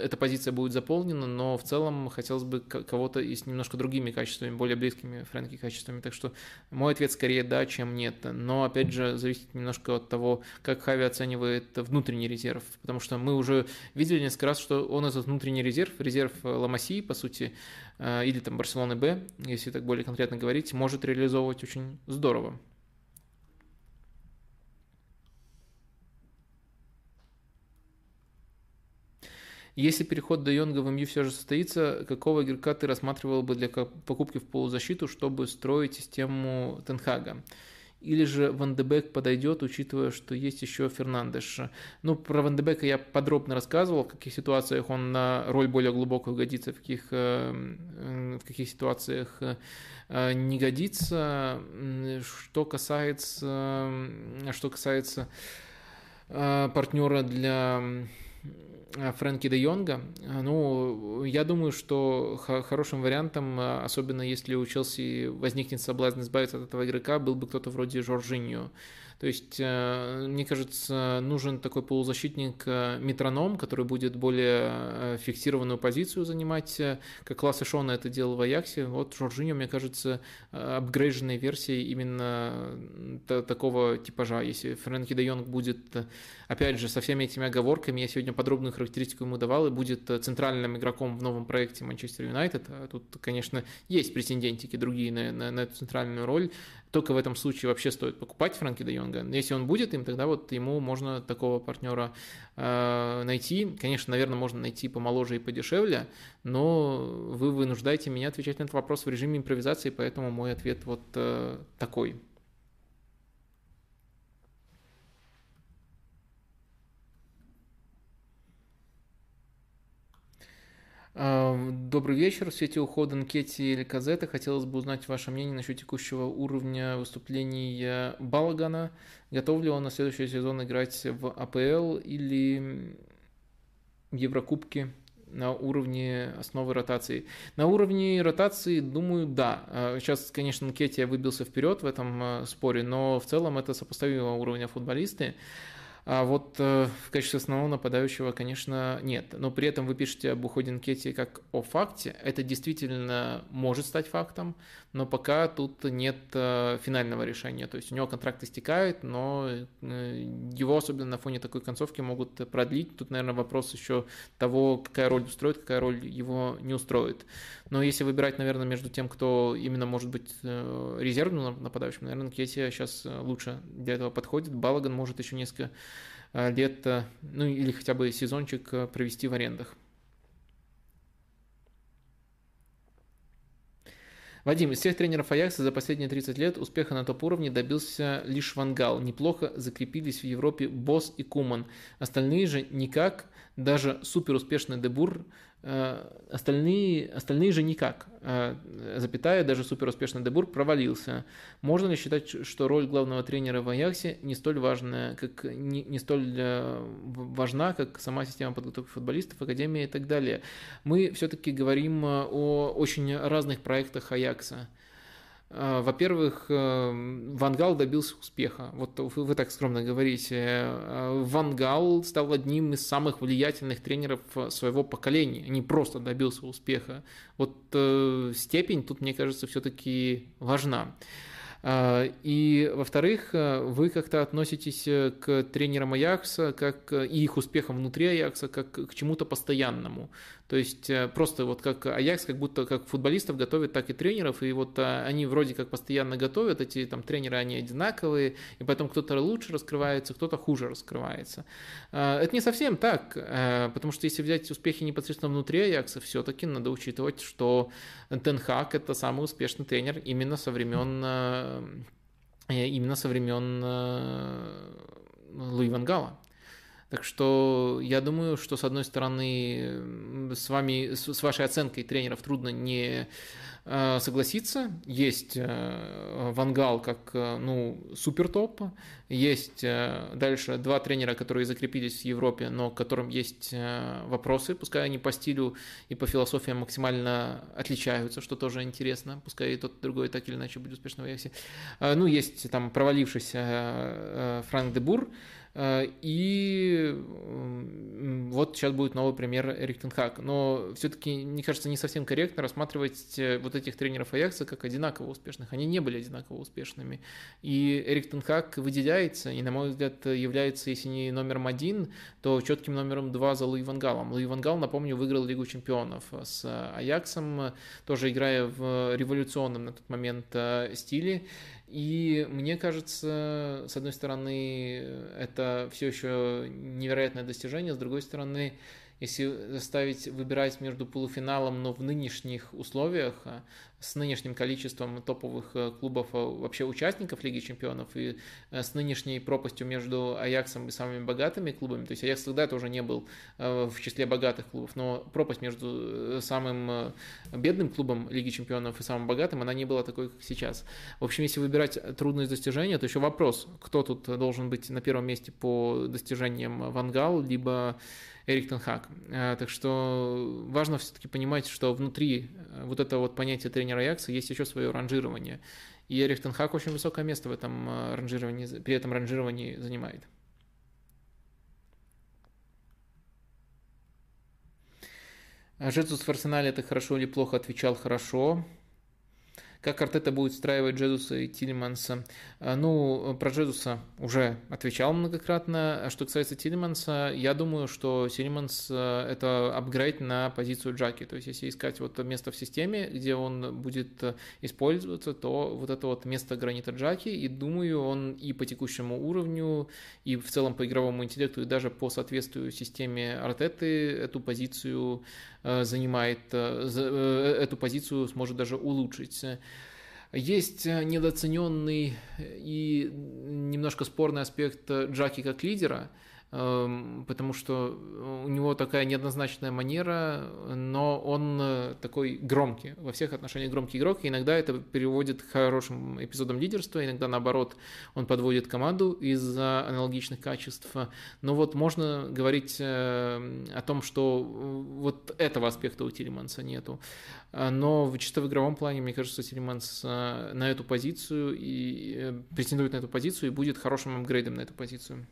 эта позиция будет заполнена, но в целом хотелось бы кого-то и с немножко другими качествами, более близкими Фрэнки качествами. Так что мой ответ скорее да, чем нет. Но, опять же, зависит немножко от того, как Хави оценивает внутренний резерв. Потому что мы уже видели несколько раз, что он этот внутренний резерв, резерв Ламаси, по сути, э, или там Барселоны Б, если так более конкретно говорить, может реализовывать очень здорово. Если переход до Йонга в МЮ все же состоится, какого игрока ты рассматривал бы для покупки в полузащиту, чтобы строить систему Тенхага? или же Ван де Бек подойдет, учитывая, что есть еще Фернандеш. Ну, про Ван де Бека я подробно рассказывал, в каких ситуациях он на роль более глубокую годится, в каких, э, в каких ситуациях э, не годится. Что касается, что касается партнера для Фрэнки де Йонга. Ну, я думаю, что хорошим вариантом, особенно если у Челси возникнет соблазн избавиться от этого игрока, был бы кто-то вроде Жоржиньо. То есть, э, мне кажется, нужен такой полузащитник э, метроном, который будет более э, фиксированную позицию занимать, как класс Шона это делал в Аяксе. Вот Жоржиньо, мне кажется, апгрейженной версией именно такого типажа. Если Фрэнки де Йонг будет, опять же, со всеми этими оговорками, я сегодня подробную характеристику ему давал, и будет центральным игроком в новом проекте Манчестер Юнайтед. А тут, конечно, есть претендентики другие на, на, на эту центральную роль только в этом случае вообще стоит покупать Франки де Йонга. Если он будет им, тогда вот ему можно такого партнера э, найти. Конечно, наверное, можно найти помоложе и подешевле, но вы вынуждаете меня отвечать на этот вопрос в режиме импровизации, поэтому мой ответ вот э, такой. Добрый вечер. В свете ухода Нкети или Казета хотелось бы узнать ваше мнение насчет текущего уровня выступлений Балагана. Готов ли он на следующий сезон играть в АПЛ или Еврокубке на уровне основы ротации. На уровне ротации, думаю, да. Сейчас, конечно, Нкетия выбился вперед в этом э, споре, но в целом это сопоставимого уровня футболисты. А вот э, в качестве основного нападающего, конечно, нет. Но при этом вы пишете об уходе Нкети как о факте. Это действительно может стать фактом, но пока тут нет э, финального решения. То есть у него контракт истекает, но э, его, особенно на фоне такой концовки, могут продлить. Тут, наверное, вопрос еще того, какая роль устроит, какая роль его не устроит. Но если выбирать, наверное, между тем, кто именно может быть резервным нападающим, наверное, Нкети сейчас лучше для этого подходит. Балаган может еще несколько Э, лет, ну или хотя бы сезончик э, провести в арендах. Вадим, из всех тренеров Аякса за последние 30 лет успеха на топ-уровне добился лишь Вангал. Неплохо закрепились в Европе Босс и Куман. Остальные же никак, даже супер успешный Дебур остальные, остальные же никак. Э, запятая, даже суперуспешный Дебург провалился. Можно ли считать, что роль главного тренера в Аяксе не столь важная, как, не, не столь э, важна, как сама система подготовки футболистов, академия и так далее? Мы все-таки говорим о очень разных проектах Аякса. А, во-первых, э, Вангал добился успеха. Вот вы, так скромно говорите. А, Вангал стал одним из самых влиятельных тренеров своего поколения. Не просто добился успеха. Вот э, степень тут, мне кажется, все-таки важна. А, и, во-вторых, э, вы как-то относитесь э, к тренерам Аякса как, э, и их успехам внутри Аякса как к чему-то постоянному. То есть просто вот как Аякс, как будто как футболистов готовит, так и тренеров, и вот они вроде как постоянно готовят, эти там тренеры, они одинаковые, и потом кто-то лучше раскрывается, кто-то хуже раскрывается. Это не совсем так, потому что если взять успехи непосредственно внутри Аякса, все-таки надо учитывать, что Тенхак это самый успешный тренер именно со времен именно со времен э, Луи Вангала. Так что я думаю, что с одной стороны с вами, с вашей оценкой тренеров трудно не Э, согласиться. Есть э, Вангал как э, ну, супер топ. Есть дальше два тренера, которые закрепились в Европе, но к которым есть вопросы, пускай они по стилю и по философии максимально отличаются, что тоже интересно, пускай и тот, и другой так или иначе будет успешно в. Ну, есть там провалившийся Франк де Бур, и вот сейчас будет новый пример Эрик Тенхак. Но все-таки, мне кажется, не совсем корректно рассматривать э, вот этих тренеров Аякса как одинаково успешных. Они не были одинаково успешными. И Эрик Тенхак выделяется, и, на мой взгляд, является, если не номером один, то четким номером два за Луи Вангалом. Луи Вангал, напомню, выиграл Лигу чемпионов с Аяксом, тоже играя в революционном на тот момент э, стиле. И мне кажется, с одной стороны, это все еще невероятное достижение, с другой стороны, если заставить выбирать между полуфиналом, но в нынешних условиях, с нынешним количеством топовых э, клубов, э, вообще участников Лиги Чемпионов, и э, с нынешней пропастью между Аяксом и самыми богатыми клубами, то есть Аякс всегда тоже не был в числе богатых клубов, но пропасть между самым бедным клубом Лиги Чемпионов и самым богатым, она не была такой, как сейчас. В общем, если выбирать трудность достижения, то еще вопрос, кто тут должен быть на первом месте по достижениям Вангал, либо Эрик Тенхак. Э, так что важно все-таки понимать, что внутри э, вот этого вот понятия тренера Аякса есть еще свое ранжирование. И Эрик Тенхак очень высокое место в этом э, ранжировании, при этом ранжировании занимает. Жезус в Арсенале это хорошо или плохо отвечал хорошо. Как Артета будет устраивать Джезуса и Тилеманса? А, ну, про Джезуса уже отвечал многократно. А что касается Тилеманса, я думаю, что Тилеманс э, это апгрейд на позицию Джаки. То есть, если искать вот место в системе, где он будет использоваться, то вот это вот место гранита Джаки. И думаю, он и по текущему уровню, и в целом по игровому интеллекту, и даже по соответствию системе Артеты эту позицию занимает, э, э, эту позицию сможет даже улучшить. Есть недооцененный и немножко спорный аспект Джаки как лидера – потому что у него такая неоднозначная манера, но он э, такой громкий, во всех отношениях громкий игрок, и иногда это переводит к хорошим эпизодам лидерства, иногда наоборот он подводит команду из-за аналогичных качеств. Но вот можно говорить э, о том, что вот этого аспекта у Тилиманса нету. Но чисто в игровом плане, мне кажется, Тилиманс э, на эту позицию и претендует на эту позицию и будет хорошим апгрейдом на эту позицию.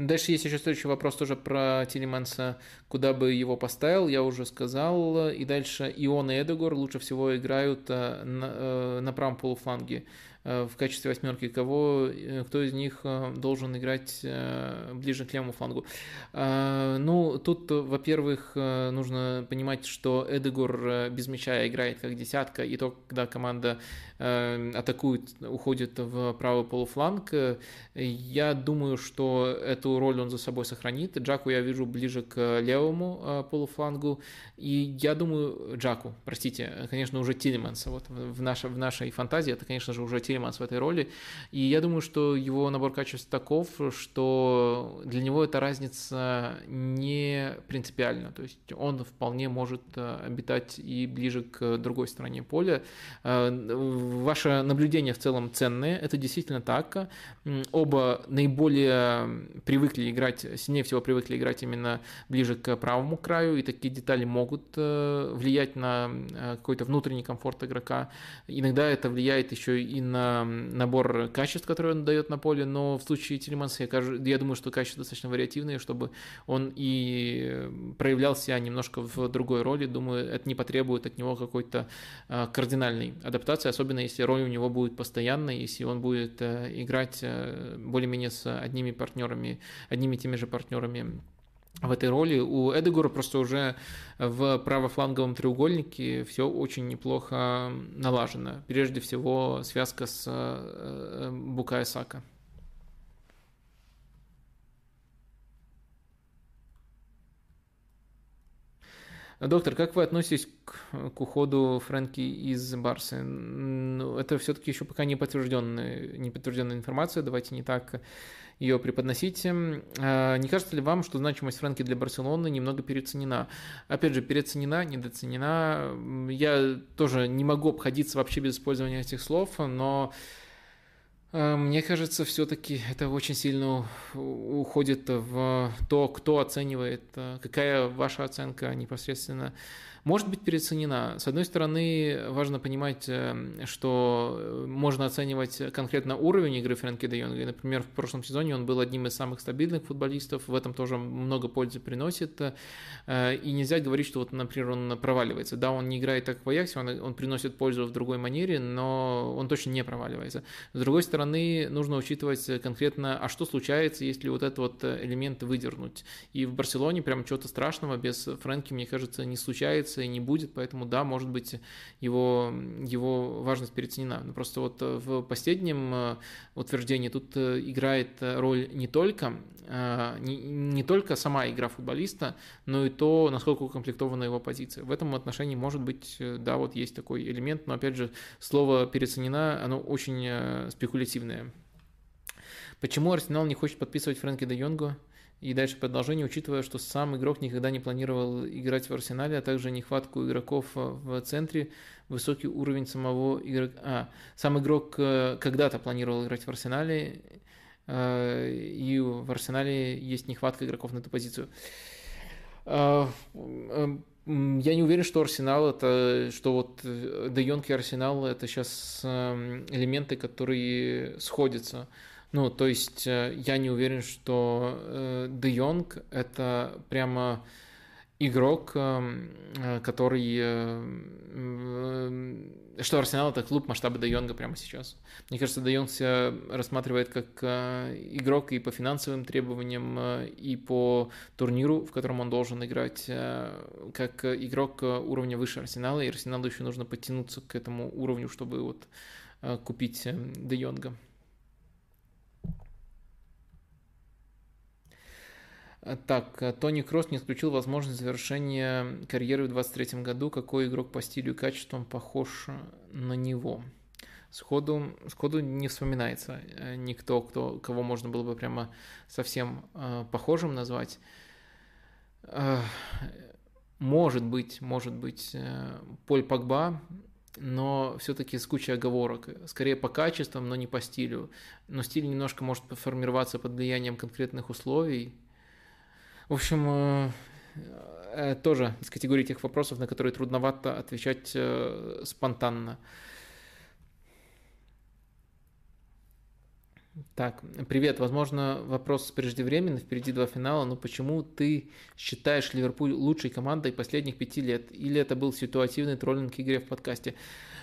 Дальше есть еще следующий вопрос тоже про Тилеманса, куда бы его поставил, я уже сказал. И дальше Ион и Эдегор лучше всего играют э, на, э, на правом полуфланге. Э, в качестве восьмерки, кого, кто из них должен играть ближе к левому флангу. Ну, тут, во-первых, нужно понимать, что Эдегор без мяча играет как десятка, и то, когда команда атакует, уходит в правый полуфланг, я думаю, что эту роль он за собой сохранит. Джаку я вижу ближе к левому полуфлангу, и я думаю, Джаку, простите, конечно, уже Тилеманса, вот в, нашей, в нашей фантазии это, конечно же, уже Тилеманс в этой роли. И я думаю, что его набор качеств таков, что для него эта разница не принципиальна. То есть он вполне может э, обитать и ближе к другой стороне поля. Э, ваше наблюдение в целом ценное, это действительно так. Оба наиболее привыкли играть, сильнее всего привыкли играть именно ближе к правому краю, и такие детали могут э, влиять на какой-то внутренний комфорт игрока. Иногда это влияет еще и на набор качеств, которые он дает на поле, но в случае Тилеманса я, я думаю, что качества достаточно вариативные, чтобы он и проявлял себя немножко в другой роли. Думаю, это не потребует от него какой-то а, кардинальной адаптации, особенно если роль у него будет постоянной, если он будет э, играть э, более-менее с одними партнерами, одними и теми же партнерами в этой роли. У Эдегора просто уже в правофланговом треугольнике все очень неплохо налажено. Прежде всего, связка с э, Букая Сака. Доктор, как вы относитесь к, к уходу Фрэнки из Барсы? Ну, это все-таки еще пока не подтвержденная, не подтвержденная информация. Давайте не так ее преподносить. А, не кажется ли вам, что значимость Фрэнки для Барселоны немного переоценена? Опять же, переоценена, недооценена. Я тоже не могу обходиться вообще без использования этих слов, но мне кажется, все-таки это очень сильно уходит в то, кто оценивает, а, какая ваша оценка непосредственно может быть переоценена. С одной стороны, важно понимать, э, что э, можно оценивать конкретно уровень игры Фрэнки де Йонга. Например, в прошлом сезоне он был одним из самых стабильных футболистов, в этом тоже много пользы приносит. Э, и нельзя говорить, что вот, например, он проваливается. Да, он не играет так в Аяксе, он, он приносит пользу в другой манере, но он точно не проваливается. С другой стороны, нужно учитывать конкретно, а что случается, если вот этот вот элемент выдернуть. И в Барселоне прям чего-то страшного без Фрэнки, мне кажется, не случается и не будет, поэтому да, может быть, его, его важность переоценена. Но просто вот в последнем утверждении тут играет роль не только не, не только сама игра футболиста, но и то, насколько укомплектована его позиция. В этом отношении, может быть, да, вот есть такой элемент, но опять же, слово переоценена, оно очень э, спекулятивное. Почему Арсенал не хочет подписывать Фрэнки де Йонгу? И дальше продолжение, учитывая, что сам игрок никогда не планировал играть в Арсенале, а также нехватку игроков э, в центре, высокий уровень самого игрока. А, сам игрок э, когда-то планировал играть в Арсенале, и в Арсенале есть нехватка игроков на эту позицию. Я не уверен, что Арсенал это, что вот э, Де Йонг и Арсенал это сейчас эм, элементы, которые сходятся. Ну, то есть э, я не уверен, что э, Де Йонг это прямо игрок, эм, который что Арсенал это клуб масштаба Де Йонга прямо сейчас. Мне кажется, Де Йонг себя рассматривает как э, игрок и по финансовым требованиям, э, и по турниру, в котором он должен играть, э, как игрок уровня выше Арсенала, и Арсеналу еще нужно подтянуться к этому уровню, чтобы вот купить Де Йонга. Так, Тони Кросс не исключил возможность завершения карьеры в 2023 году. Какой игрок по стилю и качествам похож на него? Сходу, сходу не вспоминается э, никто, кто, кого можно было бы прямо совсем э, похожим назвать. Э, может быть, может быть, э, Поль Погба, но все-таки с кучей оговорок. Скорее по качествам, но не по стилю. Но стиль немножко может формироваться под влиянием конкретных условий. В общем, э, э, тоже из категории тех вопросов, на которые трудновато отвечать э, спонтанно. Так, привет. Возможно, вопрос преждевременный, впереди два финала, но почему ты считаешь Ливерпуль лучшей командой последних пяти лет? Или это был ситуативный троллинг игре в подкасте?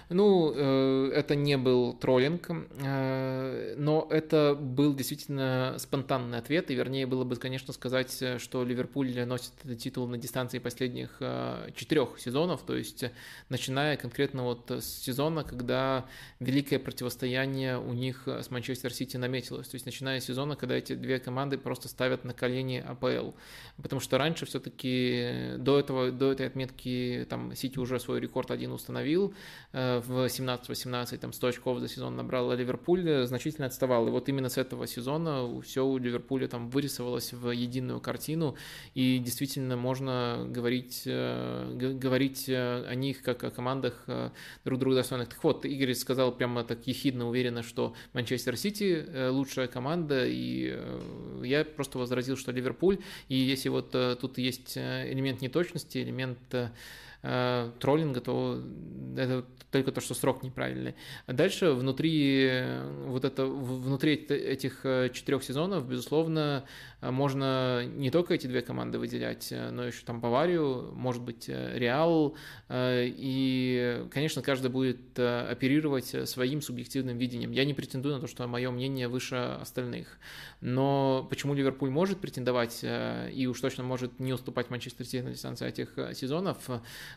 Ну, э, это не был троллинг, э, но это был действительно спонтанный ответ, и вернее было бы, конечно, сказать, что Ливерпуль носит этот титул на дистанции последних э, четырех сезонов, то есть начиная конкретно вот с сезона, когда великое противостояние у них с Манчестер Сити наметилось, то есть начиная с сезона, когда эти две команды просто ставят на колени АПЛ, потому что раньше все-таки до этого, до этой отметки там Сити уже свой рекорд один установил, в 17-18 там 100 очков за сезон набрал, Ливерпуль э, значительно отставал. И вот именно с этого сезона все у Ливерпуля там вырисовалось в единую картину, и действительно можно говорить, э, говорить э, о них как о командах друг друга достойных. Так вот, Игорь сказал прямо так ехидно, уверенно, что Манчестер Сити лучшая команда, и я просто возразил, что Ливерпуль, и если вот тут есть элемент неточности, элемент э, троллинга, то это только то, что срок неправильный. Дальше внутри э, вот это внутри этих э, четырех сезонов, безусловно, можно не только эти две команды выделять, но еще там Баварию, может быть, Реал, и, конечно, каждый будет оперировать своим субъективным видением. Я не претендую на то, что мое мнение выше остальных, но почему Ливерпуль может претендовать и уж точно может не уступать Манчестер Сити на дистанции этих сезонов,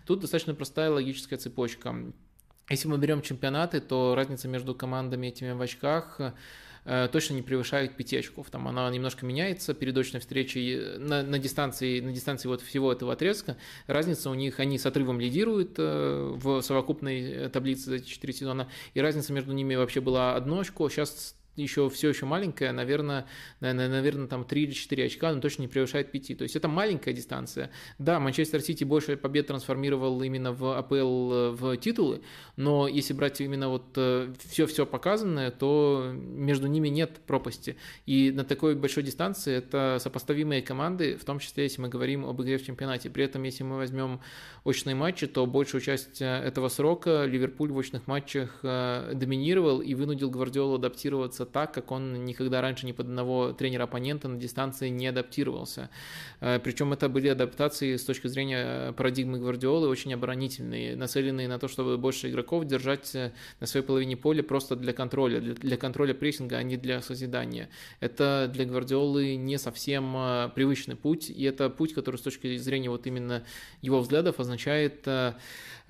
Тут достаточно простая логическая цепочка. Если мы берем чемпионаты, то разница между командами этими в очках э, точно не превышает 5 очков. Там она немножко меняется перед очной встречей на, на, дистанции, на дистанции вот всего этого отрезка. Разница у них, они с отрывом лидируют э, в совокупной таблице за эти 4 сезона, и разница между ними вообще была одно очко, сейчас еще все еще маленькая, наверное, наверное, там 3 или 4 очка, но точно не превышает 5. То есть это маленькая дистанция. Да, Манчестер Сити больше побед трансформировал именно в АПЛ э, в титулы, но если брать именно вот все-все э, показанное, то между ними нет пропасти. И на такой большой дистанции это сопоставимые команды, в том числе, если мы говорим об игре в чемпионате. При этом, если мы возьмем очные матчи, то большую часть э, этого срока Ливерпуль в очных матчах доминировал и вынудил Гвардиолу адаптироваться адаптировался так, как он никогда раньше ни под одного тренера-оппонента на дистанции не адаптировался. Причем это были адаптации с точки зрения парадигмы Гвардиолы очень оборонительные, нацеленные на то, чтобы больше игроков держать на своей половине поля просто для контроля, для, контроля прессинга, а не для созидания. Это для Гвардиолы не совсем привычный путь, и это путь, который с точки зрения вот именно его взглядов означает Э,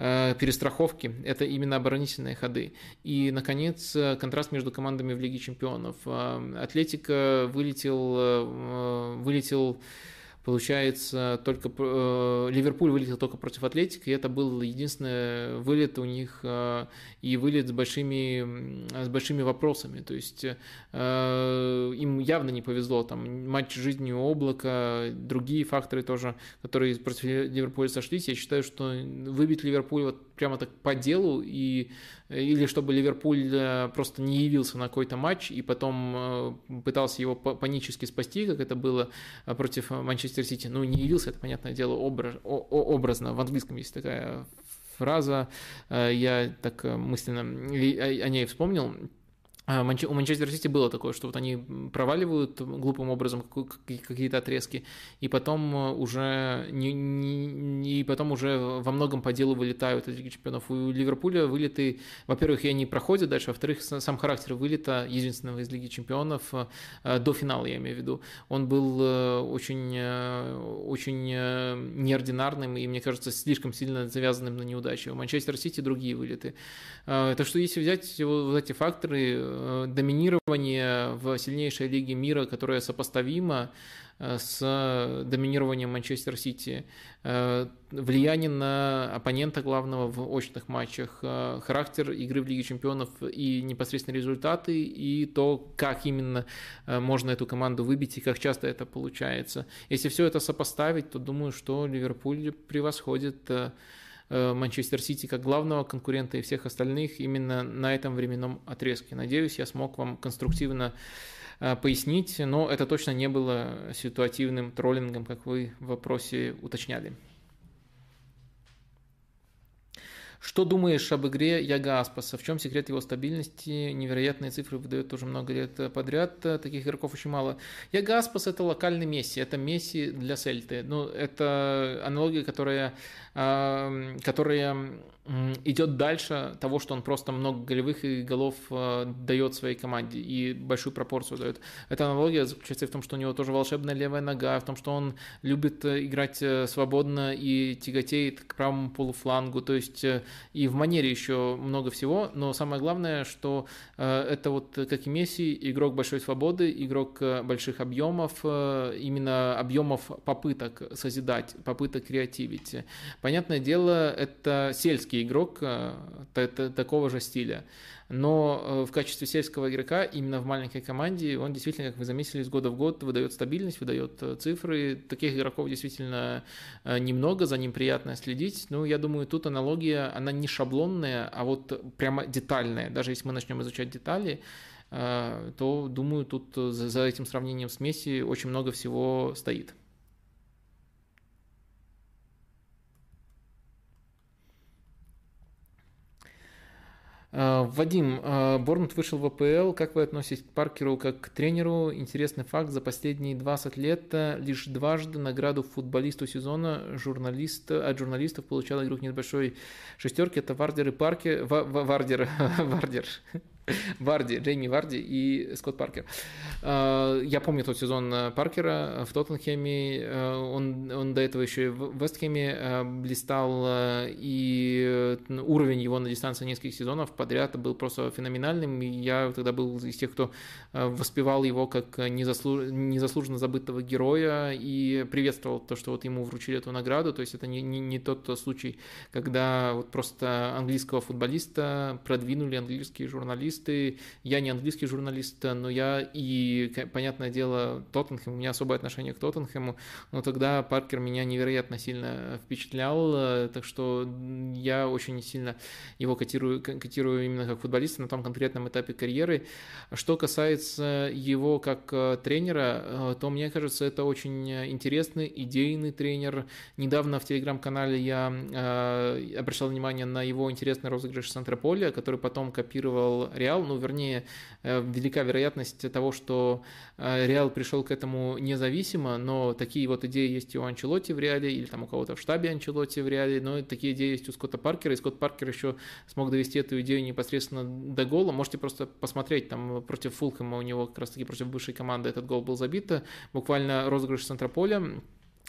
перестраховки, это именно оборонительные ходы. И, наконец, э, контраст между командами в Лиге чемпионов. Э, Атлетика вылетел, вылетел Получается, только э, Ливерпуль вылетел только против Атлетика, и это был единственный вылет у них э, и вылет с большими, с большими вопросами. То есть э, им явно не повезло. Там матч жизни облака, другие факторы тоже, которые против Ливерпуля сошлись. Я считаю, что выбить Ливерпуль вот прямо так по делу и или чтобы Ливерпуль э, просто не явился на какой-то матч и потом э, пытался его панически спасти, как это было э, против Манчестер Сити. Ну, не явился, это, понятное дело, образ, образно. В английском есть такая фраза, я так мысленно о ней вспомнил, у Манчестер Сити было такое, что вот они проваливают глупым образом какие-то отрезки, и потом э, уже не, не, и потом уже во многом по делу вылетают из Лиги Чемпионов. У Ливерпуля вылеты, во-первых, и они проходят дальше, во-вторых, сам характер вылета единственного из Лиги Чемпионов э, до финала, я имею в виду, он был э, очень, очень неординарным и, мне кажется, слишком сильно завязанным на неудачи. У Манчестер Сити другие вылеты. Так что если взять вот эти факторы, Э, доминирование в сильнейшей лиге мира, которое сопоставимо э, с доминированием Манчестер Сити, э, влияние на оппонента главного в очных матчах, характер игры в Лиге Чемпионов и непосредственно результаты, и то, как именно можно эту команду выбить и как часто это получается. Если все это сопоставить, то думаю, что Ливерпуль превосходит Э, Манчестер Сити как главного конкурента и всех остальных именно на этом временном отрезке. Надеюсь, я смог вам конструктивно э, пояснить, но это точно не было ситуативным троллингом, как вы в вопросе уточняли. Что думаешь об игре Яга Аспаса? В чем секрет его стабильности? Невероятные цифры выдает уже много лет подряд. Таких игроков очень мало. Яга Аспас это локальный Месси. Это Месси для Сельты. Ну, это аналогия, которая которая идет дальше того, что он просто много голевых и голов а, дает своей команде и большую пропорцию дает. Эта аналогия заключается в том, что у него тоже волшебная левая нога, в том, что он любит э, играть э, свободно и тяготеет к правому полуфлангу, то есть э, и в манере еще много всего, но самое главное, что это вот как и Месси, игрок большой свободы, игрок больших объемов, именно объемов попыток созидать, попыток креативить. Понятное дело, это сельский игрок э, такого же стиля. Но э, в качестве сельского игрока именно в маленькой команде он действительно, как вы заметили, с года в год выдает стабильность, выдает э, цифры. Таких игроков действительно немного, за ним приятно следить. Ну, я думаю, тут аналогия, она не шаблонная, а вот прямо детальная. Даже если мы начнем изучать детали, то, думаю, тут за этим сравнением с Месси очень много всего стоит. Вадим, а, Борнмут вышел в АПЛ. Как вы относитесь к Паркеру как к тренеру? Интересный факт. За последние 20 лет лишь дважды награду футболисту сезона журналист, от журналистов получал игрок небольшой шестерки. Это Вардер и Паркер. Вардер. Вардер. Варди, Джейми Варди и Скотт Паркер. А, я помню тот сезон э, Паркера в Тоттенхэме, э, он, он до этого еще и в Вестхэме э, блистал, и уровень его на дистанции нескольких сезонов подряд был просто феноменальным, и я тогда был из тех, кто воспевал его как незаслуж... незаслуженно забытого героя и приветствовал то, что вот ему вручили эту награду, то есть это не, не, не тот случай, когда вот просто английского футболиста продвинули английские журналисты, журналисты. Я не английский журналист, но я и, понятное дело, Тоттенхэм, у меня особое отношение к Тоттенхэму, но тогда Паркер меня невероятно сильно впечатлял, так что я очень сильно его котирую, котирую именно как футболиста на том конкретном этапе карьеры. Что касается его как э, тренера, э, то мне кажется, это очень интересный, идейный тренер. Недавно в телеграм-канале я э, обращал внимание на его интересный розыгрыш с Антрополя, который потом копировал Реал, ну, вернее, велика вероятность того, что Реал пришел к этому независимо, но такие вот идеи есть и у Анчелотти в Реале, или там у кого-то в штабе Анчелотти в Реале, но такие идеи есть у Скотта Паркера, и Скотт Паркер еще смог довести эту идею непосредственно до гола. Можете просто посмотреть, там против Фулхэма у него как раз-таки против бывшей команды этот гол был забит, буквально розыгрыш центра поля,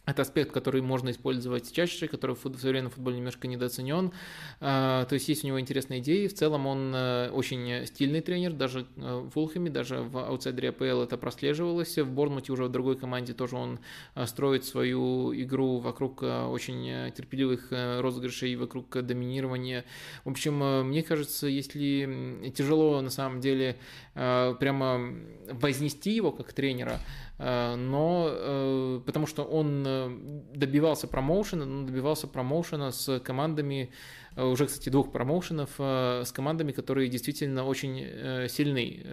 это аспект, который можно использовать чаще, который в современном футболе немножко недооценен. А, то есть есть у него интересные идеи. В целом он э, очень стильный тренер, даже э, в Улхаме, даже в аутсайдере АПЛ это прослеживалось. В Борнмуте уже в другой команде тоже он э, строит свою игру вокруг очень терпеливых розыгрышей, вокруг доминирования. В общем, мне кажется, если тяжело на самом деле прямо вознести его как тренера, но э, потому что он э, добивался промоушена, но добивался промоушена с командами, уже, кстати, двух промоушенов, с командами, которые действительно очень сильны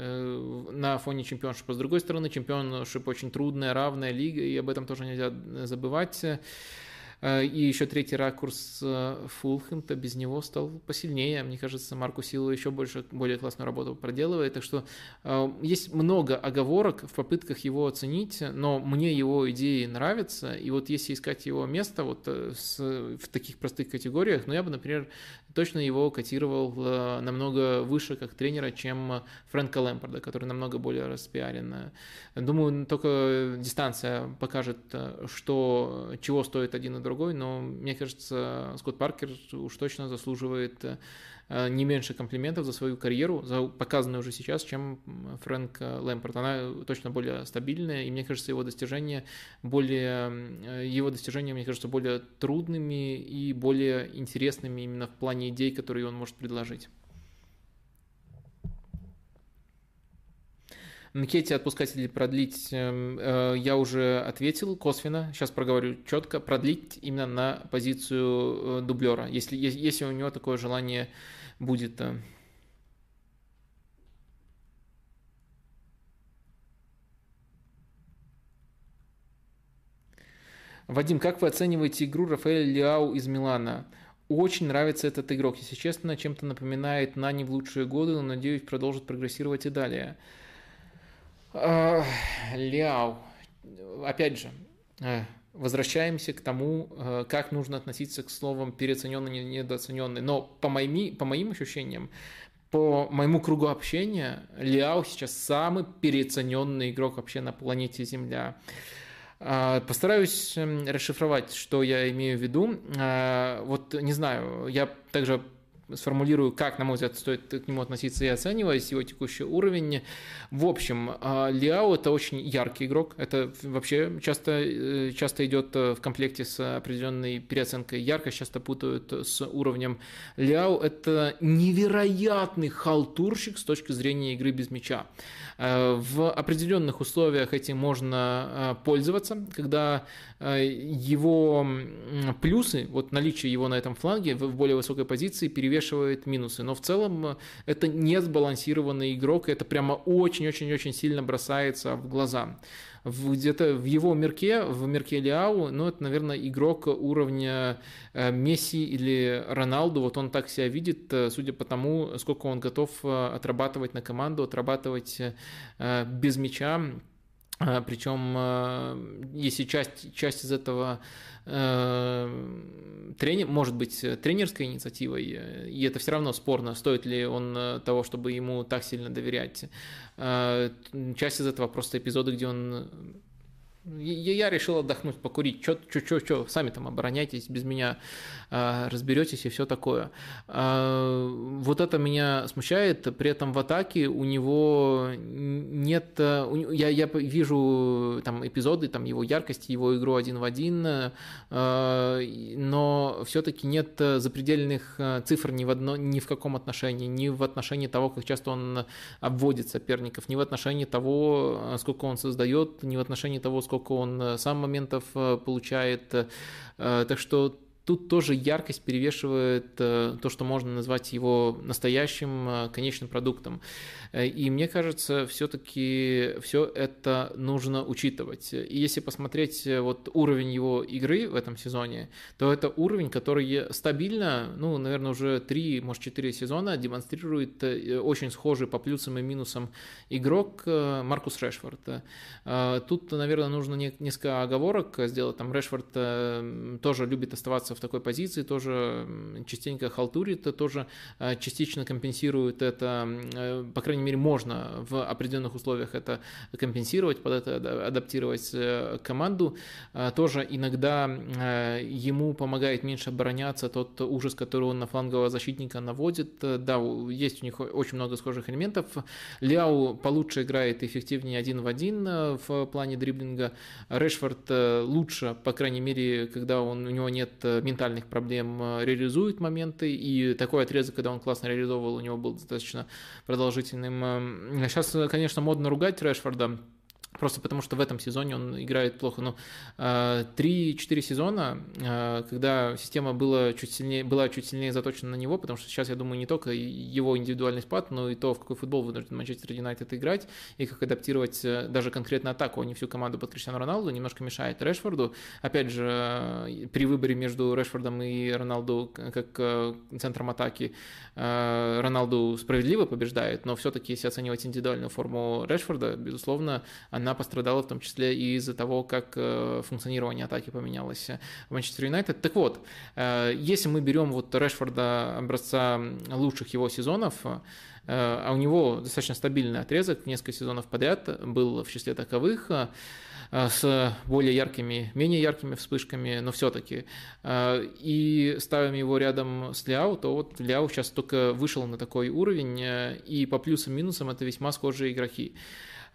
на фоне чемпионшипа. С другой стороны, чемпионшип очень трудная, равная лига, и об этом тоже нельзя забывать. Э, и еще третий ракурс э, Фулхэм-то без него стал посильнее. Мне кажется, Марку Силу еще больше, более классную работу проделывает. Так что э, есть много оговорок в попытках его оценить, но мне его идеи нравятся. И вот если искать его место вот с, в таких простых категориях, ну я бы, например, точно его котировал намного выше как тренера, чем Фрэнка Лэмпорда, который намного более распиарен. Думаю, только дистанция покажет, что, чего стоит один и другой, но мне кажется, Скотт Паркер уж точно заслуживает э, не меньше комплиментов за свою карьеру, за показанную уже сейчас, чем Фрэнк Лэмпорт. Она точно более стабильная, и мне кажется, его достижения более, э, его достижения, мне кажется, более трудными и более интересными именно в плане идей, которые он может предложить. Анкете отпускать или продлить эм, э, я уже ответил косвенно, сейчас проговорю четко, продлить именно на позицию э, дублера, если, если у него такое желание будет. Вадим, как вы оцениваете игру Рафаэля Лиау из Милана? Очень нравится этот игрок. Если честно, чем-то напоминает Нани в лучшие годы, но надеюсь, продолжит прогрессировать и далее. Ляо. Опять же, э, возвращаемся к тому, э, как нужно относиться к словам переоцененный, недооцененный. Но по моим, по моим ощущениям, по моему кругу общения, Ляо сейчас самый переоцененный игрок вообще на планете Земля. Постараюсь эм, расшифровать, что я имею в виду. Вот не знаю, я также сформулирую, как, на мой взгляд, стоит к нему относиться и оценивать его текущий уровень. В общем, а, Лиао это очень яркий игрок. Это вообще часто, э, часто идет э, в комплекте с определенной переоценкой. Яркость часто путают с уровнем. Лиао это невероятный халтурщик с точки зрения игры без мяча. Э, в определенных условиях этим можно пользоваться, когда его плюсы, вот наличие его на этом фланге в более высокой позиции перевешивает минусы. Но в целом это не сбалансированный игрок, это прямо очень-очень-очень сильно бросается в глаза. Где-то в его мирке, в мирке Лиау, ну, это, наверное, игрок уровня э, Месси или Роналду, вот он так себя видит, э, судя по тому, сколько он готов э, отрабатывать на команду, отрабатывать без мяча, Причем, э, если часть, часть из этого э, тренер, может быть тренерской инициативой, и это все равно спорно, стоит ли он э, того, чтобы ему так сильно доверять. Часть из этого просто эпизоды, где он я решил отдохнуть, покурить. Чё, чё, чё, чё, сами там обороняйтесь, без меня э, разберетесь и все такое. Э, вот это меня смущает. При этом в атаке у него нет... Э, я, я вижу там эпизоды, там его яркости, его игру один в один, э, но все-таки нет запредельных цифр ни в, одно, ни в каком отношении, ни в отношении того, как часто он обводит соперников, ни в отношении того, сколько он создает, ни в отношении того, сколько он э, сам моментов получает. Так что тут тоже яркость перевешивает то, что можно назвать его настоящим конечным продуктом. И мне кажется, все-таки все это нужно учитывать. И если посмотреть вот уровень его игры в этом сезоне, то это уровень, который стабильно, ну, наверное, уже 3, может, 4 сезона демонстрирует очень схожий по плюсам и минусам игрок Маркус Решфорд. Тут, наверное, нужно несколько оговорок сделать. Там Решфорд э, тоже любит оставаться в такой позиции, тоже частенько халтурит, тоже э, частично компенсирует это, э, по крайней мере, можно в определенных условиях это компенсировать, под это адаптировать команду. Тоже иногда ему помогает меньше обороняться тот ужас, который он на флангового защитника наводит. Да, есть у них очень много схожих элементов. Ляу получше играет эффективнее один в один в плане дриблинга. Решфорд э, лучше, по крайней мере, когда он, у него нет э, ментальных проблем, э, реализует моменты, и такой отрезок, когда он классно реализовывал, у него был достаточно продолжительным. Сейчас, конечно, модно ругать Решфорда, Просто потому, что в этом сезоне он играет плохо. Ну, 3-4 сезона, когда система была чуть, сильнее, была чуть сильнее заточена на него, потому что сейчас, я думаю, не только его индивидуальный спад, но и то, в какой футбол вынужден Манчестер Юнайтед играть, и как адаптировать э, даже конкретно атаку, а не всю команду под Криштиану Роналду, немножко мешает Решфорду. Опять же, э, при выборе между Решфордом и Роналду как э, центром атаки, Роналду справедливо побеждает, но все-таки, если оценивать индивидуальную форму Решфорда, безусловно, она пострадала в том числе и из-за того, как э, функционирование атаки поменялось в Манчестер Юнайтед. Так вот, э, если мы берем вот Решфорда образца лучших его сезонов, э, а у него достаточно стабильный отрезок, несколько сезонов подряд был в числе таковых, с более яркими, менее яркими вспышками, но все-таки. И ставим его рядом с Ляо, то вот Ляо сейчас только вышел на такой уровень, и по плюсам и минусам это весьма схожие игроки.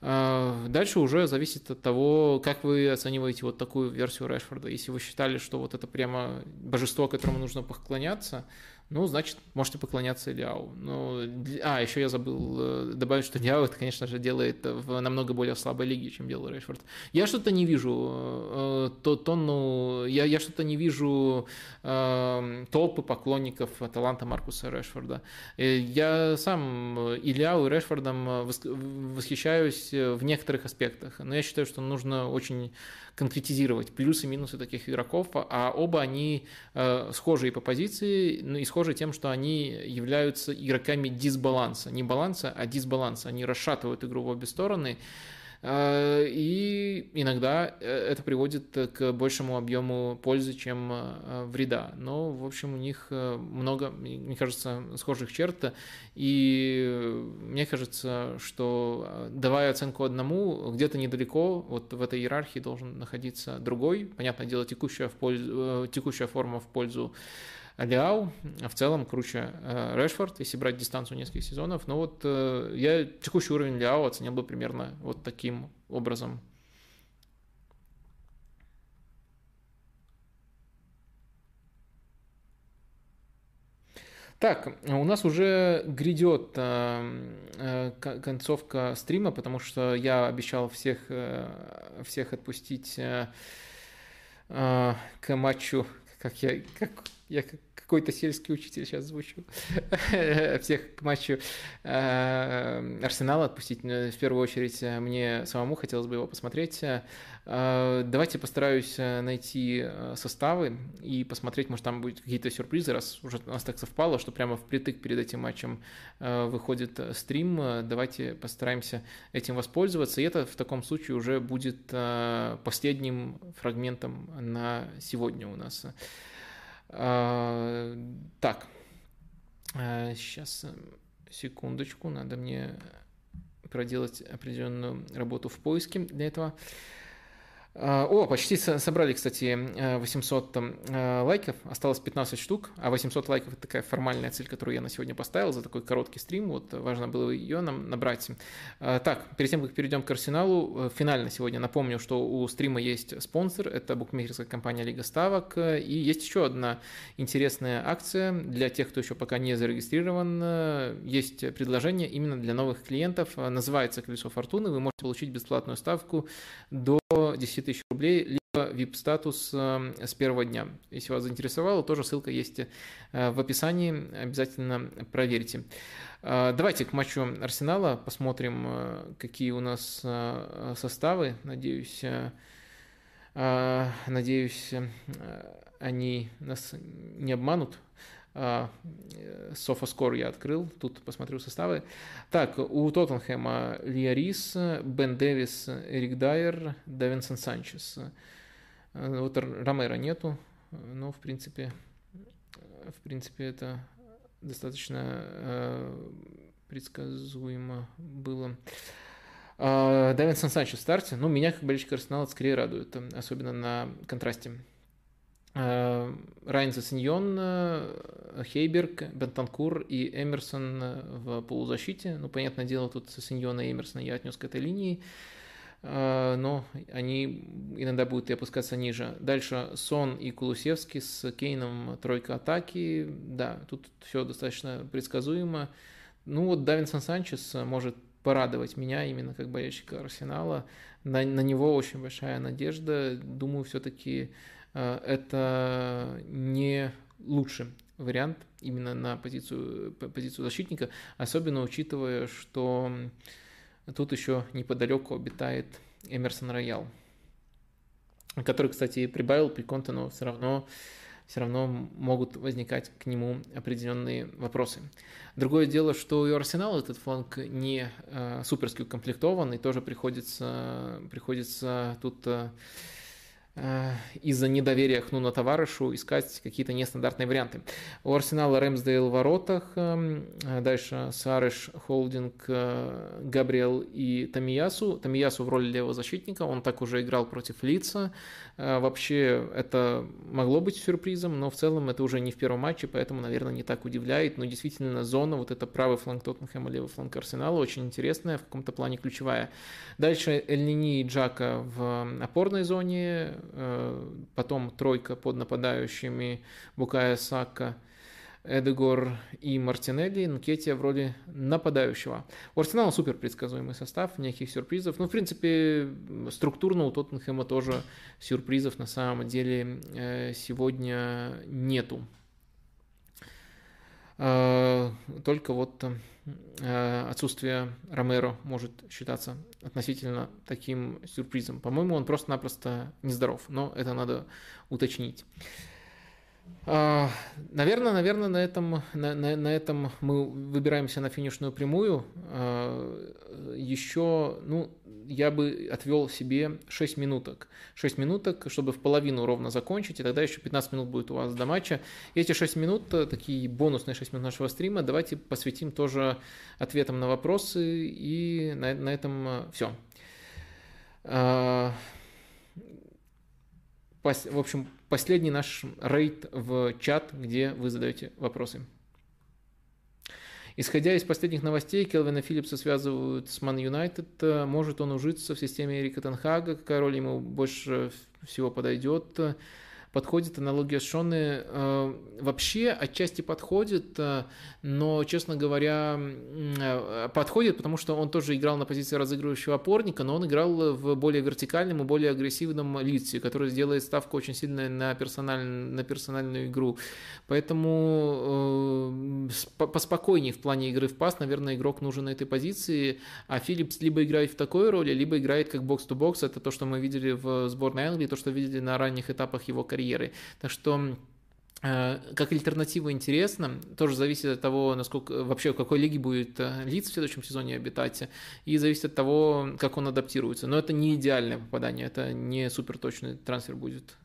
А, дальше уже зависит от того, как вы оцениваете вот такую версию Решфорда. Если вы считали, что вот это прямо божество, которому нужно поклоняться, ну, значит, можете поклоняться Ляо. Ну, а, еще я забыл э, добавить, что Ляо это, конечно же, делает в намного более слабой лиге, чем делал Решфорд. Я что-то не вижу э, то, тонну, я, я что-то не вижу э, толпы поклонников таланта Маркуса Решфорда. Э, я сам и Ляо, и Решфордом восхищаюсь в некоторых аспектах, но я считаю, что нужно очень конкретизировать плюсы и минусы таких игроков, а оба они э, схожи и по позиции, ну и схожи тем, что они являются игроками дисбаланса, не баланса, а дисбаланса, они расшатывают игру в обе стороны, и иногда э, это приводит к большему объему пользы, чем э, вреда. Но, в общем, у них много, мне кажется, схожих черт. И мне кажется, что давая оценку одному, где-то недалеко, вот в этой иерархии должен находиться другой. Понятное дело, текущая, в пользу, текущая форма в пользу Ляу, в целом круче э, Решфорд, если брать дистанцию нескольких сезонов. Но вот э, я текущий уровень Ляо оценил бы примерно вот таким образом. Так, у нас уже грядет э, концовка стрима, потому что я обещал всех, всех отпустить к матчу, как я, как я как какой-то сельский учитель сейчас звучу, всех к матчу э, Арсенала отпустить. В первую очередь э, мне самому хотелось бы его посмотреть. Э, давайте постараюсь найти составы и посмотреть, может там будут какие-то сюрпризы, раз уже у нас так совпало, что прямо впритык перед этим матчем выходит стрим. Давайте постараемся этим воспользоваться. И это в таком случае уже будет последним фрагментом на сегодня у нас. А, так, сейчас, а, секундочку, надо мне проделать определенную работу в поиске для этого. А, о, почти собрали, кстати, 800 э, лайков, осталось 15 штук, а 800 лайков – это такая формальная цель, которую я на сегодня поставил за такой короткий стрим, вот важно было ее нам набрать. А, так, перед тем, как перейдем к Арсеналу, э, финально сегодня напомню, что у стрима есть спонсор, это букмекерская компания Лига Ставок, и есть еще одна интересная акция для тех, кто еще пока не зарегистрирован, есть предложение именно для новых клиентов, называется «Колесо фортуны», вы можете получить бесплатную ставку до 10 тысяч рублей VIP-статус с первого дня. Если вас заинтересовало, тоже ссылка есть в описании, обязательно проверьте. Давайте к матчу Арсенала посмотрим, какие у нас составы. Надеюсь, надеюсь, они нас не обманут. Софоскор я открыл, тут посмотрю составы. Так, у Тоттенхэма Лия Рис, Бен Дэвис, Эрик Дайер, Давинсон Санчес. Вот Ромера нету, но в принципе, в принципе это достаточно э, предсказуемо было. Давинсон Санчес в старте, ну, меня как болельщик Арсенала скорее радует, особенно на контрасте Э, Райан Засиньон, э, Хейберг, Бентанкур и Эмерсон э, в полузащите. Ну, понятное дело, тут Засиньона и Эмерсона я отнес к этой линии, но они иногда будут и опускаться ниже. Дальше Сон и Кулусевский с Кейном тройка атаки. Да, тут все достаточно предсказуемо. Ну вот Давинсон Санчес может порадовать меня именно как болельщика Арсенала. На, на него очень большая надежда. Думаю, все-таки Э, это не лучший вариант именно на позицию, позицию защитника, особенно учитывая, что тут еще неподалеку обитает Эмерсон Роял, который, кстати, прибавил при Конте, но все равно, все равно могут возникать к нему определенные вопросы. Другое дело, что и у Арсенала этот фланг не э, суперски укомплектован, и тоже приходится, приходится тут э, Э, из-за недоверия к Нуна Товарышу искать какие-то нестандартные варианты. У Арсенала Рэмсдейл в воротах, эм, дальше Сарыш, Холдинг, э, Габриэл и Тамиясу. Тамиясу в роли левого защитника, он так уже играл против Лица. Э, вообще это могло быть сюрпризом, но в целом это уже не в первом матче, поэтому, наверное, не так удивляет. Но действительно зона, вот это правый фланг Тоттенхэма, левый фланг Арсенала, очень интересная, в каком-то плане ключевая. Дальше Эльнини и Джака в опорной зоне, Э, потом тройка под нападающими Букая Сака, Эдегор и Мартинелли, Нкетия в роли нападающего. У Арсенала супер предсказуемый состав, никаких сюрпризов. Ну, в принципе, структурно у Тоттенхэма тоже сюрпризов на самом деле э, сегодня нету. Э, только вот э, отсутствие Ромеро может считаться относительно таким сюрпризом. По-моему, он просто-напросто нездоров, но это надо уточнить. А, наверное, наверное, на этом, на, на, на этом мы выбираемся на финишную прямую. А, Еще, ну, я бы отвел себе 6 минуток. 6 минуток, чтобы в половину ровно закончить, и тогда еще 15 минут будет у вас до матча. Эти 6 минут, такие бонусные 6 минут нашего стрима, давайте посвятим тоже ответам на вопросы, и на, на этом все. А, в общем, последний наш рейд в чат, где вы задаете вопросы. Исходя из последних новостей, Келвина Филлипса связывают с Ман Юнайтед. Может он ужиться в системе Эрика Тенхага? Какая роль ему больше всего подойдет? Подходит аналогия Шоны. Э, вообще отчасти подходит, э, но, честно говоря, э, подходит, потому что он тоже играл на позиции разыгрывающего опорника, но он играл в более вертикальном и более агрессивном лице, который сделает ставку очень сильно на, персональ... на персональную игру. Поэтому поспокойнее в плане игры в пас, наверное, игрок нужен на этой позиции, а Филлипс либо играет в такой роли, либо играет как бокс-то-бокс, это то, что мы видели в сборной Англии, то, что видели на ранних этапах его карьеры карьеры. Так что э, как альтернатива интересно, тоже зависит от того, насколько вообще в какой лиге будет э, лиц в следующем сезоне обитать, и зависит от того, как он адаптируется. Но это не идеальное попадание, это не супер точный трансфер будет.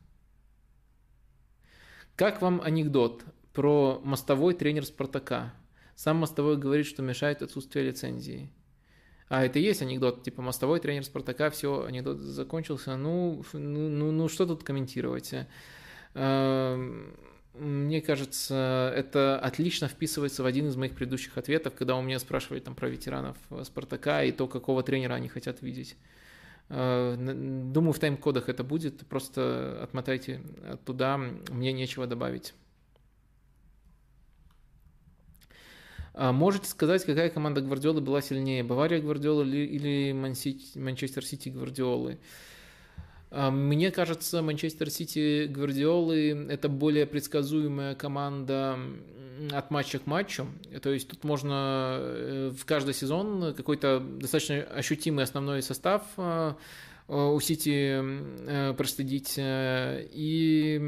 Как вам анекдот про мостовой тренер Спартака? Сам мостовой говорит, что мешает отсутствие лицензии. А это и есть анекдот, типа мостовой тренер Спартака, все, анекдот закончился. Ну, ну, ну, ну что тут комментировать? Эм, мне кажется, это отлично вписывается в один из моих предыдущих ответов, когда у меня спрашивали там про ветеранов Спартака и то, какого тренера они хотят видеть. Э, думаю, в тайм-кодах это будет, просто отмотайте туда, мне нечего добавить. А можете сказать, какая команда Гвардиолы была сильнее, Бавария Гвардиолы или Манчестер Сити Гвардиолы? А, мне кажется, Манчестер Сити Гвардиолы – это более предсказуемая команда от матча к матчу. То есть тут можно э, в каждый сезон какой-то достаточно ощутимый основной состав Э, у Сити э, проследить, э, и,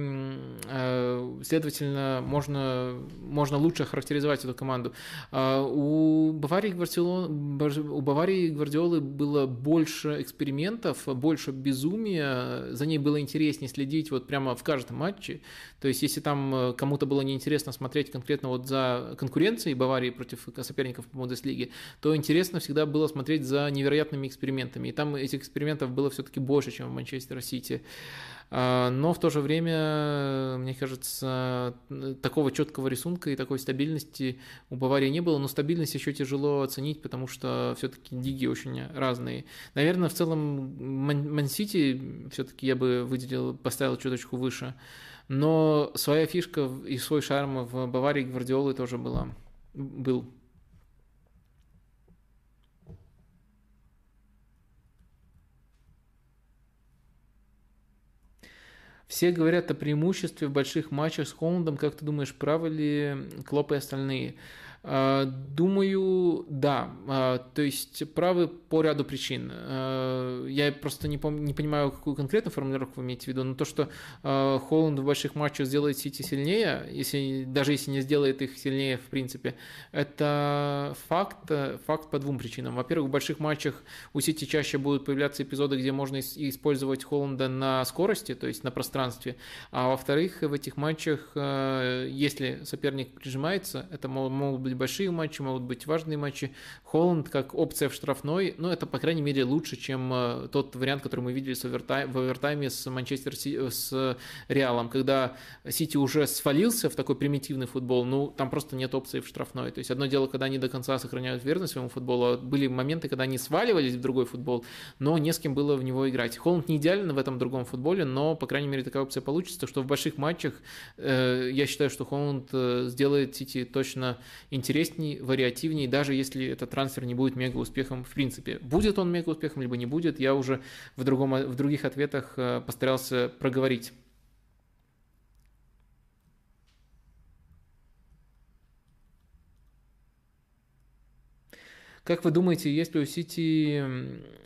следовательно, можно, можно лучше характеризовать эту команду. У Баварии, Гвардиолы, у Баварии Гвардиолы было больше экспериментов, больше безумия, за ней было интереснее следить вот прямо в каждом матче. То есть, если там кому-то было неинтересно смотреть конкретно вот за конкуренцией Баварии против соперников по Бундеслиге, то интересно всегда было смотреть за невероятными экспериментами. И там этих экспериментов было все-таки больше, чем в Манчестер Сити. А, но в то же время, мне кажется, такого четкого рисунка и такой стабильности у Баварии не было, но стабильность еще тяжело оценить, потому что все-таки диги очень разные. Наверное, в целом Ман-Сити все-таки я бы выделил, поставил чуточку выше, но своя фишка и свой шарм в Баварии Гвардиолы тоже была, был. Все говорят о преимуществе в больших матчах с Холландом. Как ты думаешь, правы ли Клоп и остальные? А, думаю, да. А, то есть правы по ряду причин. А, я просто не, пом- не понимаю, какую конкретную формулировку вы имеете в виду, но то, что Холланд в больших матчах сделает Сити сильнее, если, даже если не сделает их сильнее в принципе, это факт, факт по двум причинам. Во-первых, в больших матчах у Сити чаще будут появляться эпизоды, где можно использовать Холланда на скорости, то есть на пространстве. А во-вторых, в этих матчах, если соперник прижимается, это могут быть быть большие матчи, могут быть важные матчи. Холланд как опция в штрафной, ну, это, по крайней мере, лучше, чем э, тот вариант, который мы видели с овертайм, в овертайме с Манчестер Си, с Реалом, когда Сити уже свалился в такой примитивный футбол, ну, там просто нет опции в штрафной. То есть одно дело, когда они до конца сохраняют верность своему футболу, а были моменты, когда они сваливались в другой футбол, но не с кем было в него играть. Холланд не идеален в этом другом футболе, но, по крайней мере, такая опция получится, что в больших матчах э, я считаю, что Холланд э, сделает Сити точно интересней, вариативней, даже если этот трансфер не будет мега успехом в принципе. Будет он мега успехом, либо не будет, я уже в, другом, в других ответах э, постарался проговорить. Как вы думаете, есть ли у Сити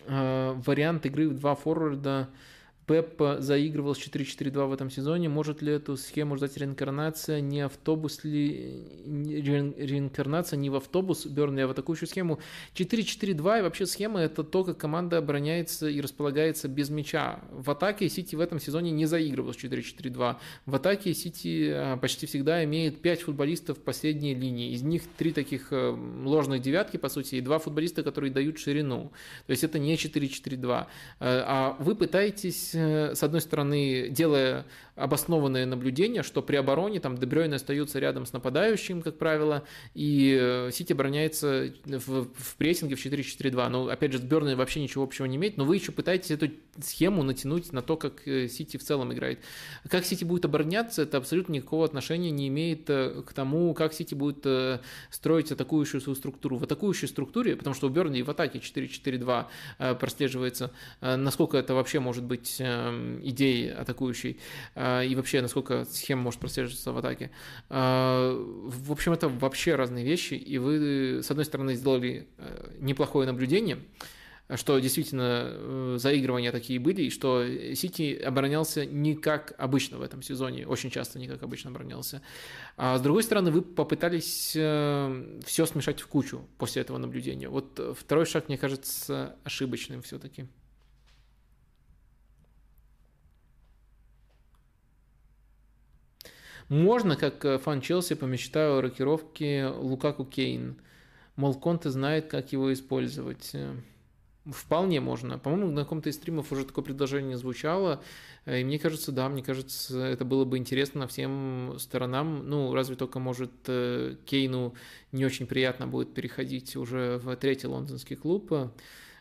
э, вариант игры в два форварда Пеп заигрывал с 4-4-2 в этом сезоне. Может ли эту схему ждать реинкарнация? Не автобус ли... Реинкарнация не в автобус Бернли, а в атакующую схему. 4-4-2 и вообще схема это то, как команда обороняется и располагается без мяча. В атаке Сити в этом сезоне не заигрывал с 4-4-2. В атаке Сити а, почти всегда имеет 5 футболистов в последней линии. Из них 3 таких э, ложных девятки, по сути, и 2 футболиста, которые дают ширину. То есть это не 4-4-2. Э, а вы пытаетесь с одной стороны, делая обоснованное наблюдение, что при обороне там Дебрёйн остаются рядом с нападающим, как правило, и э, Сити обороняется в, в прессинге в 4-4-2. Но, опять же, с Берной вообще ничего общего не имеет, но вы еще пытаетесь эту схему натянуть на то, как э, Сити в целом играет. Как Сити будет обороняться, это абсолютно никакого отношения не имеет к тому, как Сити будет строить атакующую свою структуру. В атакующей структуре, потому что у Берни в атаке 4-4-2 прослеживается, насколько это вообще может быть Эм, идей атакующей и вообще насколько схема может прослеживаться в атаке. А, в общем, это вообще разные вещи, и вы, с одной стороны, сделали э, неплохое наблюдение, что действительно э, заигрывания такие были, и что Сити оборонялся не как обычно в этом сезоне, очень часто не как обычно оборонялся. А с другой стороны, вы попытались э, все смешать в кучу после этого наблюдения. Вот второй шаг, мне кажется, ошибочным все-таки. Можно, как э, фан Челси, помечтаю о рокировке Лукаку Кейн. Мол, Конте знает, как его использовать. Э, вполне можно. По-моему, на каком-то из стримов уже такое предложение звучало. Э, и мне кажется, да, мне кажется, это было бы интересно всем сторонам. Ну, разве только, может, Кейну не очень приятно будет переходить уже в третий лондонский клуб.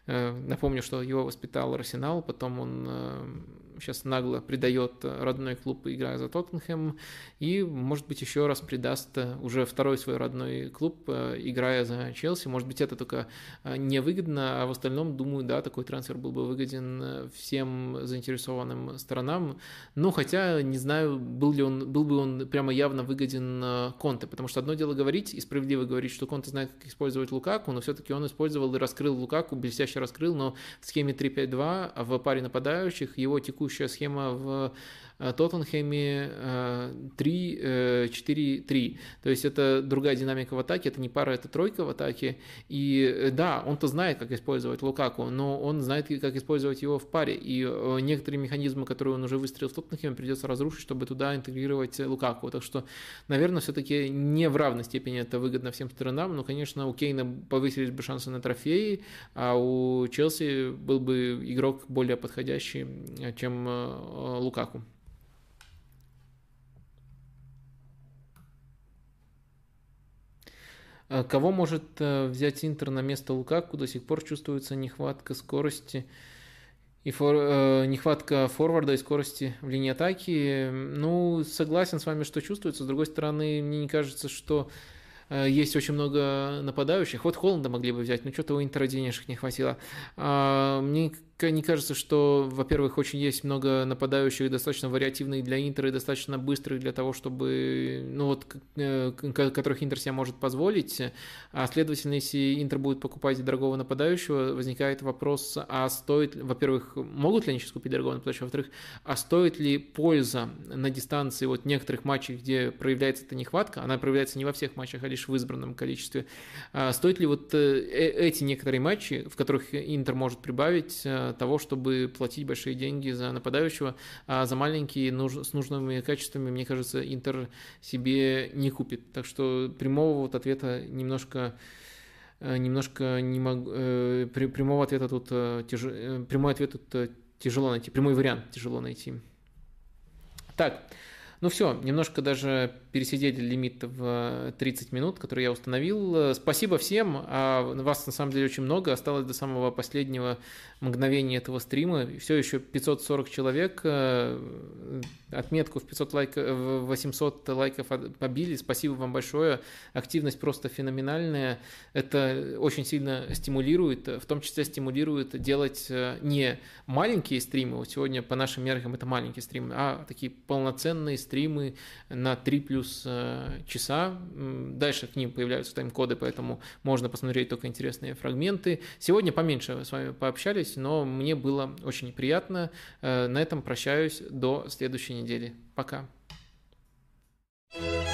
Напомню, что его воспитал Арсенал, потом он сейчас нагло предает родной клуб, играя за Тоттенхэм, и, может быть, еще раз предаст уже второй свой родной клуб, играя за Челси. Может быть, это только невыгодно, а в остальном, думаю, да, такой трансфер был бы выгоден всем заинтересованным сторонам. Ну, хотя, не знаю, был ли он, был бы он прямо явно выгоден Конте, потому что одно дело говорить, и справедливо говорить, что Конте знает, как использовать Лукаку, но все-таки он использовал и раскрыл Лукаку, блестяще раскрыл, но в схеме 3-5-2 в паре нападающих его текущая схема в Тоттенхэме 3-4-3. Э, То есть это другая динамика в атаке, это не пара, это тройка в атаке. И э, да, он-то знает, как использовать Лукаку, но он знает, как использовать его в паре. И некоторые механизмы, которые он уже выстрелил в Тоттенхэме, придется разрушить, чтобы туда интегрировать Лукаку. Так что, наверное, все-таки не в равной степени это выгодно всем сторонам. Но, конечно, у Кейна повысились бы шансы на трофеи, а у Челси был бы игрок более подходящий, чем Лукаку. Кого может э, взять Интер на место Лукаку? До сих пор чувствуется нехватка скорости и фор, э, нехватка форварда и скорости в линии атаки. Ну, согласен с вами, что чувствуется. С другой стороны, мне не кажется, что э, есть очень много нападающих. Вот Холланда могли бы взять, но что-то у Интера денежек не хватило. А, мне не кажется, что, во-первых, очень есть много нападающих, достаточно вариативных для Интера и достаточно быстрых для того, чтобы, ну вот, э, которых Интер себе может позволить. А следовательно, если Интер будет покупать дорогого нападающего, возникает вопрос, а стоит, во-первых, могут ли они сейчас купить дорогого нападающего, во-вторых, а стоит ли польза на дистанции вот некоторых матчей, где проявляется эта нехватка, она проявляется не во всех матчах, а лишь в избранном количестве, а стоит ли вот э, э, эти некоторые матчи, в которых Интер может прибавить того, чтобы платить большие деньги за нападающего, а за маленькие с нужными качествами, мне кажется, Интер себе не купит. Так что прямого вот ответа немножко э, немножко не могу, э, прямого ответа тут э, тяж, прямой ответ тут тяжело найти, прямой вариант тяжело найти. Так, ну все, немножко даже пересидели лимит в 30 минут, который я установил. Спасибо всем, а вас на самом деле очень много, осталось до самого последнего мгновения этого стрима. Все еще 540 человек, э, отметку в 500 лайков, в 800 лайков побили. Спасибо вам большое, активность просто феноменальная. Это очень сильно стимулирует, в том числе стимулирует делать э, не маленькие стримы, сегодня по нашим меркам это маленькие стримы, а такие полноценные стримы стримы на 3 плюс э, часа. Дальше к ним появляются тайм-коды, поэтому можно посмотреть только интересные фрагменты. Сегодня поменьше с вами пообщались, но мне было очень приятно. Э, на этом прощаюсь до следующей недели. Пока. thank you